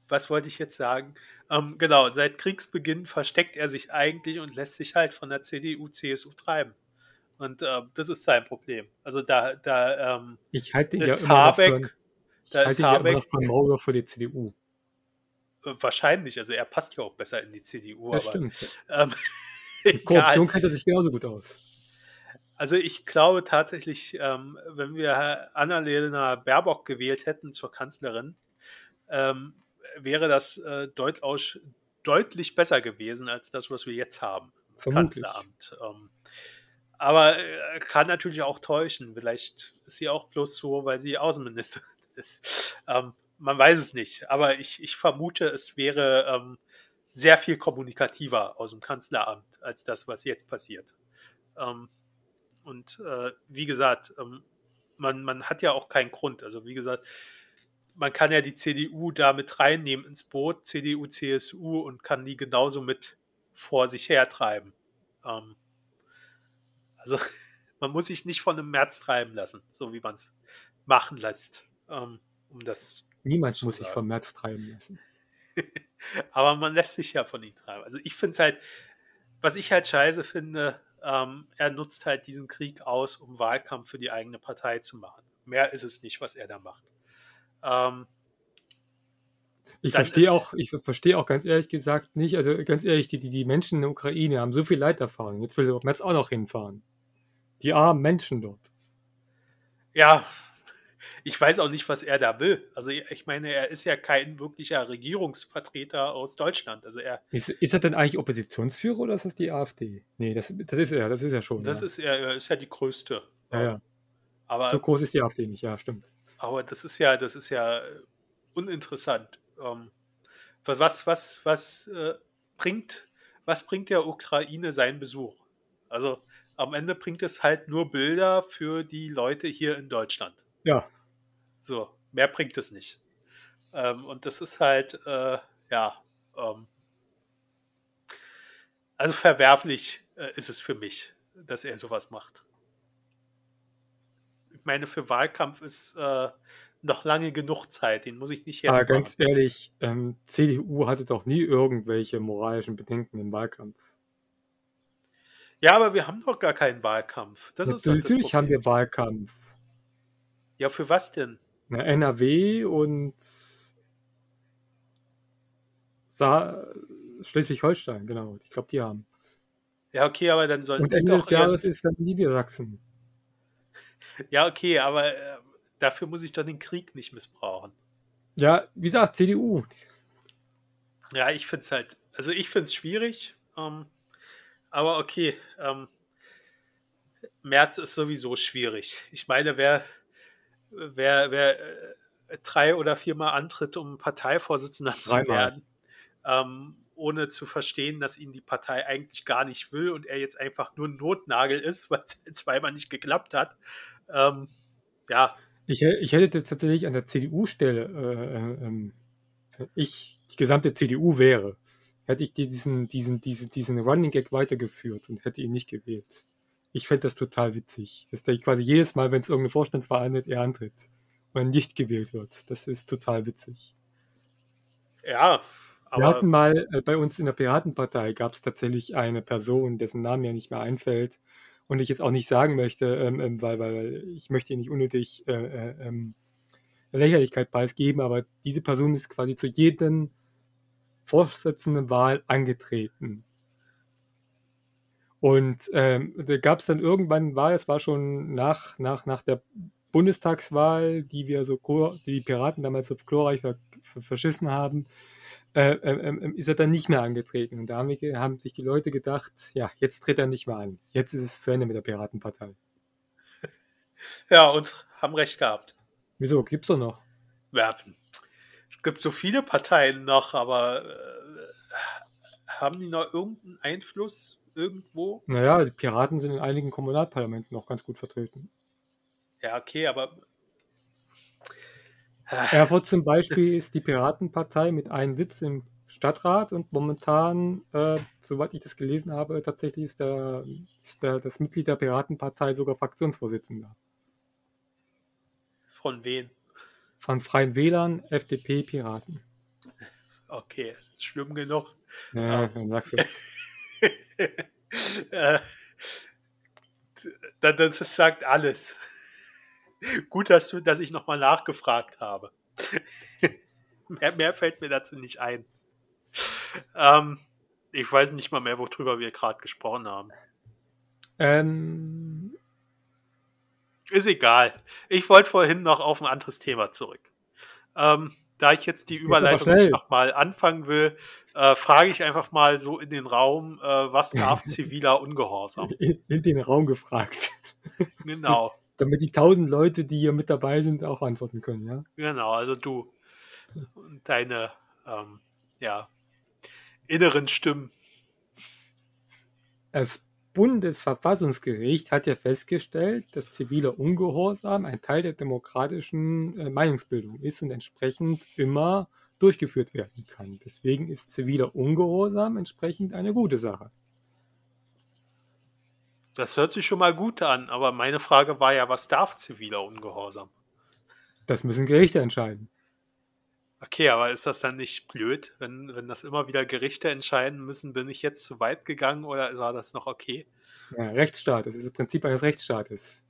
was wollte ich jetzt sagen? Ähm, genau, seit Kriegsbeginn versteckt er sich eigentlich und lässt sich halt von der CDU, CSU treiben. Und ähm, das ist sein Problem. Also da, da ähm, Ich halte ja ist für, Habeck, einen- ich da halte ist ihn ja Habeck noch für die CDU. äh, wahrscheinlich, also er passt ja auch besser in die CDU, Das aber stimmt. ähm. Korruption kennt er sich genauso gut aus. Also ich glaube tatsächlich, ähm, wenn wir Annalena Baerbock gewählt hätten zur Kanzlerin, ähm, wäre das äh, deutlich, deutlich besser gewesen als das, was wir jetzt haben im Vermutlich. Kanzleramt. Ähm, aber äh, kann natürlich auch täuschen. Vielleicht ist sie auch bloß so, weil sie Außenministerin ist. Ähm, man weiß es nicht. Aber ich, ich vermute, es wäre ähm, sehr viel kommunikativer aus dem Kanzleramt als das, was jetzt passiert. Ähm, und äh, wie gesagt, ähm, man, man hat ja auch keinen Grund. Also wie gesagt, man kann ja die CDU da mit reinnehmen ins Boot, CDU, CSU, und kann die genauso mit vor sich hertreiben. Ähm, also man muss sich nicht von einem März treiben lassen, so wie man es machen lässt, ähm, um das. Niemand muss sich vom März treiben lassen. Aber man lässt sich ja von ihm treiben. Also ich finde es halt, was ich halt scheiße finde, ähm, er nutzt halt diesen Krieg aus, um Wahlkampf für die eigene Partei zu machen. Mehr ist es nicht, was er da macht. Ähm, Ich verstehe auch, ich verstehe auch ganz ehrlich gesagt nicht, also ganz ehrlich, die, die, die Menschen in der Ukraine haben so viel Leid erfahren. Jetzt will der März auch noch hinfahren. Die armen Menschen dort. ja, ich weiß auch nicht, was er da will. Also ich meine, er ist ja kein wirklicher Regierungsvertreter aus Deutschland. Also er, Ist, ist er denn eigentlich Oppositionsführer oder ist das die AfD? Nee, das, das ist er, das ist er schon. das ja. ist, er, er ist ja die größte. ja, ja. Aber So groß ist die AfD nicht, ja, stimmt. Aber das ist ja, das ist ja äh, uninteressant. Ähm, was, was, was äh, bringt, was bringt der Ukraine sein Besuch? Also am Ende bringt es halt nur Bilder für die Leute hier in Deutschland. Ja, So, mehr bringt es nicht. Ähm, und das ist halt, äh, ja, ähm, also verwerflich äh, ist es für mich, dass er sowas macht. Ich meine, für Wahlkampf ist äh, noch lange genug Zeit, den muss ich nicht jetzt aber ganz ehrlich, ähm, CDU hatte doch nie irgendwelche moralischen Bedenken im Wahlkampf. Ja, aber wir haben doch gar keinen Wahlkampf. Das ist Natürlich haben wir Wahlkampf. Ja, für was denn? Na, NRW und Sa Schleswig-Holstein, genau. Ich glaube, die haben. Ja, okay, aber dann sollten Und die Ende des Jahres ist dann Niedersachsen. Ja, okay, aber äh, dafür muss ich doch den Krieg nicht missbrauchen. Ja, wie gesagt, CDU. Ja, ich finde es halt, also ich finde es schwierig, ähm, aber okay, ähm, März ist sowieso schwierig. Ich meine, wer, wer, wer äh, drei oder viermal antritt, um Parteivorsitzender zu Dreimal. werden, ähm, ohne zu verstehen, dass ihn die Partei eigentlich gar nicht will und er jetzt einfach nur ein Notnagel ist, weil es zweimal nicht geklappt hat. Ähm, ja, Ich, ich hätte jetzt tatsächlich an der CDU-Stelle, äh, äh, ähm, ich die gesamte CDU wäre, hätte ich die diesen, diesen, diesen, diesen Running Gag weitergeführt und hätte ihn nicht gewählt. Ich fände das total witzig, dass der quasi jedes Mal, wenn es irgendeine Vorstandswahl antritt, er antritt und nicht gewählt wird. Das ist total witzig. ja, Wir aber hatten mal äh, bei uns in der Piratenpartei gab es tatsächlich eine Person, dessen Name mir nicht mehr einfällt und ich jetzt auch nicht sagen möchte, ähm, ähm, weil, weil, weil ich möchte ihr nicht unnötig äh, äh, ähm, Lächerlichkeit preisgeben, aber diese Person ist quasi zu jedem Vorsitzendenwahl angetreten. Und ähm, da gab es dann irgendwann, war es war schon nach, nach, nach der Bundestagswahl, die wir so, die die Piraten damals so glorreich ver ver verschissen haben, äh, ähm, ist er dann nicht mehr angetreten. Und da haben, wir, haben sich die Leute gedacht, ja, jetzt tritt er nicht mehr an. Jetzt ist es zu Ende mit der Piratenpartei. ja, und haben recht gehabt. Wieso? Gibt's doch noch. Es gibt so viele Parteien noch, aber äh, haben die noch irgendeinen Einfluss irgendwo? Naja, die Piraten sind in einigen Kommunalparlamenten noch ganz gut vertreten. Ja, okay, aber äh, Erfurt zum Beispiel ist die Piratenpartei mit einem Sitz im Stadtrat und momentan, äh, soweit ich das gelesen habe, tatsächlich ist, der, ist der, das Mitglied der Piratenpartei sogar Fraktionsvorsitzender. von wen? Von Freien Wählern, FDP, Piraten. Okay, schlimm genug. Ja, ähm. dann sagst du das. äh, das sagt alles. Gut, dass, du, dass ich nochmal nachgefragt habe. mehr, mehr, fällt mir dazu nicht ein. Ähm, ich weiß nicht mal mehr, worüber wir gerade gesprochen haben. Ähm, ist egal. Ich wollte vorhin noch auf ein anderes Thema zurück. Ähm, da ich jetzt die Überleitung nicht nochmal anfangen will, äh, frage ich einfach mal so in den Raum, äh, was darf ziviler Ungehorsam? In, in, den Raum gefragt. Genau. Damit die tausend Leute, die hier mit dabei sind, auch antworten können, ja? Genau, also du und deine ähm, ja, inneren Stimmen. Es Bundesverfassungsgericht hat ja festgestellt, dass ziviler Ungehorsam ein Teil der demokratischen äh, Meinungsbildung ist und entsprechend immer durchgeführt werden kann. Deswegen ist ziviler Ungehorsam entsprechend eine gute Sache. Das hört sich schon mal gut an, aber meine Frage war ja, was darf ziviler Ungehorsam? Das müssen Gerichte entscheiden. Okay, aber ist das dann nicht blöd, wenn, wenn das immer wieder Gerichte entscheiden müssen, bin ich jetzt zu weit gegangen oder war das noch okay? Ja, Rechtsstaat, das ist das Prinzip eines Rechtsstaates.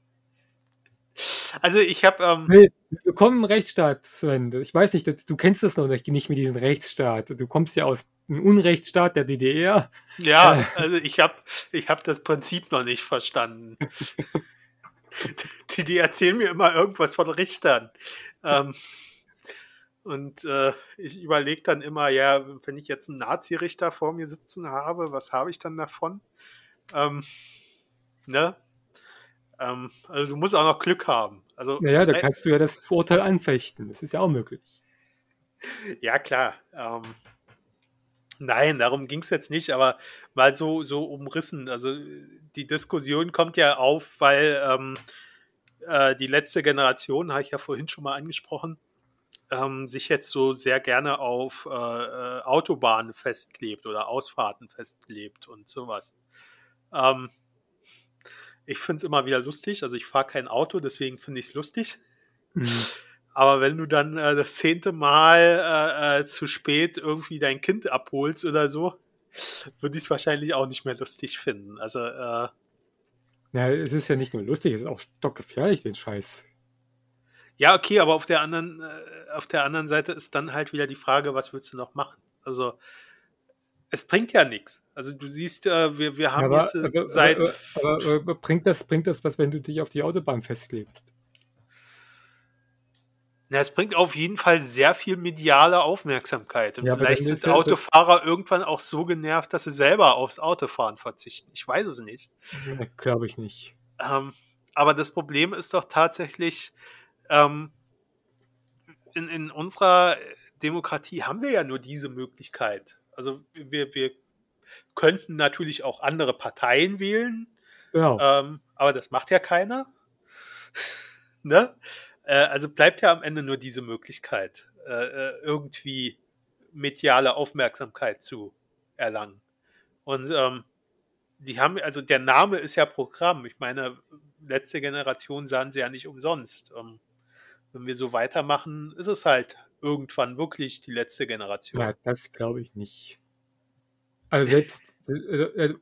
Also ich habe. Ähm, nee, wir kommen Rechtsstaat, Sven. Ich weiß nicht, du kennst das noch nicht, nicht mit diesem Rechtsstaat. Du kommst ja aus einem Unrechtsstaat der DDR. Ja, also ich habe ich hab das Prinzip noch nicht verstanden. die, die erzählen mir immer irgendwas von Richtern. Ähm, und äh, ich überlege dann immer, ja, wenn ich jetzt einen Nazi-Richter vor mir sitzen habe, was habe ich dann davon? Ähm, ne? Ähm, also du musst auch noch Glück haben. Also, naja, da kannst du ja das Urteil anfechten. Das ist ja auch möglich. Ja, klar. Ähm, nein, darum ging es jetzt nicht, aber mal so, so umrissen. Also die Diskussion kommt ja auf, weil ähm, äh, die letzte Generation, habe ich ja vorhin schon mal angesprochen, ähm, sich jetzt so sehr gerne auf äh, äh, Autobahnen festklebt oder Ausfahrten festklebt und sowas. Ähm, ich finde es immer wieder lustig. Also ich fahre kein Auto, deswegen finde ich es lustig. Mhm. Aber wenn du dann äh, das zehnte Mal äh, äh, zu spät irgendwie dein Kind abholst oder so, würde ich es wahrscheinlich auch nicht mehr lustig finden. Also, äh, ja, es ist ja nicht nur lustig, es ist auch stockgefährlich, den Scheiß. Ja, okay, aber auf der anderen, äh, auf der anderen Seite ist dann halt wieder die Frage, was willst du noch machen? Also es bringt ja nichts. Also du siehst, äh, wir, wir haben aber, jetzt äh, seit. Aber, aber, bringt, das, bringt das was, wenn du dich auf die Autobahn festklebst? Na, es bringt auf jeden Fall sehr viel mediale Aufmerksamkeit. Und ja, vielleicht sind ja Autofahrer irgendwann auch so genervt, dass sie selber aufs Autofahren verzichten. Ich weiß es nicht. Glaube ich nicht. Ähm, aber das Problem ist doch tatsächlich, ähm, in, in unserer Demokratie haben wir ja nur diese Möglichkeit. Also wir, wir könnten natürlich auch andere Parteien wählen, genau. ähm, aber das macht ja keiner. ne? Äh, also bleibt ja am Ende nur diese Möglichkeit, äh, äh, irgendwie mediale Aufmerksamkeit zu erlangen. Und ähm, die haben, also der Name ist ja Programm. Ich meine, letzte Generation sahen sie ja nicht umsonst. Ähm, wenn wir so weitermachen, ist es halt irgendwann wirklich die letzte Generation. Ja, das glaube ich nicht. Also selbst, äh, äh,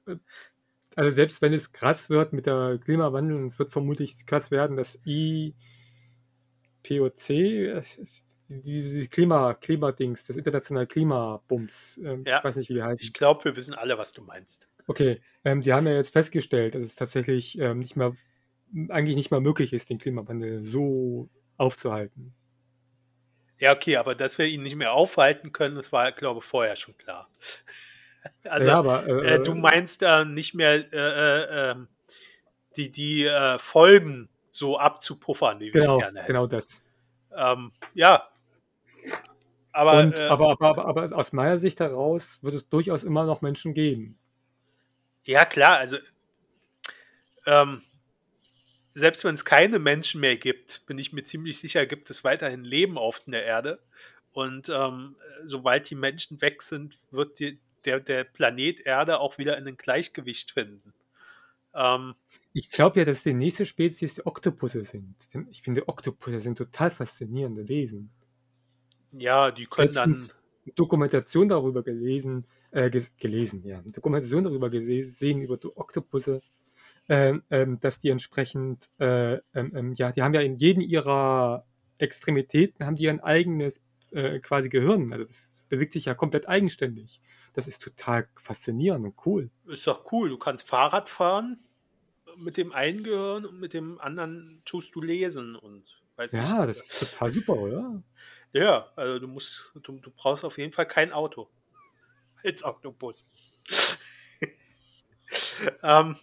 also selbst wenn es krass wird mit der Klimawandel, und es wird vermutlich krass werden, dass IPOC, diese Klima, Klimadings, das internationale Klimabums, ähm, ja, ich weiß nicht, wie die heißt. Ich glaube, wir wissen alle, was du meinst. Okay, ähm, die haben ja jetzt festgestellt, dass es tatsächlich ähm, nicht mehr, eigentlich nicht mehr möglich ist, den Klimawandel so aufzuhalten. Ja, okay, aber dass wir ihn nicht mehr aufhalten können, das war, glaube ich, vorher schon klar. also, ja, aber, äh, äh, du meinst äh, nicht mehr äh, äh ähm, die, die äh, Folgen so abzupuffern, wie wir genau, es gerne hätten. Genau das. Ähm, ja. Aber, Und, aber, aber, aber, aber aus meiner Sicht heraus wird es durchaus immer noch Menschen geben. Ja, klar, also ähm, selbst wenn es keine Menschen mehr gibt, bin ich mir ziemlich sicher, gibt es weiterhin Leben auf der Erde. Und ähm, sobald die Menschen weg sind, wird die, der, der Planet Erde auch wieder in ein Gleichgewicht finden. Ähm, ich glaube ja, dass die nächste Spezies die Oktopusse sind. Ich finde, Oktopusse sind total faszinierende Wesen. Ja, die können Letztens dann. Dokumentation darüber gelesen, äh, gelesen, ja. Dokumentation darüber gesehen, über die Oktopusse, äh, äh, dass die entsprechend, äh, ähm, ähm, ja, die haben ja in jedem ihrer Extremitäten haben die ein eigenes äh, quasi Gehirn. Also das bewegt sich ja komplett eigenständig. Das ist total faszinierend und cool. Ist doch cool. Du kannst Fahrrad fahren mit dem einen Gehirn und mit dem anderen tust du lesen und weiß Ja, nicht. das ist total super, oder? Ja, also du musst, du, du brauchst auf jeden Fall kein Auto. Als Oktopus. ähm,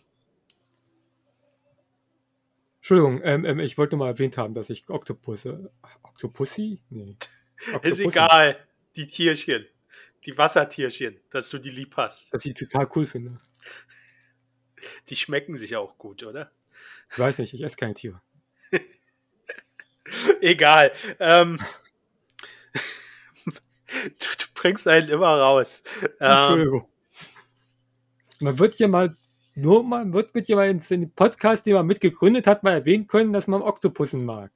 Entschuldigung, ähm, ähm, ich wollte nur mal erwähnt haben, dass ich Oktopusse. Oktopussy? Nee. Oktopusse. Ist egal, die Tierchen. Die Wassertierchen, dass du die lieb hast. Dass ich total cool finde. Die schmecken sich auch gut, oder? Ich weiß nicht, ich esse keine Tiere. egal. Ähm, du, du, bringst einen immer raus. Ähm, Entschuldigung. Man wird ja mal nur man wird mit jemandem in den Podcast, den man mitgegründet hat, mal erwähnen können, dass man Oktopussen mag.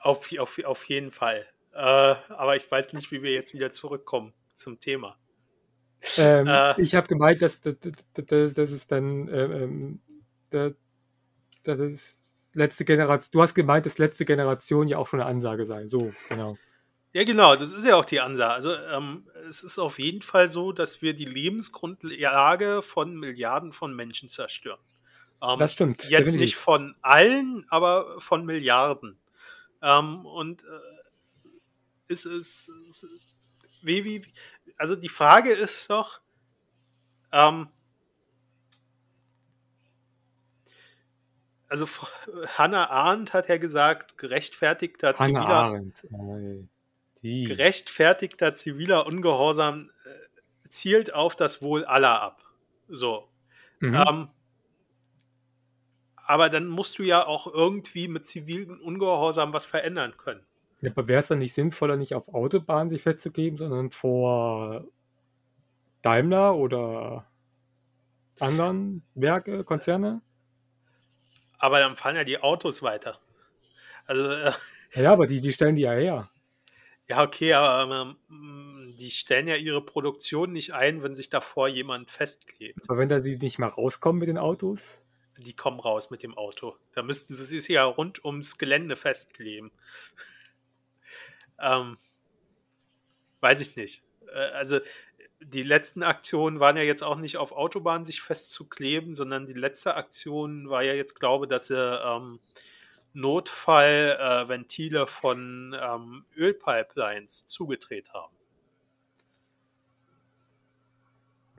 Auf, auf, auf jeden Fall. Äh, aber ich weiß nicht, wie wir jetzt wieder zurückkommen zum Thema. Ähm, äh, ich habe gemeint, dass, dass, dass, dass es dann ähm, ähm dass, dass es letzte Generation, du hast gemeint, dass letzte Generation ja auch schon eine Ansage sei. So, genau. Ja, genau, das ist ja auch die Ansage. Also ähm, es ist auf jeden Fall so, dass wir die Lebensgrundlage von Milliarden von Menschen zerstören. Ähm, das stimmt. Jetzt definitiv. nicht von allen, aber von Milliarden. Ähm, und äh, ist es, wie, wie, also die Frage ist doch, ähm, also Hannah Arendt hat ja gesagt, gerechtfertigter Hannah ziviler, Arendt. Gerechtfertigter ziviler Ungehorsam äh, zielt auf das Wohl aller ab. So. Mhm. Ähm, aber dann musst du ja auch irgendwie mit zivilen Ungehorsam was verändern können. Ja, aber wäre es dann nicht sinnvoller, nicht auf Autobahnen sich festzugeben, sondern vor Daimler oder anderen Werke, Konzerne? Aber dann fahren ja die Autos weiter. Also. Äh, ja, aber die, die stellen die ja her. Ja, okay, aber ähm, die stellen ja ihre Produktion nicht ein, wenn sich davor jemand festklebt. Aber wenn da die nicht mal rauskommen mit den Autos? Die kommen raus mit dem Auto. Da müssten sie sich ja rund ums Gelände festkleben. ähm, weiß ich nicht. Äh, also die letzten Aktionen waren ja jetzt auch nicht auf Autobahnen sich festzukleben, sondern die letzte Aktion war ja jetzt, glaube ich, dass sie ähm, Notfallventile äh, von ähm, Ölpipelines zugedreht haben.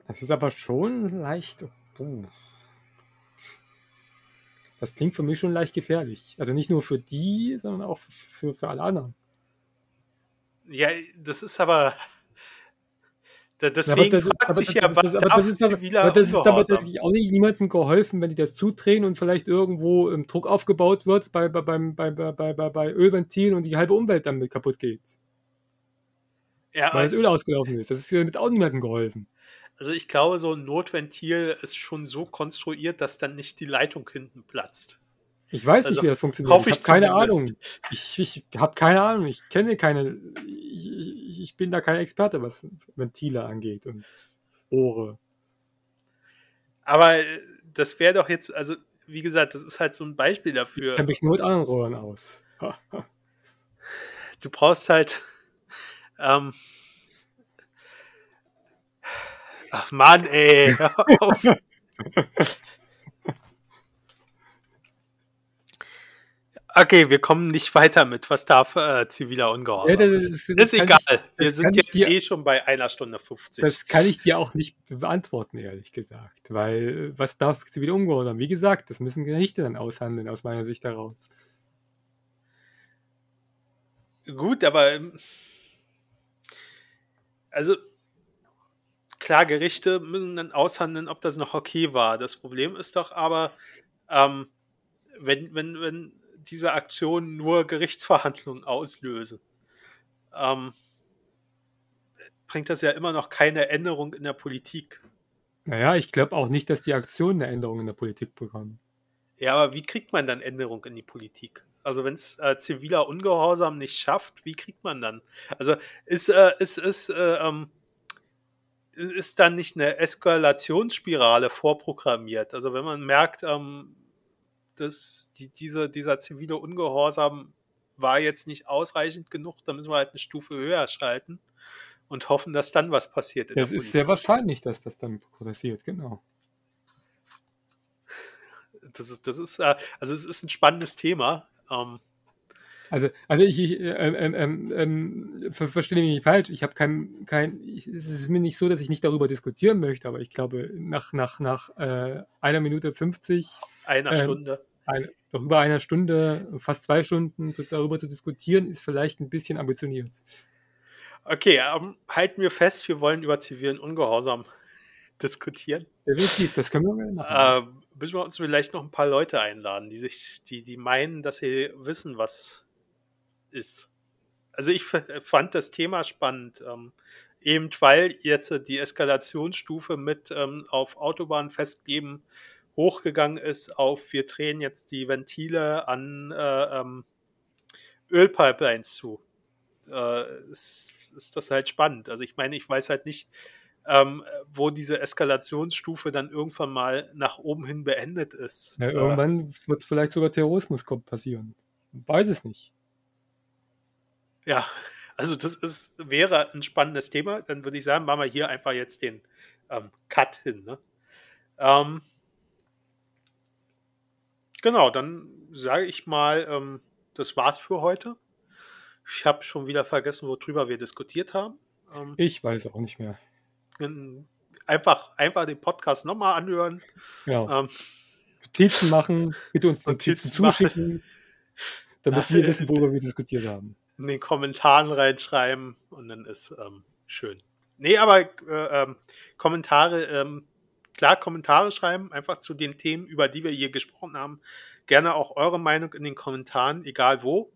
Das ist aber schon leicht. Oh. Das klingt für mich schon leicht gefährlich. Also nicht nur für die, sondern auch für, für alle anderen. Ja, das ist aber Deswegen ja, frage ich ja, was darf ziviler aber das ist aber tatsächlich auch nicht niemandem geholfen, wenn die das zudrehen und vielleicht irgendwo im Druck aufgebaut wird bei, bei, bei, bei, bei, bei Ölventilen und die halbe Umwelt damit kaputt geht. Ja, weil das Öl ausgelaufen ist. Das ist damit auch niemandem geholfen. Also ich glaube, so ein Notventil ist schon so konstruiert, dass dann nicht die Leitung hinten platzt. Ich weiß also, nicht, wie das funktioniert. Hoffe ich, ich habe keine Ahnung. Ich, ich habe keine Ahnung. Ich kenne keine. Ich, ich, bin da kein Experte, was Ventile angeht und Rohre. Aber äh, das wäre doch jetzt, also wie gesagt, das ist halt so ein Beispiel dafür. Ich kenne mich nur mit anderen Rohren aus. du brauchst halt. Ähm, ach Mann, ey. Okay, wir kommen nicht weiter mit, was darf äh, ziviler Ungehorsam. Ja, das ist, das ist egal. Ich, wir sind jetzt dir, eh schon bei einer Stunde 50. Das kann ich dir auch nicht beantworten, ehrlich gesagt. Weil, was darf ziviler Ungehorsam? Wie gesagt, das müssen Gerichte dann aushandeln, aus meiner Sicht heraus. Gut, aber ähm, also klar, Gerichte müssen dann aushandeln, ob das noch okay war. Das Problem ist doch aber, ähm, wenn, wenn, wenn diese Aktionen nur Gerichtsverhandlungen auslösen, ähm, bringt das ja immer noch keine Änderung in der Politik. Naja, ich glaube auch nicht, dass die Aktionen eine Änderung in der Politik bekommen. Ja, aber wie kriegt man dann Änderung in die Politik? Also wenn es äh, ziviler Ungehorsam nicht schafft, wie kriegt man dann? Also ist, äh, ist, ist, äh, ähm, ist dann nicht eine Eskalationsspirale vorprogrammiert? Also wenn man merkt, ähm, dass die, diese, dieser zivile Ungehorsam war jetzt nicht ausreichend genug, dann müssen wir halt eine Stufe höher schalten und hoffen, dass dann was passiert. Es ist sehr wahrscheinlich, dass das dann passiert, genau. Das ist, das ist, äh, also es ist ein spannendes Thema. Ähm, also, also ich, ich äh, ähm, ähm, ähm, ver verstehe mich nicht falsch. Ich habe kein, kein, ich, es ist mir nicht so, dass ich nicht darüber diskutieren möchte, aber ich glaube, nach, nach, nach äh, einer Minute 50. Einer Stunde. Ein, noch über einer Stunde, fast zwei Stunden zu, darüber zu diskutieren, ist vielleicht ein bisschen ambitioniert. Okay, ähm, halten wir fest, wir wollen über zivilen Ungehorsam diskutieren. Definitiv, das können wir machen. Ähm, müssen wir uns vielleicht noch ein paar Leute einladen, die sich, die, die meinen, dass sie wissen, was ist. Also ich fand das Thema spannend, ähm, eben weil jetzt die Eskalationsstufe mit ähm, auf Autobahn festgeben hochgegangen ist auf wir drehen jetzt die Ventile an äh, ähm, Ölpipelines zu. Äh, ist, ist das halt spannend. Also ich meine, ich weiß halt nicht, ähm, wo diese Eskalationsstufe dann irgendwann mal nach oben hin beendet ist. Ja, irgendwann äh, wird es vielleicht sogar Terrorismus passieren. weiß es nicht. Ja, also das ist, wäre ein spannendes Thema. Dann würde ich sagen, machen wir hier einfach jetzt den ähm, Cut hin. Ne? Ähm, genau, dann sage ich mal, ähm, das war's für heute. Ich habe schon wieder vergessen, worüber wir diskutiert haben. Ähm, ich weiß auch nicht mehr. Einfach, einfach den Podcast nochmal anhören. Genau. Ähm, Notizen machen, bitte uns Notizen, Notizen zuschicken, damit wir wissen, worüber wir diskutiert haben. In den Kommentaren reinschreiben und dann ist ähm, schön. Nee, aber äh, ähm, Kommentare, ähm, klar, Kommentare schreiben, einfach zu den Themen, über die wir hier gesprochen haben. Gerne auch eure Meinung in den Kommentaren, egal wo.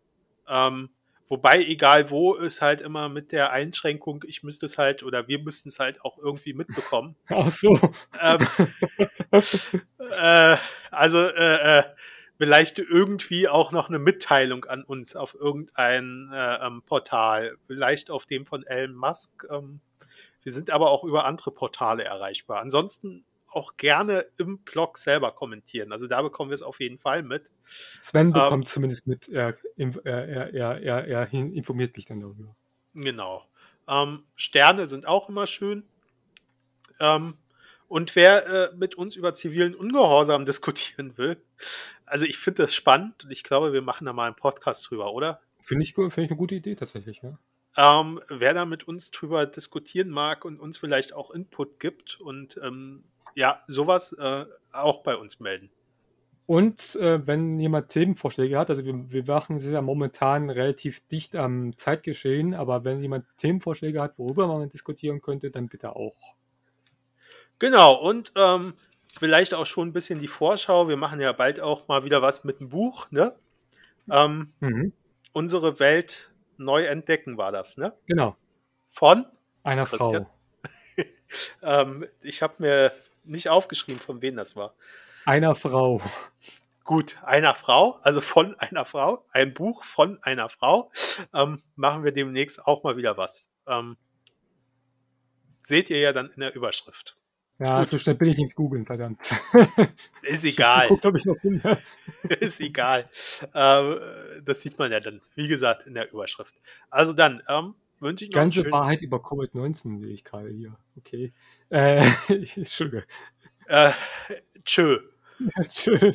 Ähm, Wobei, egal wo, ist halt immer mit der Einschränkung, ich müsste es halt oder wir müssten es halt auch irgendwie mitbekommen. Ach so. Ähm, äh, also äh, äh, vielleicht irgendwie auch noch eine Mitteilung an uns auf irgendein äh, ähm, Portal, vielleicht auf dem von Elon Musk. Ähm, wir sind aber auch über andere Portale erreichbar. Ansonsten auch gerne im Blog selber kommentieren. Also da bekommen wir es auf jeden Fall mit. Sven ähm, bekommt ähm, zumindest mit, er, er, er, er, er informiert mich dann darüber. Genau. Ähm, Sterne sind auch immer schön. Ähm, und wer äh, mit uns über zivilen Ungehorsam diskutieren will, also ich finde das spannend und ich glaube, wir machen da mal einen Podcast drüber, oder? Finde ich, find ich eine gute Idee tatsächlich, ja. Ähm, wer da mit uns drüber diskutieren mag und uns vielleicht auch Input gibt und ähm, ja, sowas äh, auch bei uns melden. Und äh, wenn jemand Themenvorschläge hat, also wir, wir machen es ja momentan relativ dicht am Zeitgeschehen, aber wenn jemand Themenvorschläge hat, worüber man diskutieren könnte, dann bitte auch. Genau, und ähm, vielleicht auch schon ein bisschen die Vorschau. Wir machen ja bald auch mal wieder was mit dem Buch, ne? Ähm, mhm. Unsere Welt neu entdecken war das, ne? Genau. Von einer Frau. ähm, ich habe mir nicht aufgeschrieben, von wem das war. Einer Frau. Gut, einer Frau, also von einer Frau, ein Buch von einer Frau, ähm, machen wir demnächst auch mal wieder was. Ähm, seht ihr ja dann in der Überschrift. Ja, Gut. so schnell bin ich nicht googeln, verdammt. Ist egal. Guckt, ob ich noch bin. Ist egal. Ähm, das sieht man ja dann, wie gesagt, in der Überschrift. Also dann, ähm, wünsche ich noch Ganze Wahrheit über Covid-19 sehe ich gerade hier. Okay. Äh, Entschuldige. Äh, tschö. tschö.